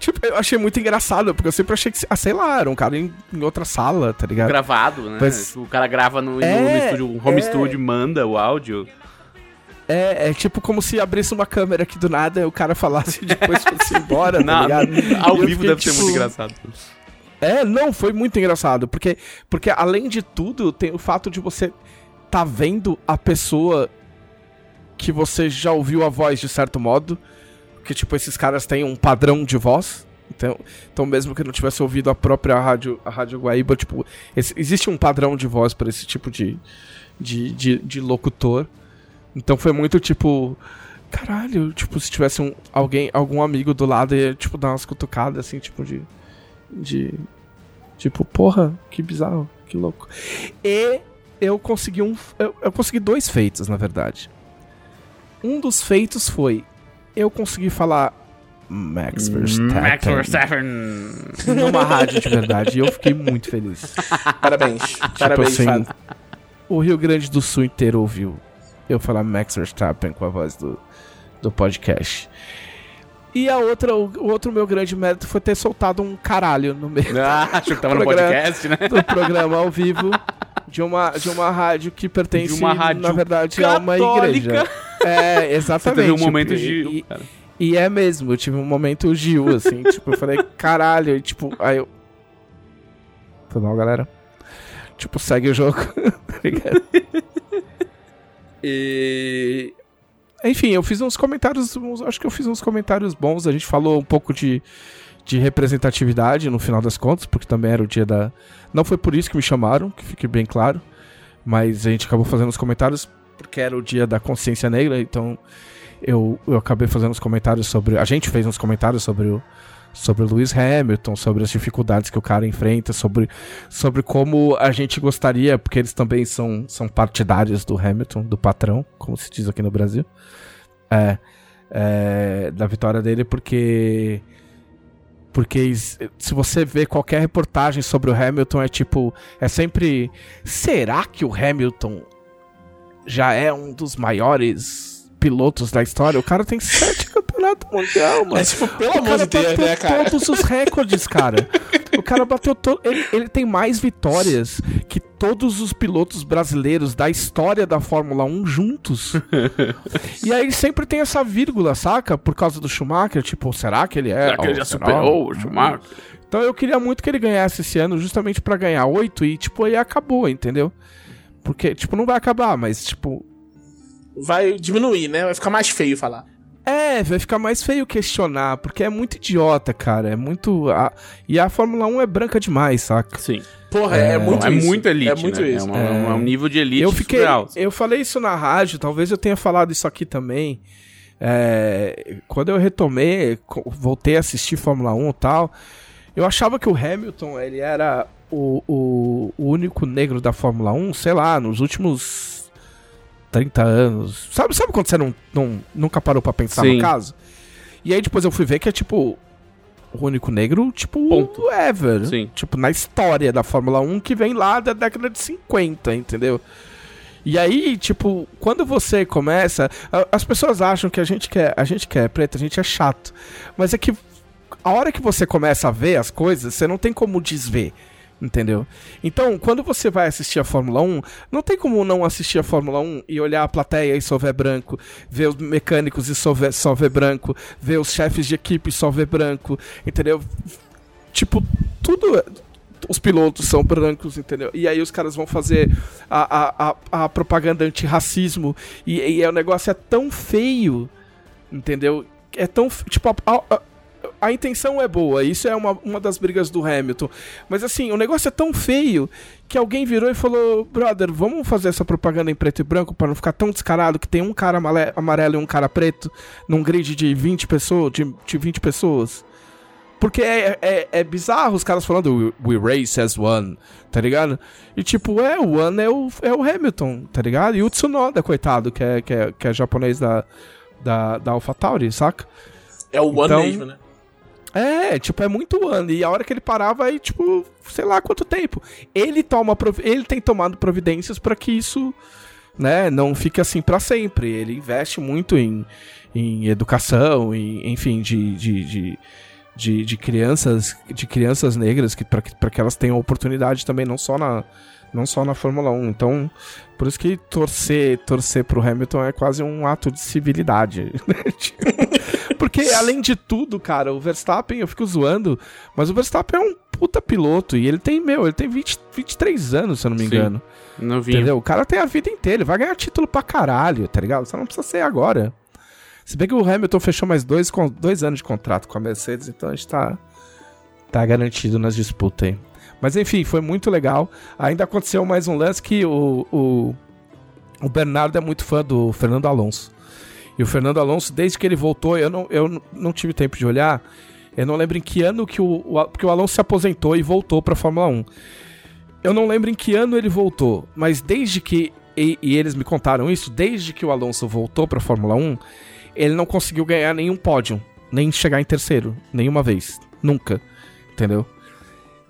Speaker 1: Tipo, eu achei muito engraçado, porque eu sempre achei que, ah, sei lá, era um cara em, em outra sala, tá ligado?
Speaker 2: gravado, né?
Speaker 1: Mas-
Speaker 2: O cara grava no,
Speaker 1: É,
Speaker 2: no estúdio, um home
Speaker 1: é.
Speaker 2: studio, manda o áudio.
Speaker 1: É, é tipo como se abrisse uma câmera aqui do nada e o cara falasse e depois fosse embora, tá
Speaker 2: Na-
Speaker 1: ligado?
Speaker 2: ao vivo
Speaker 1: fiquei,
Speaker 2: deve ser
Speaker 1: tipo,
Speaker 2: muito engraçado.
Speaker 1: É, não, foi muito engraçado, porque, porque além de tudo, tem o fato de você tá vendo a pessoa que você já ouviu a voz de certo modo, que tipo, esses caras têm um padrão de voz, então, então mesmo que não tivesse ouvido a própria rádio, a rádio Guaíba, tipo, esse- existe um padrão de voz para esse tipo de, de, de, de locutor, então foi muito tipo... Caralho, tipo, se tivesse um, alguém, algum amigo do lado, ia, tipo, dar umas cutucadas, assim, tipo, de de tipo, porra, que bizarro, que louco. E eu consegui um eu, eu consegui dois feitos, na verdade. Um dos feitos foi eu consegui falar Max Verstappen,
Speaker 2: Max Verstappen.
Speaker 1: numa rádio de verdade, e eu fiquei muito feliz.
Speaker 3: Parabéns. Parabéns,
Speaker 1: assim,
Speaker 3: Fábio.
Speaker 1: O Rio Grande do Sul inteiro ouviu eu falar Max Verstappen com a voz do, do podcast. E a outra, o, outro meu grande mérito foi ter soltado um caralho no meio
Speaker 2: Ah, achou que tava no podcast, né?
Speaker 1: do programa ao vivo de uma, de uma rádio que pertence,
Speaker 2: De uma rádio
Speaker 1: na verdade, a uma
Speaker 2: católica.
Speaker 1: igreja. É,
Speaker 2: Você
Speaker 1: exatamente.
Speaker 2: teve um momento
Speaker 1: e,
Speaker 2: de.
Speaker 1: E, e é mesmo, eu tive um momento Gil, assim, tipo, eu falei, caralho, e tipo, aí eu. Foi mal, galera. Tipo, segue o jogo, ligado? E. Enfim, eu fiz uns comentários. acho que eu fiz uns comentários bons. A gente falou um pouco de, de representatividade no final das contas, porque também era o dia da. Não foi por isso que me chamaram, que fique bem claro. Mas a gente acabou fazendo os comentários porque era o dia da consciência negra, então eu, eu acabei fazendo uns comentários sobre. A gente fez uns comentários sobre o. Sobre Lewis Hamilton, sobre as dificuldades que o cara enfrenta, sobre, sobre como a gente gostaria, porque eles também são, são partidários do Hamilton, do patrão, como se diz aqui no Brasil. É, é, da vitória dele, porque. Porque se você vê qualquer reportagem sobre o Hamilton, é tipo. É sempre. Será que o Hamilton já é um dos maiores pilotos da história? O cara tem sete campeonatos mundial, mano.
Speaker 3: É tipo, pelo
Speaker 1: O
Speaker 3: amor
Speaker 1: cara
Speaker 3: de Deus,
Speaker 1: bateu
Speaker 3: né, cara?
Speaker 1: todos os recordes, cara. O cara bateu todo. Ele, ele tem mais vitórias que todos os pilotos brasileiros da história da Fórmula 1 juntos. e aí sempre tem essa vírgula, saca? Por causa do Schumacher, tipo, será que ele é?
Speaker 2: Será que ele já superou o Schumacher?
Speaker 1: Então eu queria muito que ele ganhasse esse ano, justamente pra ganhar oito e, tipo, aí acabou, entendeu? Porque, tipo, não vai acabar, mas, tipo,
Speaker 3: Vai diminuir, né? Vai ficar mais feio falar.
Speaker 1: É, vai ficar mais feio questionar, porque é muito idiota, cara. É muito. a- E a Fórmula 1 é branca demais, saca?
Speaker 2: Sim.
Speaker 3: Porra, é, muito
Speaker 2: é
Speaker 3: isso.
Speaker 2: muito elite,
Speaker 3: É muito
Speaker 2: né?
Speaker 3: isso.
Speaker 2: É, uma- é um nível de elite
Speaker 1: eu fiquei.
Speaker 2: surreal.
Speaker 1: Eu falei isso na rádio, talvez eu tenha falado isso aqui também. É, quando eu retomei, voltei a assistir Fórmula 1 e tal, eu achava que o Hamilton ele era o, o, o único negro da Fórmula 1, sei lá, nos últimos 30 anos. Sabe, sabe quando você não, não, nunca parou pra pensar
Speaker 2: Sim.
Speaker 1: no caso? E aí depois eu fui ver que é tipo. O único negro, tipo,
Speaker 2: Ponto.
Speaker 1: ever.
Speaker 2: Sim.
Speaker 1: Tipo, na história da Fórmula 1 que vem lá da década de 50, entendeu? E aí, tipo, quando você começa. As pessoas acham que a gente quer, a gente quer preto, a gente é chato. Mas é que a hora que você começa a ver as coisas, você não tem como desver. Entendeu? Então, quando você vai assistir a Fórmula 1, não tem como não assistir a Fórmula 1 e olhar a plateia e só ver branco, ver os mecânicos e só ver, só ver branco, ver os chefes de equipe e só ver branco, entendeu? Tipo, tudo. Os pilotos são brancos, entendeu? E aí os caras vão fazer a, a, a, a propaganda antirracismo. E, e é, o negócio é tão feio, entendeu? É tão. Tipo, a, a, a intenção é boa, isso é uma, uma das brigas do Hamilton. Mas assim, o negócio é tão feio que alguém virou e falou: Brother, vamos fazer essa propaganda em preto e branco para não ficar tão descarado que tem um cara amarelo e um cara preto num grid de 20 pessoas, de, de 20 pessoas. Porque é, é, é bizarro os caras falando We race as one, tá ligado? E tipo, é, o one é o, é o Hamilton, tá ligado? E o Tsunoda, coitado, que é, que é, que é japonês da, da, da AlphaTauri, saca?
Speaker 3: É o One
Speaker 1: Então-
Speaker 3: mesmo, né?
Speaker 1: É, tipo, é muito ano. E a hora que ele parava aí, tipo, sei lá quanto tempo. Ele toma ele tem tomado providências pra que isso, né, não fique assim pra sempre. Ele investe muito em, em educação, em, enfim, de, de, de, de, de crianças, de crianças negras que para que, pra que elas tenham oportunidade também não só na não só na Fórmula 1. Então, por isso que torcer, torcer pro Hamilton é quase um ato de civilidade. né? Porque, além de tudo, cara, o Verstappen, eu fico zoando, mas o Verstappen é um puta piloto e ele tem, meu, ele tem 20, 23 anos, se eu não me
Speaker 2: Sim.
Speaker 1: engano.
Speaker 2: Novinho.
Speaker 1: Entendeu? O cara tem a vida inteira, ele vai ganhar título pra caralho, tá ligado? Só não precisa ser agora. Se bem que o Hamilton fechou mais dois, dois anos de contrato com a Mercedes, então a gente tá, tá garantido nas disputas aí. Mas enfim, foi muito legal. Ainda aconteceu mais um lance que o, o, o Bernardo é muito fã do Fernando Alonso. E o Fernando Alonso, desde que ele voltou, eu não, eu não tive tempo de olhar. Eu não lembro em que ano que o, o, o Alonso se aposentou e voltou pra Fórmula 1. Eu não lembro em que ano ele voltou, mas desde que. E, e eles me contaram isso, desde que o Alonso voltou pra Fórmula 1, ele não conseguiu ganhar nenhum pódio, nem chegar em terceiro, nenhuma vez. Nunca. Entendeu?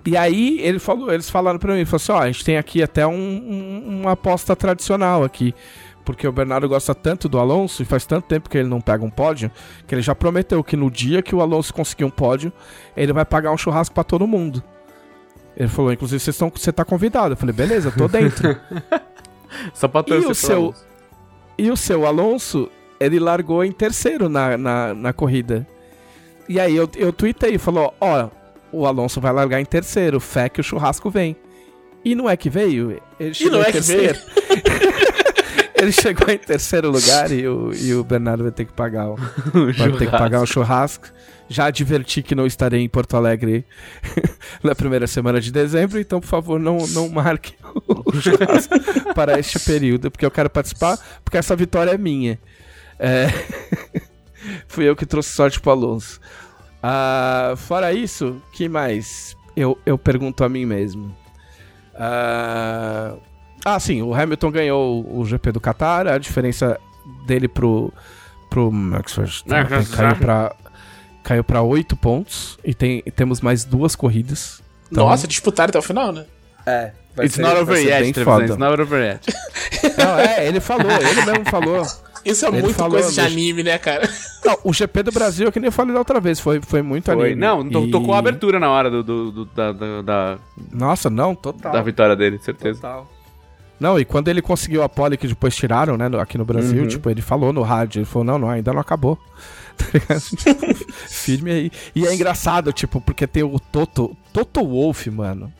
Speaker 1: E aí ele falou, eles falaram pra mim, falou assim, ó, a gente tem aqui até um- um- uma aposta tradicional aqui. Porque o Bernardo gosta tanto do Alonso e faz tanto tempo que ele não pega um pódio, que ele já prometeu que no dia que o Alonso conseguir um pódio, ele vai pagar um churrasco pra todo mundo. Ele falou, inclusive, vocês estão, você tá convidado. Eu falei, beleza, tô dentro.
Speaker 2: Só pra
Speaker 1: E o seu-
Speaker 2: Alonso.
Speaker 1: E o seu Alonso, ele largou em terceiro na, na, na corrida. E aí eu, eu tuitei, falou, ó, o Alonso vai largar em terceiro, fé que o churrasco vem. E não é que veio? Ele chegou
Speaker 3: não
Speaker 1: em
Speaker 3: é que
Speaker 1: terceiro. ele chegou em terceiro lugar e o, e o Bernardo vai ter que pagar o, vai ter que pagar o churrasco. Já adverti que não estarei em Porto Alegre na primeira semana de dezembro, então por favor não, não marque o churrasco para este período, porque eu quero participar, porque essa vitória é minha. É, Fui eu que trouxe sorte pro Alonso. Ah, fora isso, que mais? Eu, eu pergunto a mim mesmo. Ah, ah, sim, o Hamilton ganhou o GP do Qatar, a diferença dele pro, pro Max Verstappen caiu pra, caiu pra 8 pontos e, tem, e temos mais duas corridas. Então,
Speaker 3: Nossa, disputaram até o final, né?
Speaker 1: é, vai
Speaker 2: It's
Speaker 1: ser-
Speaker 2: not over yet. It's not over yet.
Speaker 1: Não, é, ele falou, ele mesmo falou.
Speaker 3: Isso é
Speaker 1: Ele
Speaker 3: muito
Speaker 1: falou,
Speaker 3: coisa de anime, né, cara?
Speaker 1: Não, o GP do Brasil, é que nem eu falei da outra vez, foi, foi muito
Speaker 2: Foi.
Speaker 1: anime.
Speaker 2: Não, to-
Speaker 1: E-
Speaker 2: tocou a abertura na hora do, do- do- da, da, da,
Speaker 1: Nossa, não, total.
Speaker 2: da vitória dele, certeza.
Speaker 1: Total. Não, e quando ele conseguiu a pole que depois tiraram, né, aqui no Brasil,
Speaker 2: Uhum.
Speaker 1: tipo, ele falou no rádio, ele falou, não, não, ainda não acabou. Tá ligado? Firme aí. E é engraçado, tipo, porque tem o Toto, Toto Wolff, mano.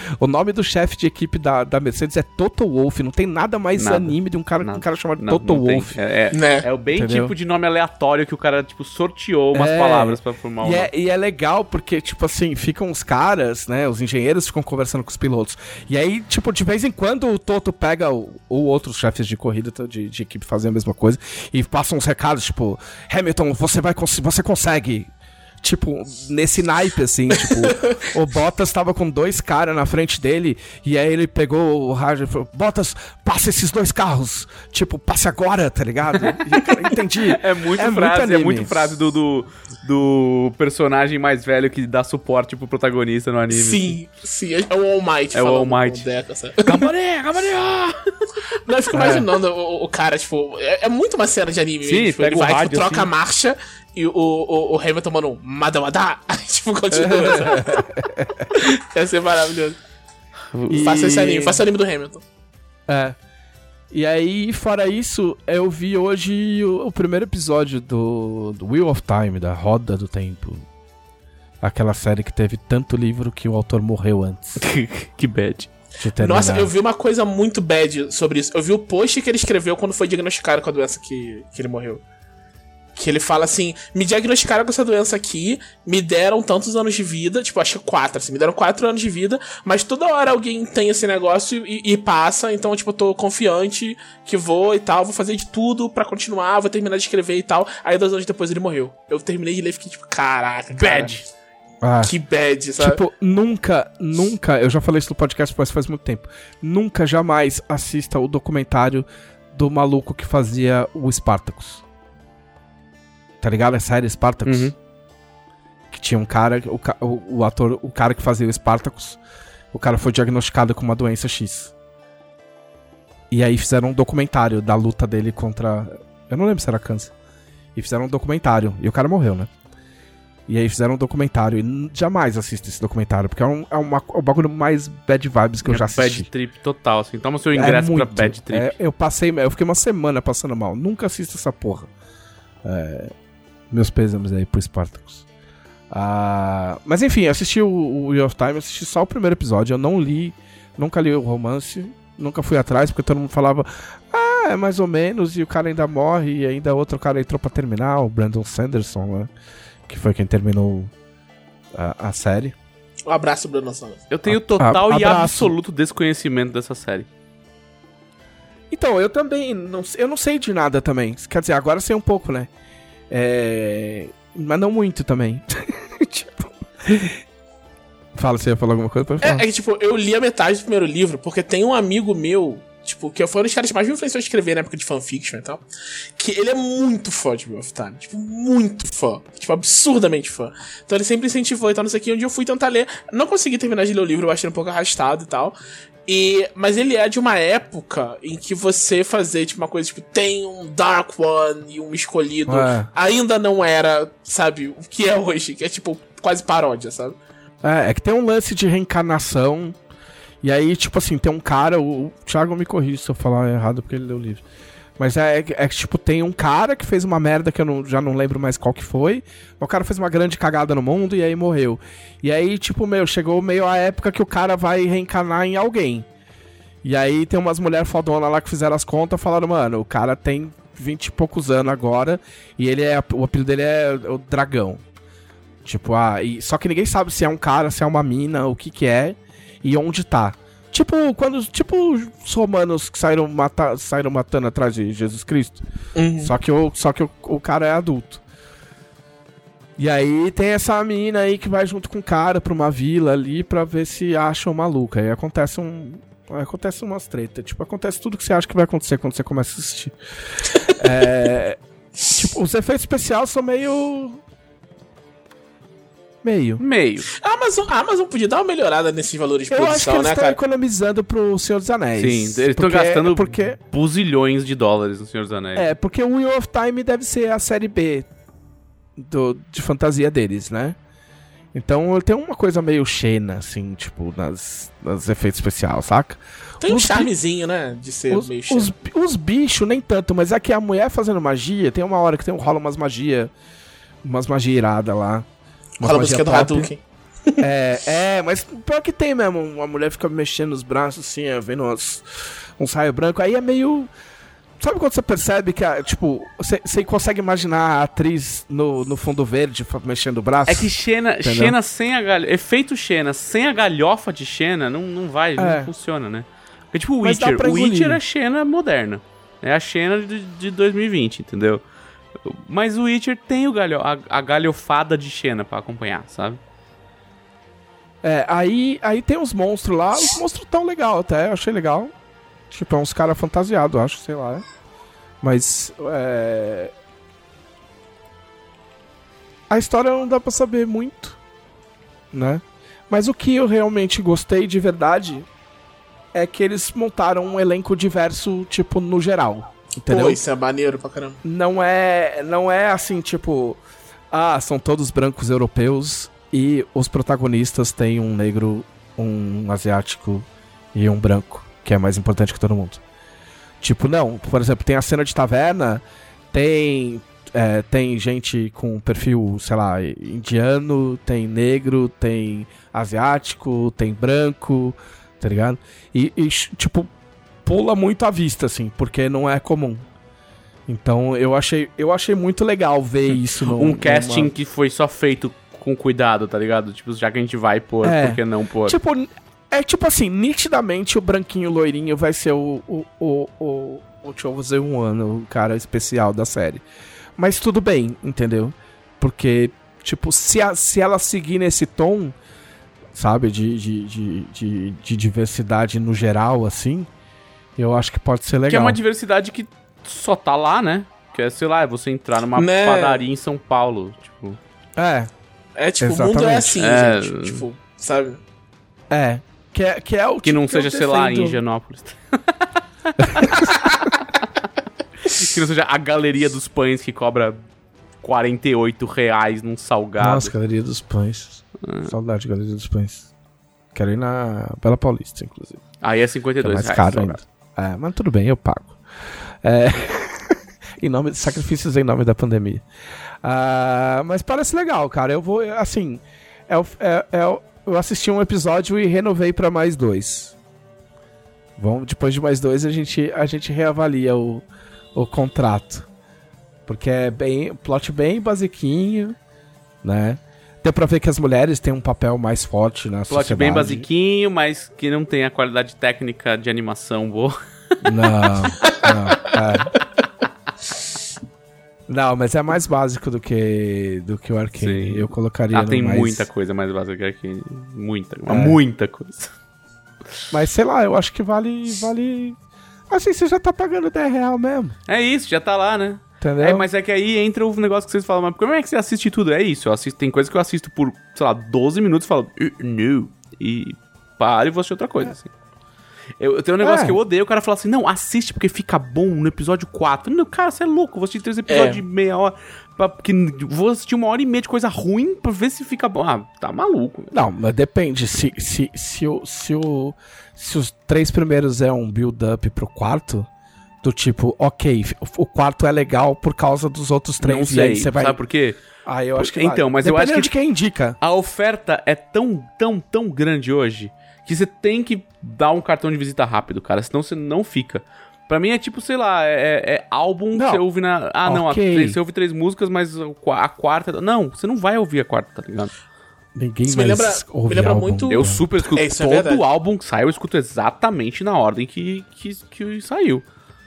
Speaker 1: O nome do chefe de equipe da, da Mercedes é Toto Wolff. Não tem nada mais
Speaker 2: Nada.
Speaker 1: anime de um cara,
Speaker 2: Nada.
Speaker 1: um cara chamado
Speaker 2: Não,
Speaker 1: Toto
Speaker 2: não.
Speaker 1: Wolff.
Speaker 2: É, é,
Speaker 3: Né?
Speaker 2: é o bem
Speaker 1: Entendeu?
Speaker 2: tipo de nome aleatório que o cara, tipo, sorteou umas
Speaker 1: É.
Speaker 2: palavras pra formar um
Speaker 1: E é, e é legal porque, tipo assim, ficam os caras, né? Os engenheiros ficam conversando com os pilotos. E aí, tipo, de vez em quando o Toto pega, o- ou outros chefes de corrida de, de equipe fazem a mesma coisa, e passam uns recados, tipo, Hamilton, você vai você consegue. Tipo, nesse naipe, assim, tipo, o Bottas tava com dois caras na frente dele, e aí ele pegou o rádio e falou, Bottas, passa esses dois carros. Tipo, passe agora, tá ligado? E, cara, entendi.
Speaker 2: É muito
Speaker 1: É muito
Speaker 2: frase, é
Speaker 1: anime.
Speaker 2: muito frase do, do, do personagem mais velho que dá suporte pro protagonista no anime.
Speaker 3: Sim, sim. É o All Might.
Speaker 2: É o All Might.
Speaker 3: Deca, sabe?
Speaker 2: Gabaré, gabaré!
Speaker 3: Não, eu fico imaginando o, o cara, tipo, é, é muito uma cena de anime.
Speaker 2: Sim,
Speaker 3: mesmo, tipo, ele vai, tipo, troca
Speaker 2: assim.
Speaker 3: a marcha e o, o, o Hamilton manda um Madamada. Aí, tipo, continua. Ia ser maravilhoso.
Speaker 1: E-
Speaker 3: Faça esse anime, faça o anime do Hamilton.
Speaker 1: É. E aí, fora isso, eu vi hoje o, o primeiro episódio do, do Wheel of Time, da Roda do Tempo. Aquela série que teve tanto livro que o autor morreu antes
Speaker 2: que bad.
Speaker 3: Nossa, eu vi uma coisa muito bad sobre isso. Eu vi o post que ele escreveu quando foi diagnosticado com a doença que, que ele morreu. Que ele fala assim: me diagnosticaram com essa doença aqui, me deram tantos anos de vida, tipo, acho que quatro, assim, me deram quatro anos de vida, mas toda hora alguém tem esse negócio e, e passa, então, tipo, eu tô confiante que vou e tal, vou fazer de tudo pra continuar, vou terminar de escrever e tal. Aí, dois anos depois, ele morreu. Eu terminei de ler e fiquei tipo, caraca, cara,
Speaker 2: Bad.
Speaker 1: Ah,
Speaker 3: Que bad, sabe?
Speaker 1: Tipo, nunca, nunca, eu já falei isso no podcast, mas faz muito tempo. Nunca, jamais assista o documentário do maluco que fazia o Spartacus. Tá ligado? A série Spartacus.
Speaker 2: Uhum.
Speaker 1: Que tinha um cara, o, o, ator, o cara que fazia o Spartacus, o cara foi diagnosticado com uma doença X. E aí fizeram um documentário da luta dele contra. Eu não lembro se era câncer. E fizeram um documentário. E o cara morreu, né? E aí fizeram um documentário. E jamais assista esse documentário, porque é, um, é uma- o bagulho mais bad vibes que eu
Speaker 2: É
Speaker 1: já assisti.
Speaker 2: Bad trip total, assim. Toma seu ingresso pra bad trip.
Speaker 1: É, eu passei, eu fiquei uma semana passando mal. Nunca assisto essa porra. É, meus pêsames aí pro Spartacus. Ah, mas enfim, eu assisti o, o Wheel of Time, eu assisti só o primeiro episódio. Eu não li, nunca li o romance, nunca fui atrás, porque todo mundo falava, ah, é mais ou menos, e o cara ainda morre, e ainda outro cara entrou pra terminar, o Brandon Sanderson, né? Que foi quem terminou a, a série.
Speaker 3: Um abraço, Bruno Sanders.
Speaker 2: Eu tenho
Speaker 1: A-
Speaker 2: total
Speaker 1: a-
Speaker 2: e
Speaker 1: abraço.
Speaker 2: absoluto desconhecimento dessa série.
Speaker 1: Então, eu também, não, eu não sei de nada também. Quer dizer, agora sei um pouco, né? É... Mas não muito também. tipo... Fala, você ia falar alguma coisa? Pode
Speaker 3: É,
Speaker 1: falar.
Speaker 3: é que, tipo, eu li a metade do primeiro livro, porque tem um amigo meu, tipo, que foi um dos caras que mais me influenciou a escrever na época de fanfiction e tal, que ele é muito fã de Wheel of Time, tipo, muito fã, tipo, absurdamente fã. Então ele sempre incentivou e tal, não sei o que, um dia eu fui tentar ler, não consegui terminar de ler o livro, eu achei ele um pouco arrastado e tal, e, mas ele é de uma época em que você fazer, tipo, uma coisa, tipo, tem um Dark One e um escolhido,
Speaker 1: É.
Speaker 3: ainda não era, sabe, o que é hoje, que é, tipo, quase paródia, sabe?
Speaker 1: É, é que tem um lance de reencarnação. E aí, tipo assim, tem um cara. O, o Thiago me corrige se eu falar errado porque ele leu o livro. Mas é, é, que- é tipo, tem um cara que fez uma merda que eu não- já não lembro mais qual que foi. O cara fez uma grande cagada no mundo e aí morreu. E aí, tipo, meu, chegou meio a época que o cara vai reencarnar em alguém. E aí tem umas mulheres fodonas lá que fizeram as contas falaram, mano, o cara tem 20 e poucos anos agora e ele é. O apelido dele é o dragão. Tipo, ah, e, só que ninguém sabe se é um cara, se é uma mina, o que que é e onde tá. Tipo, quando. Tipo os romanos que saíram, mata, saíram matando atrás de Jesus Cristo. Só que, o, só que o, o cara é adulto. E aí tem essa mina aí que vai junto com o cara pra uma vila ali pra ver se acha o maluco. Aí acontece um. Acontece umas tretas. Tipo, acontece tudo que você acha que vai acontecer quando você começa a assistir. é, tipo, os efeitos especiais são meio. Meio.
Speaker 2: Meio.
Speaker 3: A Amazon, a Amazon podia dar uma melhorada nesses valores de
Speaker 1: Eu acho que eles
Speaker 3: né,
Speaker 1: estão
Speaker 3: cara?
Speaker 1: economizando pro Senhor dos Anéis.
Speaker 2: Sim, eles estão gastando
Speaker 1: Porque,
Speaker 2: buzilhões de dólares no Senhor dos Anéis.
Speaker 1: é, porque o Wheel of Time deve ser a série B do, de fantasia deles, né? Então tem uma coisa meio Xena, assim, tipo, nas, nas efeitos especiais, saca?
Speaker 3: Tem um
Speaker 1: os-
Speaker 3: charmezinho, né? De ser
Speaker 1: Os,
Speaker 3: meio
Speaker 1: os,
Speaker 3: chato.
Speaker 1: os bichos, nem tanto, mas é que a mulher fazendo magia, tem uma hora que tem, rola umas magia, umas magia irada lá.
Speaker 3: A
Speaker 1: magia
Speaker 3: música do. Hadouken.
Speaker 1: É, é, mas pior que tem mesmo. Uma mulher fica mexendo os braços assim, é, vendo uns, uns raios brancos. Aí é meio. Sabe quando você percebe que, a- tipo, você, consegue imaginar a atriz no, no fundo verde mexendo o braço?
Speaker 2: É que Xena? Xena sem a galhofa. Efeito Xena sem a galhofa de Xena não, não vai,
Speaker 1: É.
Speaker 2: não funciona, né? Porque, tipo, o Witcher. O Witcher é Xena moderna. É a Xena de, de 2020, entendeu? Mas o Witcher tem o galho, a, a galhofada de Xena pra acompanhar, sabe?
Speaker 1: É, aí, aí tem os monstros lá. Os monstros tão legal até, eu achei legal. Tipo, é uns caras fantasiados, acho, sei lá. é. Mas, é... A história não dá pra saber muito, né? Mas o que eu realmente gostei de verdade é que eles montaram um elenco diverso, tipo, no geral. Entendeu?
Speaker 3: Pô, isso é maneiro pra caramba.
Speaker 1: não é não é assim tipo ah são todos brancos europeus e os protagonistas têm um negro um asiático e um branco que é mais importante que todo mundo tipo não por exemplo tem a cena de taverna tem é, tem gente com perfil sei lá indiano tem negro tem asiático tem branco tá ligado e, e tipo pula muito à vista assim porque não é comum então eu achei, eu achei muito legal ver isso no,
Speaker 2: Um casting que foi só feito com cuidado, tá ligado? Tipo, já que a gente vai pôr,
Speaker 1: É.
Speaker 2: por que não pôr?
Speaker 1: Tipo, é tipo assim, nitidamente o branquinho loirinho vai ser o o o o, o Chosen One, o cara especial da série. Mas tudo bem, entendeu? Porque tipo, se a, se ela seguir nesse tom, sabe, de, de, de, de, de diversidade no geral assim, eu acho que pode ser legal.
Speaker 2: Que é uma diversidade que só tá lá, né? Que é, sei lá, é você entrar numa
Speaker 3: Né?
Speaker 2: padaria em São Paulo, tipo...
Speaker 1: É,
Speaker 3: É tipo, o mundo é
Speaker 1: Exatamente.
Speaker 3: assim,
Speaker 2: É.
Speaker 3: gente. Tipo, sabe?
Speaker 1: é. Que é, que é o
Speaker 2: Que não
Speaker 1: tipo eu
Speaker 2: seja, sei lá, em. Higienópolis. que não seja a galeria dos pães que cobra 48 reais num salgado.
Speaker 1: Nossa, Galeria dos Pães. Saudade, Galeria dos Pães. Quero ir na Bela Paulista, inclusive.
Speaker 2: Aí é
Speaker 1: Que é
Speaker 2: 52
Speaker 1: mais
Speaker 2: reais.
Speaker 1: caro ainda. É, mas tudo bem, eu pago. É... em nome de sacrifícios em nome da pandemia. Ah, mas parece legal, cara. Eu vou, assim, é, o- é- é eu assisti um episódio e renovei pra mais dois. Vamos, depois de mais dois a gente, a gente reavalia o, o contrato. Porque é bem, plot bem basiquinho, né? Deu pra ver que as mulheres têm um papel mais forte na
Speaker 2: Plot
Speaker 1: sociedade.
Speaker 2: bem basiquinho, mas que não tem a qualidade técnica de animação boa.
Speaker 1: Não, não, é. Não, mas é mais básico do que do que o Arcane.
Speaker 2: Sim.
Speaker 1: Eu colocaria
Speaker 2: Ah, tem
Speaker 1: mais...
Speaker 2: muita coisa mais básica que muita,
Speaker 1: É.
Speaker 2: muita coisa.
Speaker 1: Mas sei lá, eu acho que vale vale Assim, você já tá pagando 10 real mesmo,
Speaker 2: É isso, já tá lá, né?
Speaker 1: Entendeu?
Speaker 2: É, mas é que aí entra o negócio que vocês falam, mas como é que você assiste tudo? É isso, eu assisto, tem coisa que eu assisto por, sei lá, 12 minutos e falo, "Uh, no, e paro e vou assistir outra coisa, assim. Eu, eu tenho um negócio
Speaker 1: É.
Speaker 2: que eu odeio, o cara fala assim, não, assiste porque fica bom no episódio 4. Não, cara, você é louco, vou assistir três episódios
Speaker 3: É.
Speaker 2: de meia hora, pra, porque vou assistir uma hora e meia de coisa ruim pra ver se fica bom. Ah, tá maluco.
Speaker 1: Não, mas depende. Se, se, se, o, se, o, se os três primeiros é um build-up pro quarto, do tipo, ok, o quarto é legal por causa dos outros três.
Speaker 2: não
Speaker 1: e
Speaker 2: sei,
Speaker 1: aí você vai.
Speaker 2: sabe por quê?
Speaker 1: Ah, eu acho que
Speaker 2: Então,
Speaker 1: vai.
Speaker 2: mas eu acho
Speaker 1: Dependendo
Speaker 2: que-
Speaker 1: de quem indica.
Speaker 2: A oferta é tão, tão, tão grande hoje que você tem que dar um cartão de visita rápido, cara, senão você não fica. Pra mim é tipo, sei lá, é, é- é álbum que
Speaker 1: Não.
Speaker 2: você ouve na. Ah, não, a-
Speaker 1: Ok.
Speaker 2: você ouve três músicas, mas a quarta. Não, você não vai ouvir a quarta, tá ligado?
Speaker 1: Ninguém
Speaker 3: Isso me lembra-
Speaker 1: ouve
Speaker 3: me lembra
Speaker 1: álbum.
Speaker 3: muito-
Speaker 2: Eu super escuto.
Speaker 3: É, é
Speaker 2: todo
Speaker 3: verdade.
Speaker 2: álbum que sai, eu escuto exatamente na ordem que, que, que saiu.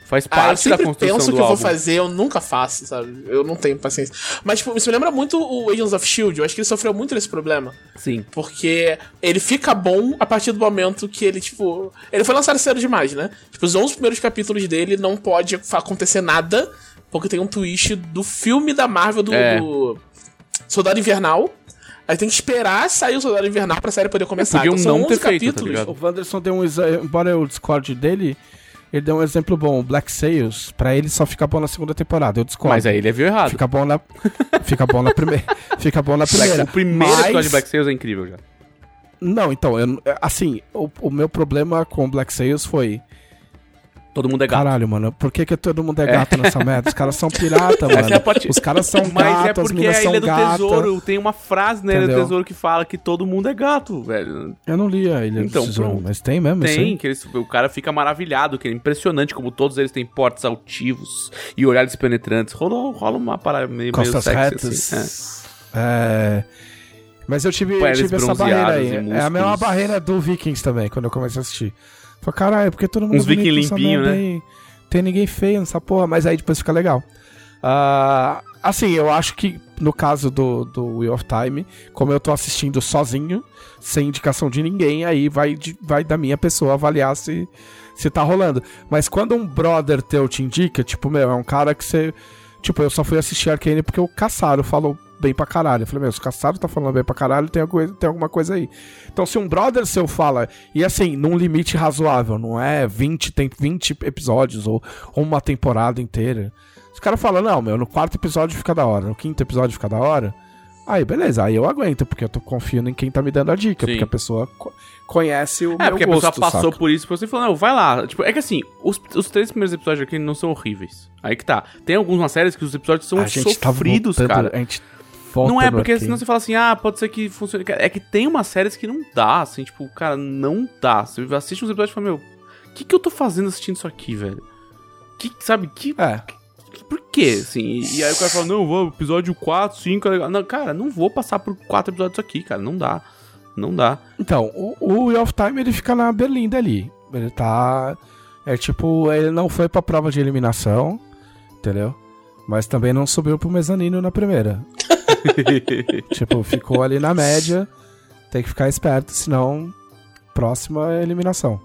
Speaker 2: Faz
Speaker 3: Ah, eu
Speaker 2: parte da
Speaker 3: sempre
Speaker 2: construção
Speaker 3: penso
Speaker 2: do
Speaker 3: que eu vou
Speaker 2: álbum.
Speaker 3: fazer, eu nunca faço, sabe? Eu não tenho paciência. Mas, tipo, isso me lembra muito o Agents of S.H.I.E.L.D. Eu acho que ele sofreu muito desse problema.
Speaker 2: Sim.
Speaker 3: Porque ele fica bom a partir do momento que ele, tipo. Ele foi lançado cedo demais, né? Tipo, os 11 primeiros capítulos dele não pode acontecer nada, porque tem um twist do filme da Marvel do,
Speaker 2: É.
Speaker 3: do Soldado Invernal. Aí tem que esperar sair o Soldado Invernal pra série poder começar.
Speaker 2: Podiam
Speaker 3: Então, são
Speaker 2: não ter
Speaker 3: 11
Speaker 2: feito, tá
Speaker 3: capítulos.
Speaker 1: O Wanderson deu um exemplo, embora eu discorde dele, ele deu um exemplo bom. Black Sails, pra ele só fica bom na segunda temporada. Eu discordo.
Speaker 2: Mas aí ele viu errado.
Speaker 1: Fica bom na. fica bom na primeira. Fica bom na primeira.
Speaker 2: O primeiro
Speaker 1: Mas-
Speaker 2: episódio de Black Sails é incrível já.
Speaker 1: Não, então, eu, assim, o, o meu problema com Black Sails foi.
Speaker 2: Todo mundo é gato.
Speaker 1: Caralho, mano, por que, que todo mundo é gato nessa merda? Os caras são pirata,
Speaker 2: é
Speaker 1: mano.
Speaker 2: parte-
Speaker 1: Os caras são
Speaker 2: Mas é
Speaker 1: gatos, as
Speaker 2: porque
Speaker 1: minas
Speaker 2: a Ilha do
Speaker 1: gatas.
Speaker 2: Tesouro tem uma frase na Ilha do? Tesouro que fala que todo mundo é gato, velho.
Speaker 1: Eu não li a Ilha
Speaker 2: Então,
Speaker 1: do Tesouro,
Speaker 2: pronto.
Speaker 1: mas tem mesmo isso
Speaker 2: Tem, que eles, o cara fica maravilhado, que é impressionante como todos eles têm portes altivos e olhares penetrantes. Rola, rola uma parada meio, meio sexy,
Speaker 1: retas.
Speaker 2: assim.
Speaker 1: É. Mas eu tive, eu tive essa barreira aí. É a mesma barreira do Vikings também, quando eu comecei a assistir. Falei, caralho, porque todo mundo
Speaker 2: Uns
Speaker 1: é
Speaker 2: Viking limpinho, né?
Speaker 1: aí. Tem ninguém feio nessa porra, mas aí depois fica legal. Ah, assim, eu acho que no caso do, do Wheel of Time, como eu tô assistindo sozinho, sem indicação de ninguém, aí vai, de- vai da minha pessoa avaliar se, se tá rolando. Mas quando um brother teu te indica, tipo, meu, é um cara que você. Tipo, eu só fui assistir Arcane porque o Caçaro falou bem pra caralho. Eu falei, meu, se o tá falando bem pra caralho, tem, alguma, tem alguma coisa aí. Então, se um brother seu fala, e assim, num limite razoável, não é 20, tem 20 episódios ou, ou uma temporada inteira. Se o cara fala, não, meu, no quarto episódio fica da hora, no quinto episódio fica da hora, aí beleza, aí eu aguento, porque eu tô confiando em quem tá me dando a dica,
Speaker 2: Sim.
Speaker 1: porque a pessoa co- conhece o
Speaker 2: É,
Speaker 1: meu
Speaker 2: porque a pessoa passou
Speaker 1: saca?
Speaker 2: por isso e você falou, não, vai lá. Tipo, é que assim, os, os três primeiros episódios aqui não são horríveis. Aí que tá. Tem algumas séries que os episódios são
Speaker 1: A gente tá
Speaker 2: sofridos,
Speaker 1: voltando-
Speaker 2: cara.
Speaker 1: A gente
Speaker 2: Não é porque
Speaker 1: aqui.
Speaker 2: senão você fala assim, ah, pode ser que funcione. É que tem umas séries que não dá, assim, tipo, cara, não dá. Você assiste uns episódios e fala, meu, o que, que eu tô fazendo assistindo isso aqui, velho? Que, sabe, que.
Speaker 1: É,
Speaker 2: Por quê, assim? E, e aí o cara fala, não, vou, episódio 4, 5, é legal. Não, cara, não vou passar por quatro episódios aqui, cara, não dá. Não dá.
Speaker 1: Então, o, o Wheel of Time ele fica na Berlinda ali. Ele tá. É tipo, ele não foi pra prova de eliminação, entendeu? Mas também não subiu pro mezanino na primeira. tipo, ficou ali na média. Tem que ficar esperto, senão próxima é eliminação.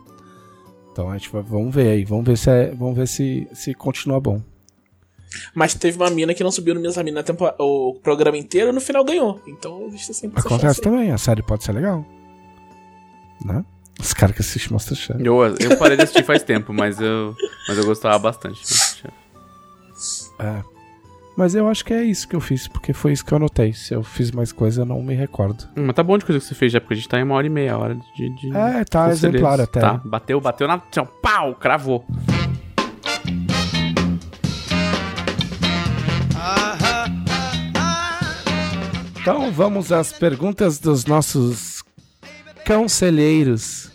Speaker 1: Então a gente vai, vamos ver aí, vamos ver se é, vamos ver se, se continua bom.
Speaker 3: Mas teve uma mina que não subiu no tempo, o programa inteiro e no final ganhou. Então existe sempre
Speaker 1: Acontece também, a série pode ser legal. Né? Os caras que assistem Masterchef.
Speaker 2: Eu, eu parei de assistir faz tempo, mas eu, mas eu gostava bastante.
Speaker 1: É. Mas eu acho que é isso que eu fiz, porque foi isso que eu anotei. Se eu fiz mais coisa, eu não me recordo.
Speaker 2: Hum, Mas tá bom de coisa que você fez já, porque a gente tá em uma hora e meia hora de. de
Speaker 1: É, tá
Speaker 2: conselheiros.
Speaker 1: exemplar até.
Speaker 2: Tá, bateu, bateu na. tchau, Pau, cravou.
Speaker 1: Então vamos às perguntas dos nossos conselheiros.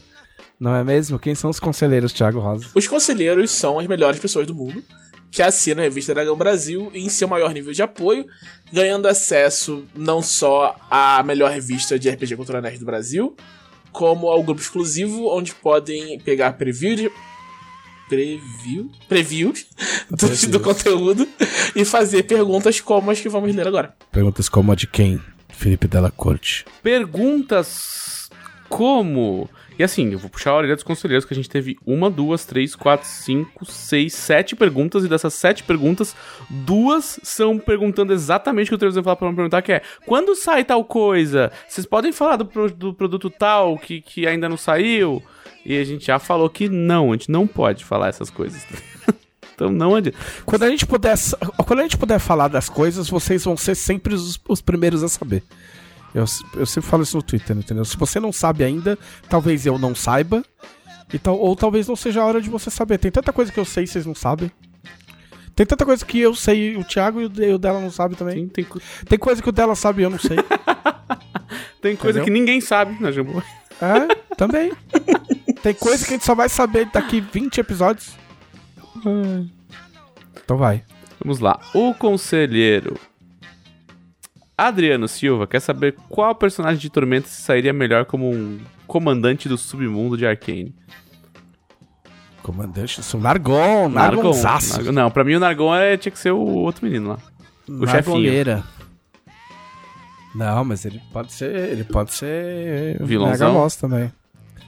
Speaker 1: Não é mesmo? Quem são os conselheiros, Thiago Rosa?
Speaker 3: Os conselheiros são as melhores pessoas do mundo que assinam a revista Dragão Brasil em seu maior nível de apoio, ganhando acesso não só à melhor revista de RPG Cultura Nerd do Brasil, como ao grupo exclusivo, onde podem pegar preview de. Preview? Preview do,
Speaker 1: Previews.
Speaker 3: do conteúdo e fazer perguntas como as que vamos ler agora.
Speaker 1: Perguntas como a de quem? Felipe Della Corte.
Speaker 2: Perguntas como. E assim, eu vou puxar a orelha dos conselheiros, que a gente teve uma, duas, três, quatro, cinco, seis, sete perguntas, e dessas sete perguntas, duas são perguntando exatamente o que o Trevisan falar pra me perguntar, que é, quando sai tal coisa? Vocês podem falar do, do produto tal que, que ainda não saiu? E a gente já falou que não, a gente não pode falar essas coisas. então não adianta.
Speaker 1: Quando a gente puder, quando a gente puder falar das coisas, vocês vão ser sempre os, os primeiros a saber. Eu, eu sempre falo isso no Twitter, entendeu? Se você não sabe ainda, talvez eu não saiba. E tal, ou talvez não seja a hora de você saber. Tem tanta coisa que eu sei e vocês não sabem. Tem tanta coisa que eu sei o Thiago e o de- o dela não sabe também.
Speaker 2: Tem, tem, co-
Speaker 1: Tem coisa que o dela sabe e eu não sei.
Speaker 2: tem coisa
Speaker 1: Entendeu?
Speaker 2: que ninguém sabe, né, Jambu?
Speaker 1: É, também. Tem coisa que a gente só vai saber daqui 20 episódios. Então vai.
Speaker 2: Vamos lá. O conselheiro Adriano Silva quer saber qual personagem de Tormenta se sairia melhor como um comandante do submundo de Arcane.
Speaker 1: Comandante, sou Nargon, Nargonzaço.
Speaker 2: Nargon. Não, pra mim o Nargon é, tinha que ser o outro menino lá. O chefinho.
Speaker 1: Nargoneira. Não, mas ele pode ser. Ele pode ser.
Speaker 2: Vilãozão?
Speaker 1: Também.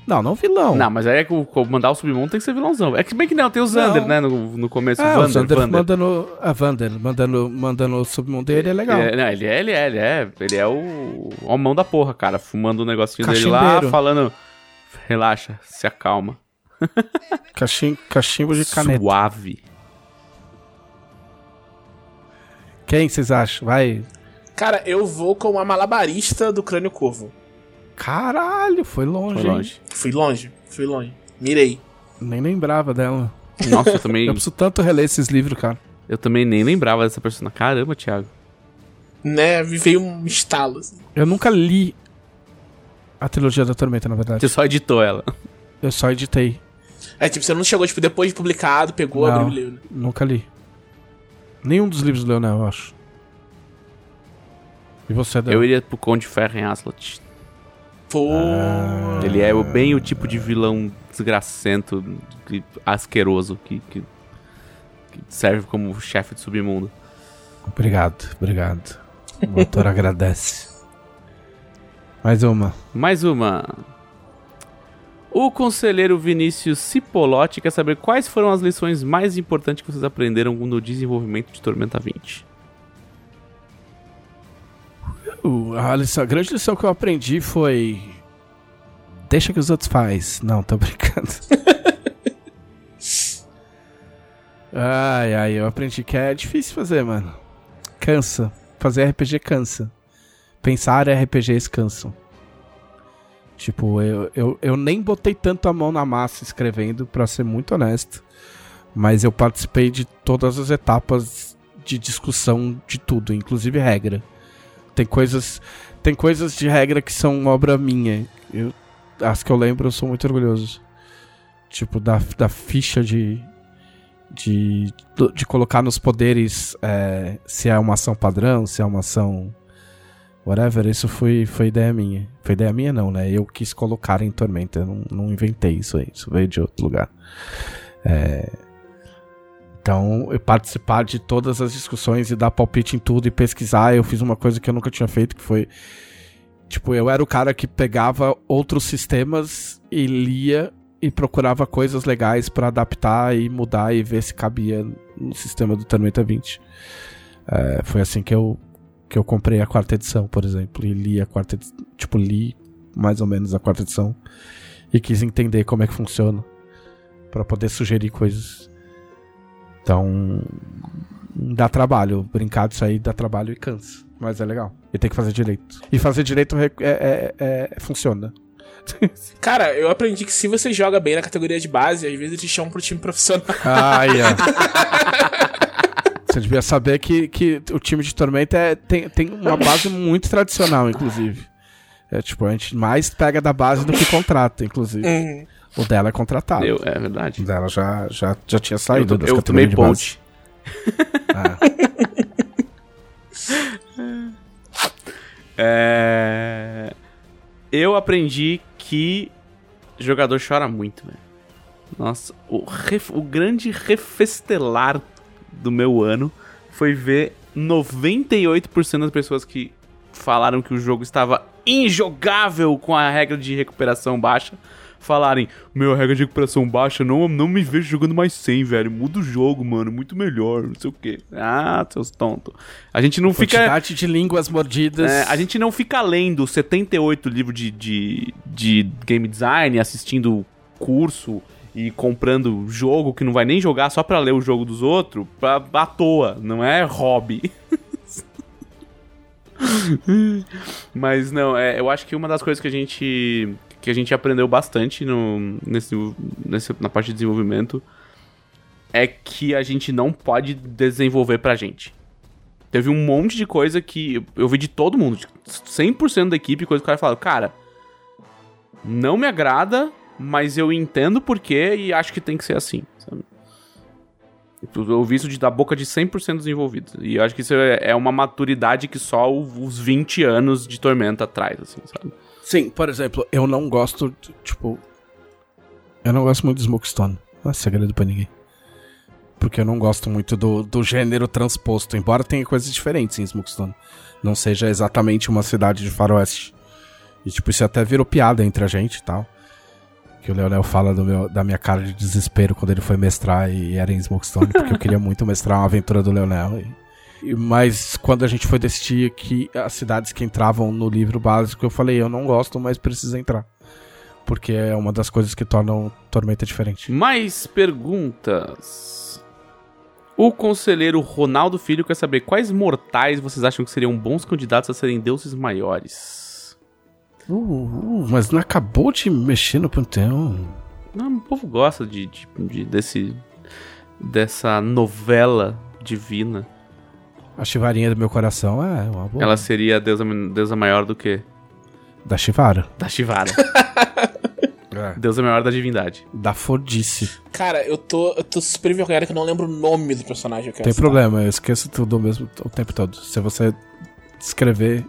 Speaker 1: Não, não vilão.
Speaker 2: Não, mas aí é que o comandar o submundo tem que ser vilãozão. É que bem que não, tem o Zander,
Speaker 1: Não.
Speaker 2: né, no, no começo.
Speaker 1: É,
Speaker 2: o
Speaker 1: o
Speaker 2: Vander,
Speaker 1: Zander
Speaker 2: Vander.
Speaker 1: mandando. A Vander, mandando, mandando o submundo dele é legal.
Speaker 2: Ele é, não, ele é, ele é, ele é, ele é o, o mão da porra, cara, fumando o negocinho dele lá, falando, relaxa, se acalma.
Speaker 1: Cachim, cachimbo de caneta.
Speaker 2: Suave.
Speaker 1: Quem vocês acham? Vai.
Speaker 3: Cara, eu vou com a malabarista do crânio corvo.
Speaker 1: Caralho, foi longe.
Speaker 2: Foi
Speaker 1: hein?
Speaker 2: longe.
Speaker 3: Fui longe, fui longe. Mirei.
Speaker 1: Nem lembrava dela.
Speaker 2: Nossa, eu também,
Speaker 1: Eu preciso tanto reler esses livros, cara.
Speaker 2: eu também nem lembrava dessa personagem. Caramba, Thiago.
Speaker 3: Né? Me veio um estalo, assim.
Speaker 1: Eu nunca li a trilogia da Tormenta, na verdade.
Speaker 2: Você só editou ela.
Speaker 1: Eu só editei.
Speaker 3: É, tipo, você não chegou, tipo, depois de publicado, pegou,
Speaker 1: Não.
Speaker 3: abriu e leu, né?
Speaker 1: Nunca li. Nenhum dos livros do Leonel, eu acho. E você, Dan?
Speaker 2: Eu iria pro Conde Ferro em Aslat.
Speaker 3: Pô.
Speaker 2: Ele é bem o tipo de vilão desgracento, que- asqueroso, que, que, que serve como chefe de submundo.
Speaker 1: Obrigado, obrigado. O autor agradece. Mais uma.
Speaker 2: Mais uma. O conselheiro Vinícius Cipolotti quer saber quais foram as lições mais importantes que vocês aprenderam no desenvolvimento de Tormenta 20.
Speaker 1: A, lição, a grande lição que eu aprendi foi. Deixa que os outros faz. Não, tô brincando. ai, ai, eu aprendi que é difícil fazer, mano. Cansa. Fazer RPG cansa. Pensar RPGs cansam. Tipo, eu, eu, eu nem botei tanto a mão na massa escrevendo, pra ser muito honesto. Mas eu participei de todas as etapas de discussão de tudo, inclusive regra. Tem coisas, tem coisas de regra que são obra minha. Eu, as que eu lembro, eu sou muito orgulhoso. Tipo, da, da ficha de, de, de colocar nos poderes é, se é uma ação padrão, se é uma ação. Whatever, isso foi, foi ideia minha. Foi ideia minha, não, né? Eu quis colocar em Tormenta. Eu não, não inventei isso aí. Isso veio de outro lugar. É, então, participar de todas as discussões e dar palpite em tudo e pesquisar, eu fiz uma coisa que eu nunca tinha feito, que foi. Tipo, eu era o cara que pegava outros sistemas e lia e procurava coisas legais pra adaptar e mudar e ver se cabia no sistema do Tormenta 20. É, foi assim que eu, que eu comprei a quarta edição, por exemplo, e li a quarta. Tipo, li mais ou menos a quarta edição e quis entender como é que funciona pra poder sugerir coisas. Então, dá trabalho. Brincar disso aí dá trabalho e cansa. Mas é legal. E tem que fazer direito. E fazer direito é, é- é- é- funciona.
Speaker 3: Cara, eu aprendi que se você joga bem na categoria de base, às vezes eles te chamam pro time profissional.
Speaker 1: Ai, é. Você devia saber que, que o time de Tormenta é- tem, tem uma base muito tradicional, inclusive. É tipo, a gente mais pega da base do que contrata, inclusive.
Speaker 3: Uhum.
Speaker 1: O dela é contratado.
Speaker 2: Eu, é verdade.
Speaker 1: O dela já, já, já tinha saído
Speaker 2: eu
Speaker 1: das
Speaker 2: eu tomei
Speaker 1: de
Speaker 2: ponte.
Speaker 1: Ah.
Speaker 2: É... Eu aprendi que jogador chora muito, velho. Nossa, o, ref- o grande refestelar do meu ano foi ver 98% das pessoas que falaram que o jogo estava injogável com a regra de recuperação baixa falarem: Meu, regra de recuperação baixa, não, não me vejo jogando mais 100, velho. Muda o jogo, mano, muito melhor, não sei o quê. Ah, seus tontos. A gente não fica.
Speaker 1: Quantidade de línguas mordidas.
Speaker 2: É, a gente não fica lendo 78 livros de, de, de game design, assistindo curso e comprando jogo que não vai nem jogar só pra ler o jogo dos outros pra, à toa, não é hobby. Mas não, é, eu acho que uma das coisas que a gente que a gente aprendeu bastante no, nesse, nesse, na parte de desenvolvimento é que a gente não pode desenvolver pra gente. Teve um monte de coisa que eu vi de todo mundo, de 100% da equipe, coisa que o cara fala, cara, não me agrada, mas eu entendo porquê e acho que tem que ser assim, sabe? Eu ouvi isso de, da boca de 100% dos envolvidos. E eu acho que isso é, é uma maturidade que só os 20 anos de Tormenta traz, assim, sabe?
Speaker 1: Sim, por exemplo, eu não gosto, tipo. Eu não gosto muito de Smokestone. Não é segredo pra ninguém. Porque eu não gosto muito do, do gênero transposto, embora tenha coisas diferentes em Smokestone. Não seja exatamente uma cidade de faroeste. E tipo, isso até virou piada entre a gente e tal. Que o Leonel fala meu, da minha cara de desespero quando ele foi mestrar e era em Smokestone, porque eu queria muito mestrar uma aventura do Leonel. E- mas quando a gente foi decidir que as cidades que entravam no livro básico, eu falei, eu não gosto, mas precisa entrar. Porque é uma das coisas que tornam Tormenta diferente.
Speaker 2: Mais perguntas. O conselheiro Ronaldo Filho quer saber quais mortais vocês acham que seriam bons candidatos a serem deuses maiores?
Speaker 1: Uh, uh, mas não acabou de mexer no panteão.
Speaker 2: Não, o povo gosta de, de- de- desse. dessa novela divina,
Speaker 1: A chivarinha do meu coração é uma boa.
Speaker 2: ela seria a deusa, deusa maior do que?
Speaker 1: Da Chivara.
Speaker 2: Da Shivara.
Speaker 1: É.
Speaker 2: deusa maior da divindade.
Speaker 1: Da Fodice.
Speaker 3: Cara, eu tô, eu tô super envergonhado que eu não lembro o nome do personagem. Eu quero
Speaker 1: Tem
Speaker 3: citar.
Speaker 1: problema, eu esqueço tudo mesmo o tempo todo. Se você escrever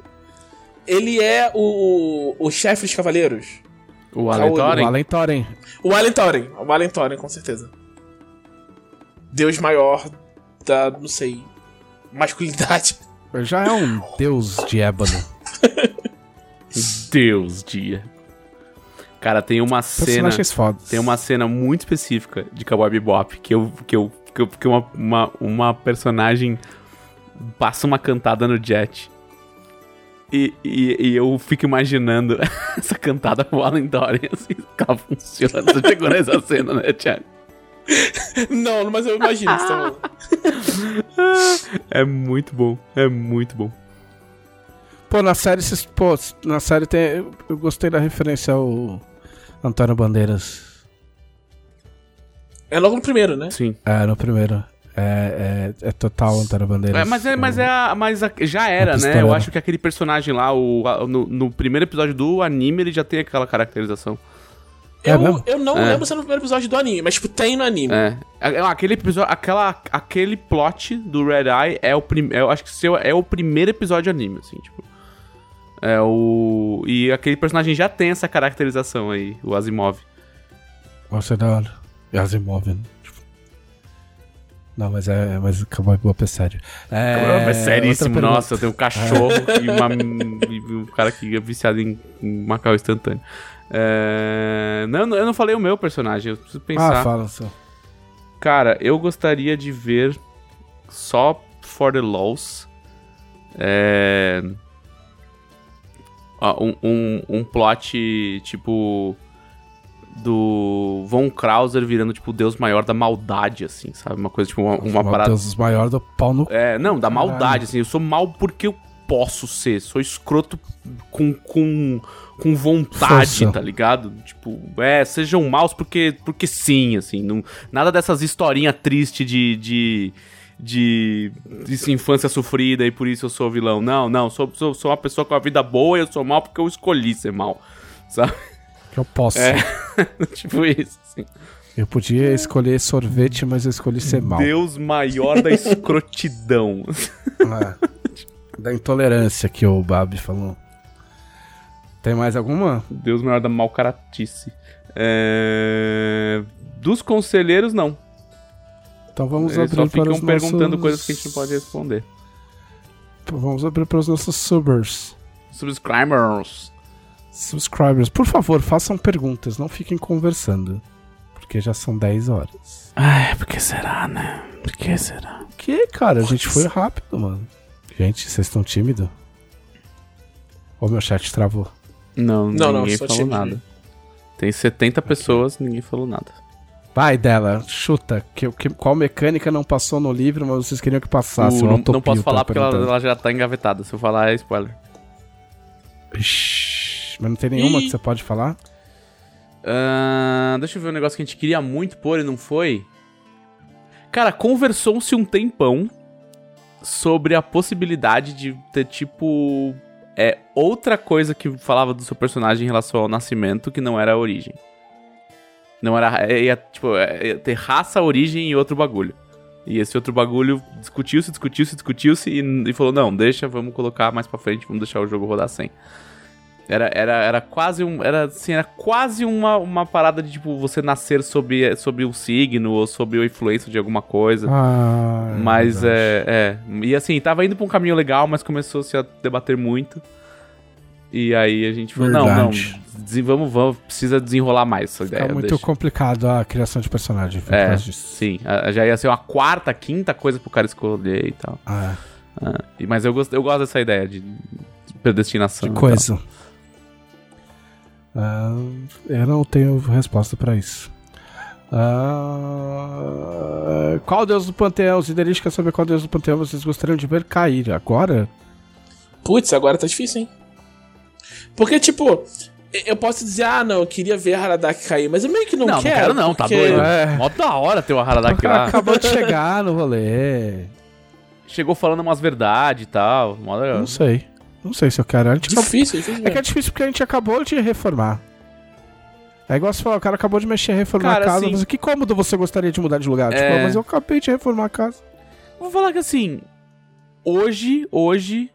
Speaker 3: Ele é o, o chefe dos cavaleiros.
Speaker 2: O
Speaker 1: o
Speaker 2: Thorin?
Speaker 3: O Allen Thorin. O Allen Thorin, com certeza. Deus maior da, não sei, masculinidade.
Speaker 1: Já é um deus de ébano.
Speaker 2: Deus, dia. Cara, tem uma cena...
Speaker 1: Fodas.
Speaker 2: Tem uma cena muito específica de Cowboy Bebop que eu que eu que, eu, que uma, uma, uma personagem passa uma cantada no Jet. E, e, e eu fico imaginando essa cantada com o Alan Dory, assim, que ela funciona. Você chegou nessa cena, né, Thiago?
Speaker 3: não, mas eu imagino que você tá falando.
Speaker 2: É muito bom, é muito bom.
Speaker 1: Pô, na série, esses- pô, na série tem. Eu, gostei da referência ao Antônio Bandeiras.
Speaker 3: É logo no primeiro, né?
Speaker 2: Sim.
Speaker 1: É, no primeiro. É, é, é total Antônio Bandeiras.
Speaker 2: É, mas é, mas é a, mas a- já era, né? Eu
Speaker 1: pistoleira.
Speaker 2: acho que aquele personagem lá, o, a- no, no primeiro episódio do anime, ele já tem aquela caracterização.
Speaker 1: É
Speaker 3: eu,
Speaker 1: mesmo?
Speaker 3: eu não
Speaker 2: É.
Speaker 3: lembro se é no primeiro episódio do anime, mas tipo, tem no anime.
Speaker 2: É. É, Aquele episódio, aquela, aquele plot do Red Eye é o primeiro. Eu acho que seu, é o primeiro episódio anime, assim, tipo. É o. E aquele personagem já tem essa caracterização aí, o Asimov.
Speaker 1: Nossa, é da hora. E Asimov, né? Tipo... Não, mas é. Mas Cowboy Bebop é sério. É,
Speaker 2: É, seríssimo, nossa, tem um cachorro e, uma, e um cara que é viciado em, em Macau instantâneo. É, não, eu não falei o meu personagem, eu preciso pensar.
Speaker 1: Ah, fala só.
Speaker 2: Cara, eu gostaria de ver só for the laws. É. Um, um, um plot tipo. Do Von Krauser virando, tipo, o deus maior da maldade, assim, sabe? Uma coisa, tipo, uma, uma parada.
Speaker 1: Deus, maior do pau no.
Speaker 2: É, não, da
Speaker 1: Caralho.
Speaker 2: maldade, assim. Eu sou mal porque eu posso ser. Sou escroto com, com, com vontade,
Speaker 1: Força.
Speaker 2: tá ligado? Tipo, é, sejam maus porque, porque sim, assim. Não, nada dessas historinhas tristes de, de, de, de infância sofrida e por isso eu sou vilão. Não, não. Sou, sou, sou uma pessoa com a vida boa e eu sou mal porque eu escolhi ser mal, sabe?
Speaker 1: Que eu posso.
Speaker 2: É. tipo isso, assim.
Speaker 1: Eu podia escolher sorvete, mas eu escolhi ser mal.
Speaker 2: Deus maior da escrotidão.
Speaker 1: É. Da intolerância que o Babi falou. Tem mais alguma?
Speaker 2: Deus maior da malcaratice. É... Dos conselheiros, não.
Speaker 1: Então vamos
Speaker 2: Eles
Speaker 1: abrir
Speaker 2: só
Speaker 1: para
Speaker 2: ficam
Speaker 1: os
Speaker 2: perguntando
Speaker 1: nossos...
Speaker 2: coisas que a gente não pode responder.
Speaker 1: Vamos abrir para os nossos subers.
Speaker 2: Subscribers.
Speaker 1: Subscribers, por favor, façam perguntas, não fiquem conversando. Porque já são 10 horas.
Speaker 2: Ai, por que será, né? Por que será?
Speaker 1: Que, cara, a gente foi rápido, mano. Gente, vocês estão tímidos? Ou meu chat travou?
Speaker 2: Não,
Speaker 3: Não, não,
Speaker 2: ninguém
Speaker 3: só
Speaker 2: falou nada. Tem 70 pessoas, ninguém falou nada.
Speaker 1: Vai dela, chuta. Que, que- qual mecânica não passou no livro, mas vocês queriam que passasse?
Speaker 2: O-
Speaker 1: O
Speaker 2: não, não posso
Speaker 1: tá
Speaker 2: falar porque ela, ela já tá engavetada. Se eu falar, é spoiler.
Speaker 1: Ixi, mas não tem nenhuma
Speaker 3: Ih.
Speaker 1: que você pode falar?
Speaker 2: Ah, deixa eu ver um negócio que a gente queria muito pôr e não foi. Cara, conversou-se um tempão sobre a possibilidade de ter, tipo. É outra coisa que falava do seu personagem em relação ao nascimento que não era a origem. Não era. é, Ia, tipo, é, ia ter raça, origem e outro bagulho. E esse outro bagulho discutiu-se, discutiu-se, discutiu-se e, e falou: não, deixa, vamos colocar mais pra frente, vamos deixar o jogo rodar sem. Era, era, era quase um. Era assim, era quase uma, uma parada de tipo você nascer sob, sob um signo ou sob a influência de alguma coisa.
Speaker 1: Ah,
Speaker 2: mas
Speaker 1: verdade.
Speaker 2: é, é. E assim, tava indo pra um caminho legal, mas começou-se a debater muito. E aí a gente falou, não, não,
Speaker 1: Verdade.
Speaker 2: desen- vamos, vamos, precisa desenrolar mais essa
Speaker 1: Fica
Speaker 2: ideia.
Speaker 1: muito
Speaker 2: deixa.
Speaker 1: complicado a criação de personagem por
Speaker 2: É,
Speaker 1: causa disso.
Speaker 2: sim. Já ia ser uma quarta, quinta coisa pro cara escolher e tal.
Speaker 1: Ah,
Speaker 2: Ah, e- mas eu gosto, eu gosto dessa ideia de, de predestinação.
Speaker 1: de coisa. Ah, eu não tenho resposta pra isso. Ah, qual deus do panteão? Ziderich quer saber qual deus do panteão vocês gostariam de ver cair agora?
Speaker 3: Putz, agora tá difícil, hein? Porque, tipo, eu posso dizer, ah, não, eu queria ver a Haradaki cair, mas eu meio que não,
Speaker 2: Não, não
Speaker 3: quero.
Speaker 2: quero não, tá
Speaker 3: porque-
Speaker 2: doido.
Speaker 1: É.
Speaker 2: Mó da hora ter o Haradaki lá.
Speaker 1: Acabou de chegar no rolê.
Speaker 2: Chegou falando umas verdades e tal. Mó.
Speaker 1: Não sei. Não sei se eu quero. A gente acabou-
Speaker 3: Difícil, difícil.
Speaker 1: É que é difícil porque a gente acabou de reformar. É igual você falou, o cara acabou de mexer, reformar
Speaker 2: Cara,
Speaker 1: a casa.
Speaker 2: assim-
Speaker 1: Mas que cômodo você gostaria de mudar de lugar? Tipo,
Speaker 2: É.
Speaker 1: mas eu acabei de reformar a casa.
Speaker 2: Vou falar que assim, hoje, hoje,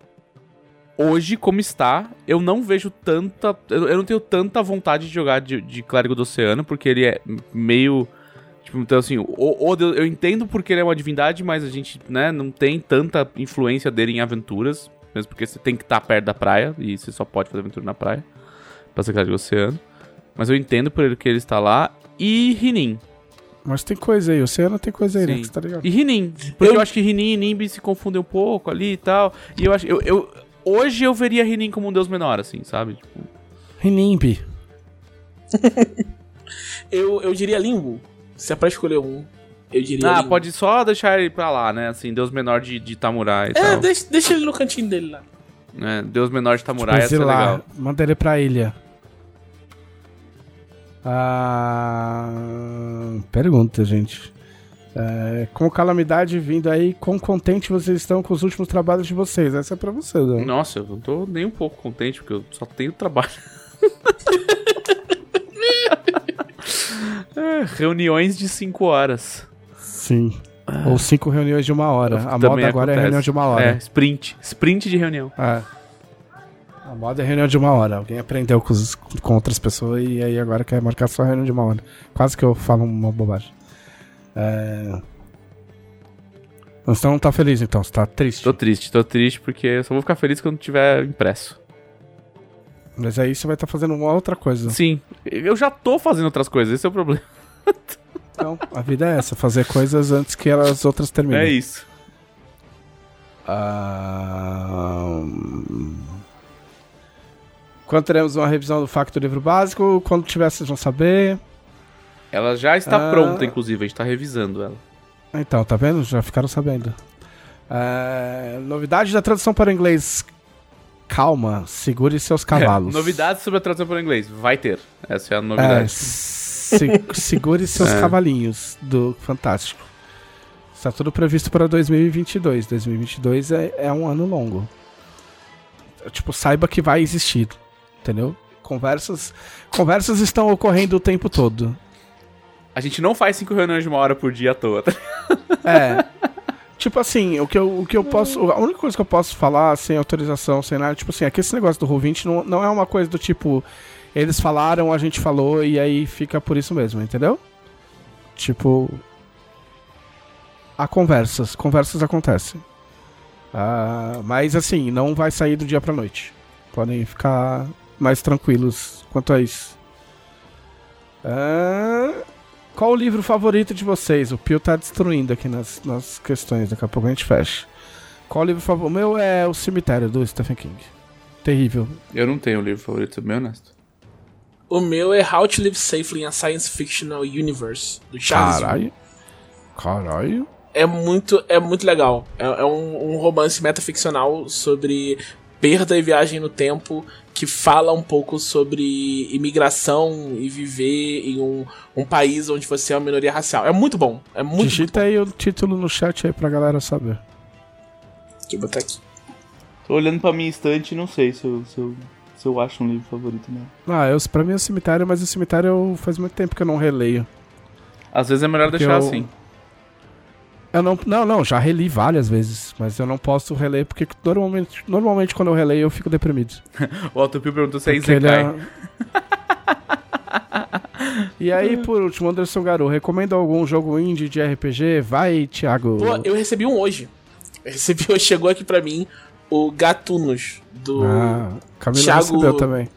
Speaker 2: hoje como está, eu não vejo tanta, eu, eu não tenho tanta vontade de jogar de, de Clérigo do Oceano, porque ele é meio, tipo, então assim, o, o Deus- eu entendo porque ele é uma divindade, mas a gente, né, não tem tanta influência dele em aventuras, mesmo porque você tem que estar perto da praia, e você só pode fazer aventura na praia, pra ser Clérigo do Oceano. Mas eu entendo por ele que ele está lá, e Rinin.
Speaker 1: Mas tem coisa aí, oceano tem coisa aí, né?
Speaker 2: Sim.
Speaker 1: Você tá ligado?
Speaker 2: E Rinin. Porque eu,
Speaker 3: Eu-
Speaker 2: acho que Rinin e Nimbi se confundem um pouco ali e tal. E eu acho. Eu, eu- hoje eu veria Rinin como um deus menor, assim, sabe? Tipo,
Speaker 1: Rinimbi.
Speaker 3: Eu, eu diria Limbo. Se é pra escolher um, eu diria
Speaker 2: ah, pode só deixar ele pra lá, né? Assim, deus menor de, de Tamurai e
Speaker 3: É,
Speaker 2: tal.
Speaker 3: deixa, deixa ele no cantinho dele lá.
Speaker 2: né? Deus menor de Tamurai ia
Speaker 1: Tipo,
Speaker 2: ser
Speaker 1: lá,
Speaker 2: legal.
Speaker 1: manda ele pra ilha. Ah, pergunta, gente. É, com calamidade vindo aí, quão contente vocês estão com os últimos trabalhos de vocês? Essa é pra você, Dan.
Speaker 2: Nossa, eu não tô nem um pouco contente, porque eu só tenho trabalho. É, reuniões de 5 horas.
Speaker 1: Sim. Ou cinco reuniões de uma hora. A moda agora é
Speaker 2: acontece.
Speaker 1: reunião de uma
Speaker 2: É,
Speaker 1: hora.
Speaker 2: sprint. Sprint de reunião.
Speaker 1: É. A moda é reunião de uma hora. Alguém aprendeu com, os- com outras pessoas e aí agora quer marcar só reunião de uma hora. Quase que eu falo uma bobagem. É... Você não tá feliz então, você tá triste.
Speaker 2: Tô triste, tô triste porque eu só vou ficar feliz quando tiver impresso.
Speaker 1: Mas aí você vai estar fazendo uma outra coisa.
Speaker 2: Sim, eu já tô fazendo outras coisas, esse é o problema.
Speaker 1: Então, a vida é essa, fazer coisas antes que as outras terminem.
Speaker 2: É isso.
Speaker 1: Ah. Quando teremos uma revisão do Facto Livro Básico? Quando tiver, vocês vão saber.
Speaker 2: Ela já está
Speaker 1: Ah.
Speaker 2: pronta, inclusive, a gente tá revisando ela.
Speaker 1: Então, tá vendo? Já ficaram sabendo. É, novidade da tradução para o inglês. Calma, segure seus cavalos.
Speaker 2: Novidades sobre a tradução para o inglês. Vai ter. Essa é a
Speaker 1: É,
Speaker 2: novidade.
Speaker 1: Se- segure seus
Speaker 2: É.
Speaker 1: cavalinhos do Fantástico. Está tudo previsto para 2022. 2022 é, é um ano longo. Tipo, saiba que vai existir. Entendeu? Conversas, conversas estão ocorrendo o tempo todo.
Speaker 2: A gente não faz cinco reuniões de uma hora por dia à toa. tá?
Speaker 1: É. tipo assim, o que, eu, o que eu posso. A única coisa que eu posso falar sem autorização, sem nada, tipo assim, é que esse negócio do Roll20 não, não é uma coisa do tipo. Eles falaram, a gente falou e aí fica por isso mesmo, entendeu? Tipo. Há conversas. Conversas acontecem. Ah, mas assim, não vai sair do dia pra noite. Podem ficar mais tranquilos quanto a isso. Ah, qual o livro favorito de vocês? O Pio tá destruindo aqui nas, nas questões, daqui a pouco a gente fecha. Qual o livro favorito? O meu é O Cemitério, do Stephen King. Terrível.
Speaker 2: Eu não tenho um livro favorito, bem honesto.
Speaker 3: O meu é How to Live Safely in a Science Fictional Universe, do Charles. Yu.
Speaker 1: Caralho. Caralho.
Speaker 3: É muito, é muito legal. É, é um, um romance metaficcional sobre perda e viagem no tempo que fala um pouco sobre imigração e viver em um, um país onde você é uma minoria racial. É muito bom. É muito, muito
Speaker 1: Digita
Speaker 3: bom.
Speaker 1: aí o título no chat aí pra galera saber.
Speaker 3: Deixa eu botar aqui.
Speaker 2: Tô olhando pra minha estante e não sei se eu, se, eu, se eu acho um livro favorito, não.
Speaker 1: Ah, eu, pra mim é o Cemitério, mas o Cemitério eu, faz muito tempo que eu não releio.
Speaker 2: Às vezes é melhor
Speaker 1: Porque
Speaker 2: deixar
Speaker 1: eu-
Speaker 2: assim.
Speaker 1: Eu não, não, não, já reli várias vezes, mas eu não posso reler porque normalmente, normalmente quando eu releio eu fico deprimido.
Speaker 2: O Autopio perguntou se é
Speaker 1: Porque ele
Speaker 2: Isekai.
Speaker 1: é- e aí, por último, Anderson Garu, recomenda algum jogo indie de RPG? Vai, Thiago.
Speaker 3: Pô, eu recebi um hoje. Eu recebi chegou aqui pra mim o Gatunos, do
Speaker 1: Ah,
Speaker 3: Thiago-
Speaker 1: também.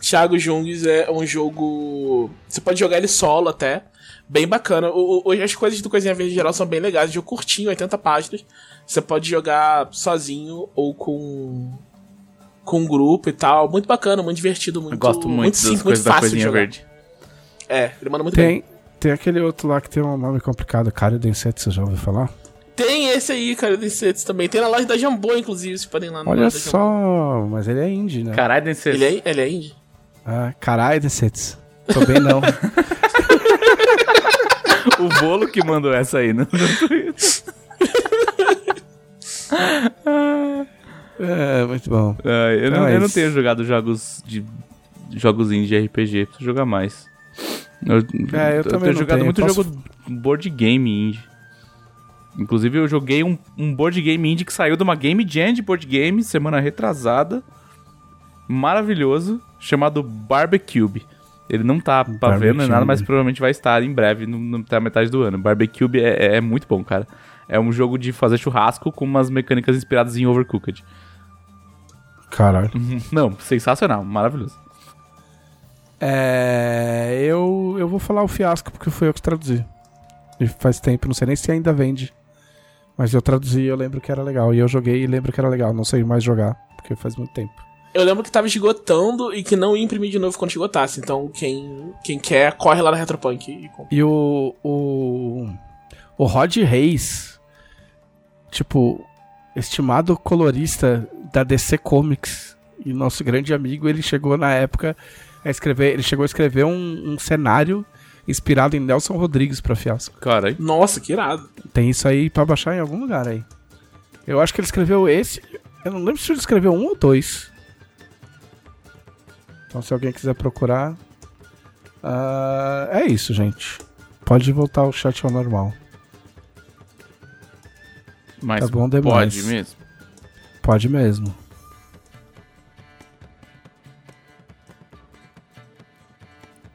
Speaker 3: Thiago Jungs. É um jogo. Você pode jogar ele solo até. Bem bacana. O, o- as coisas do Coisinha Verde em geral são bem legais. Um jogo curtinho, 80 páginas. Você pode jogar sozinho ou com. Com um grupo e tal. Muito bacana, muito divertido, muito.
Speaker 2: Eu gosto muito, das
Speaker 3: simples,
Speaker 2: coisas
Speaker 3: muito
Speaker 2: da
Speaker 3: fácil de
Speaker 2: coisinha
Speaker 3: jogar.
Speaker 2: verde.
Speaker 3: É, ele manda muito bem.
Speaker 1: Tem, tem aquele outro lá que tem um nome complicado, Cara Densetsu, você já ouviu falar?
Speaker 3: Tem esse aí, cara, desse também. Tem na loja da Jambô, inclusive, vocês podem ir lá
Speaker 1: Olha só, mas ele é indie, né?
Speaker 2: Caralho, ser.
Speaker 3: Ele é, ele é indie?
Speaker 1: Ah, caralho, Decets. Tô bem não.
Speaker 2: O bolo que mandou essa aí, né?
Speaker 1: é, muito bom.
Speaker 2: Ah, eu, não,
Speaker 1: Então é
Speaker 2: eu não
Speaker 1: isso.
Speaker 2: tenho jogado jogos de jogos indie de RPG, preciso jogar mais. Eu,
Speaker 1: É, eu também
Speaker 2: tenho
Speaker 1: não
Speaker 2: jogado
Speaker 1: tenho,
Speaker 2: muito
Speaker 1: posso-
Speaker 2: jogo board game indie. Inclusive eu joguei um, um board game indie que saiu de uma game jam de board game semana retrasada. Maravilhoso, chamado Barbecube. Ele não tá pra ver, não é nada, mas provavelmente vai estar em breve, no, no, até a metade do ano. Barbecube é, é, é muito bom, cara. É um jogo de fazer churrasco com umas mecânicas inspiradas em Overcooked.
Speaker 1: Caralho.
Speaker 2: Não, sensacional, maravilhoso.
Speaker 1: É, eu, eu vou falar o fiasco porque foi eu que traduzi. E faz tempo, não sei nem se ainda vende. Mas eu traduzi e eu lembro que era legal. E eu joguei e lembro que era legal. Não sei mais jogar, porque faz muito tempo.
Speaker 6: Eu lembro que tava esgotando e que não ia imprimir de novo quando esgotasse. Então, quem, quem quer, corre lá na Retropunk e compra.
Speaker 1: E o. O, o Rod Reis, tipo, estimado colorista da DC Comics e nosso grande amigo, ele chegou na época a escrever. Ele chegou a escrever um, um cenário inspirado em Nelson Rodrigues pra Fiasco.
Speaker 2: Caralho.
Speaker 6: Nossa, que irado.
Speaker 1: Tem isso aí pra baixar em algum lugar aí. Eu acho que ele escreveu esse. Eu não lembro se ele escreveu um ou dois. Então, se alguém quiser procurar. ah, é isso, gente. Pode voltar o chat ao normal.
Speaker 2: Mas
Speaker 1: Tá bom demais.
Speaker 2: pode mesmo.
Speaker 1: Pode mesmo.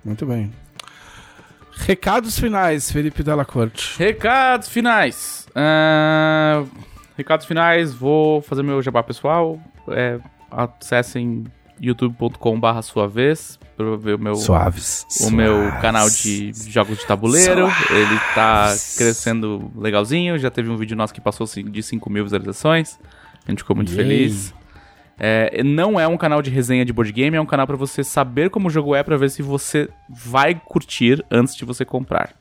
Speaker 1: Muito bem. Recados finais, Felipe Della Corte.
Speaker 2: Recados finais. Ah, recados finais, vou fazer meu jabá pessoal. É, acessem youtube.com/barra sua vez pra ver o meu,
Speaker 1: Suaves.
Speaker 2: o meu canal de jogos de tabuleiro. Ele tá crescendo legalzinho. Já teve um vídeo nosso que passou de 5 mil visualizações. A gente ficou muito
Speaker 1: Yay.
Speaker 2: feliz. É, não é um canal de resenha de board game, é um canal pra você saber como o jogo é, pra ver se você vai curtir antes de você comprar.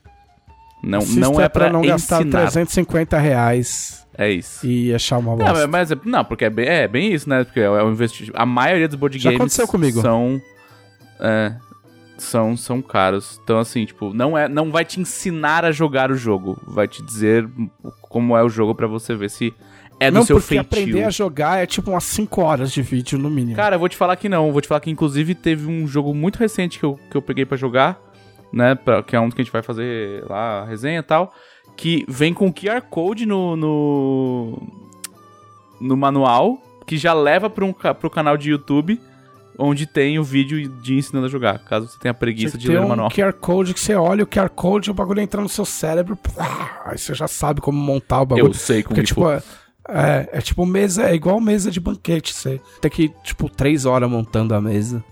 Speaker 2: Não,
Speaker 1: Assista
Speaker 2: não é pra
Speaker 1: não gastar
Speaker 2: ensinar.
Speaker 1: 350 reais
Speaker 2: É isso.
Speaker 1: e achar uma
Speaker 2: Não,
Speaker 1: bosta.
Speaker 2: mas é- não, porque é bem, é bem isso, né? Porque é um investimento. A maioria dos board
Speaker 1: Já
Speaker 2: games
Speaker 1: aconteceu comigo.
Speaker 2: são é, são são caros. Então assim, tipo, não é não vai te ensinar a jogar o jogo, vai te dizer como é o jogo pra você ver se é do
Speaker 1: não,
Speaker 2: seu
Speaker 1: porque
Speaker 2: feitio.
Speaker 1: aprender a jogar é tipo umas 5 horas de vídeo no mínimo.
Speaker 2: Cara, eu vou te falar que não. Vou te falar que, inclusive, teve um jogo muito recente que eu, que eu peguei pra jogar, né? Pra, que é um que a gente vai fazer lá, a resenha e tal. Que vem com QR Code no, no, no manual, que já leva pra um, pro canal de YouTube, onde tem o vídeo de ensinando a jogar, caso você tenha preguiça de ler o
Speaker 1: um
Speaker 2: manual.
Speaker 1: QR Code que você olha o QR Code e o bagulho entra no seu cérebro. Aí você já sabe como montar o bagulho.
Speaker 2: Eu sei como
Speaker 1: Porque,
Speaker 2: que
Speaker 1: tipo, é, é, é tipo mesa, é igual mesa de banquete. Você tem que, tipo, 3 horas montando a mesa.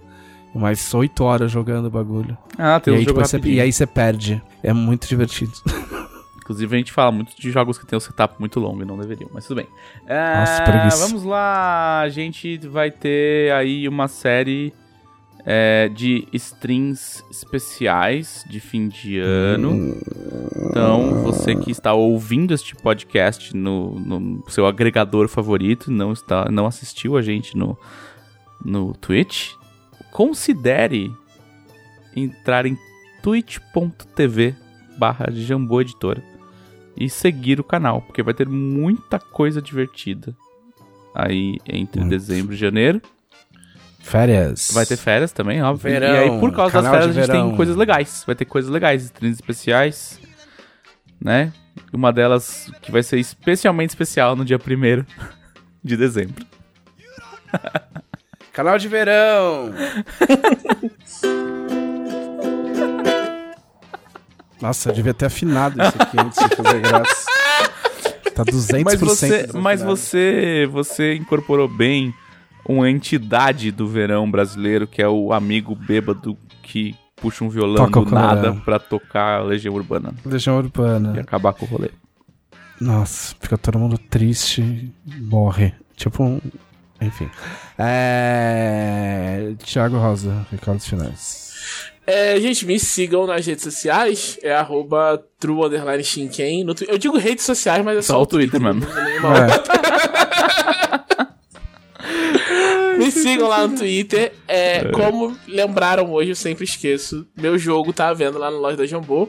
Speaker 1: Mais 8 horas jogando o bagulho.
Speaker 2: Ah, tem
Speaker 1: E
Speaker 2: um
Speaker 1: aí, depois você, e aí você perde. É muito divertido.
Speaker 2: Inclusive, a gente fala muito de jogos que tem um setup muito longo e não deveriam, mas tudo bem. Ah,
Speaker 1: Nossa, preguiça.
Speaker 2: Vamos lá, a gente vai ter aí uma série é, de strings especiais de fim de ano. Então, você que está ouvindo este podcast no, no seu agregador favorito, não está, não assistiu a gente no, no Twitch, considere entrar em twitch.tv barra Jambô Editora e seguir o canal, porque vai ter muita coisa divertida aí entre
Speaker 1: Muito.
Speaker 2: dezembro e janeiro.
Speaker 1: Férias.
Speaker 2: Vai ter férias também, óbvio.
Speaker 1: Verão,
Speaker 2: e aí, por causa das férias, a gente
Speaker 1: verão.
Speaker 2: tem coisas legais. Vai ter coisas legais, streams especiais, né? Uma delas que vai ser especialmente especial no dia 1 de dezembro.
Speaker 1: Canal de verão. Nossa, eu devia ter afinado isso aqui antes de fazer graça. Tá 200%
Speaker 2: Mas você, mas você, você incorporou bem uma entidade do verão brasileiro, que é o amigo bêbado que puxa um violão
Speaker 1: Toca
Speaker 2: do nada pra tocar a Legião Urbana
Speaker 1: Legião
Speaker 2: e
Speaker 1: Urbana.
Speaker 2: acabar com o rolê.
Speaker 1: Nossa, fica todo mundo triste e morre. Tipo um... Enfim. É... Thiago Rosa, recados finais.
Speaker 6: É, gente, me sigam nas redes sociais. É arroba true. No Eu digo redes sociais, mas é só,
Speaker 2: Só o Twitter mesmo.
Speaker 6: não tem nenhuma outra.
Speaker 1: É,
Speaker 3: Me sigam lá no Twitter. É, como lembraram hoje, eu sempre esqueço. Meu jogo tá à venda lá na loja da Jambô.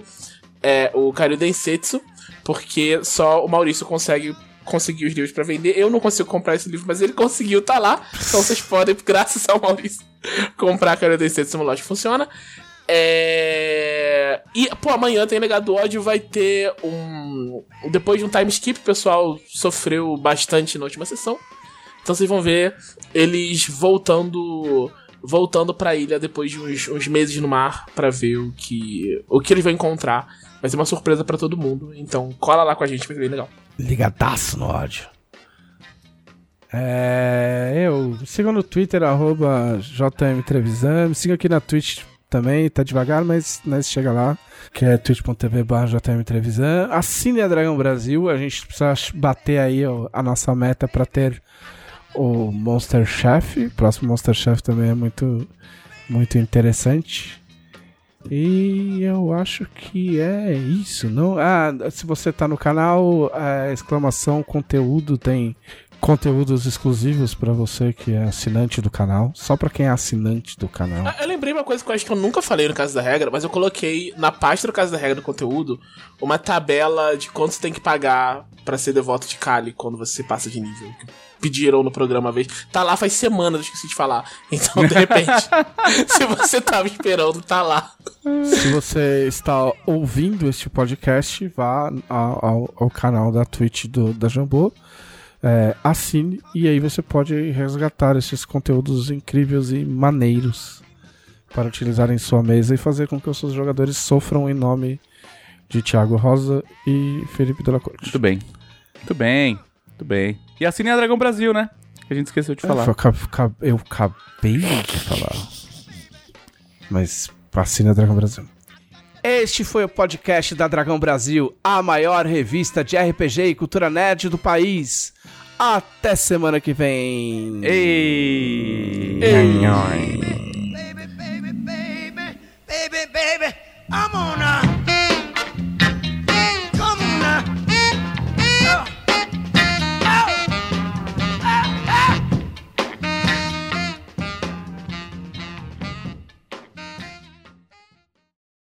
Speaker 3: É o Karyu Densetsu. Porque só o Maurício consegue conseguir os livros pra vender. Eu não consigo comprar esse livro, mas ele conseguiu, tá lá. Então vocês podem, graças ao Maurício, comprar Karyu Densetsu no loja que funciona. É... E, pô, amanhã tem Legado do Ódio, vai ter um... Depois de um time skip, o pessoal sofreu bastante na última sessão. Então vocês vão ver eles voltando voltando pra ilha depois de uns, uns meses no mar pra ver o que o que eles vão encontrar. Vai ser uma surpresa pra todo mundo. Então cola lá com a gente, vai ser bem legal.
Speaker 1: Ligadaço no ódio. É, eu siga no Twitter, arroba. Me siga aqui na Twitch também, tá devagar, mas nós chega lá, que é twitch.tv barra JM Trevisan. Assine a Dragão Brasil, a gente precisa bater aí ó, a nossa meta pra ter o Monster Chef. O próximo Monster Chef também é muito, muito interessante. E eu acho que é isso, não? Ah, se você tá no canal, a exclamação conteúdo tem conteúdos exclusivos pra você que é assinante do canal, só pra quem é assinante do canal.
Speaker 3: Ah, Eu lembrei uma coisa que eu acho que eu nunca falei no caso da regra, mas eu coloquei na pasta do caso da regra do conteúdo uma tabela de quanto você tem que pagar pra ser devoto de Kali quando você passa de nível. Pediram no programa uma vez. Tá lá faz semanas, eu esqueci de falar. Então, de repente, se você tava esperando, tá lá.
Speaker 1: Se você está ouvindo este podcast, vá ao, ao- ao canal da Twitch do, da Jambô, é, assine e aí você pode resgatar esses conteúdos incríveis e maneiros para utilizar em sua mesa e fazer com que os seus jogadores sofram em nome de Thiago Rosa e Felipe Della Corte.
Speaker 2: Muito bem. Muito bem. Muito bem. E assinem a é Dragão Brasil, né? Que a gente esqueceu de
Speaker 1: é,
Speaker 2: falar.
Speaker 1: Eu, acabei de falar. Mas assine a é Dragão Brasil. Este foi o podcast da Dragão Brasil, a maior revista de RPG e cultura nerd do país. Até semana que vem.
Speaker 2: Ei!
Speaker 1: Ei. Ei. Baby, baby, baby, baby, baby, I'm on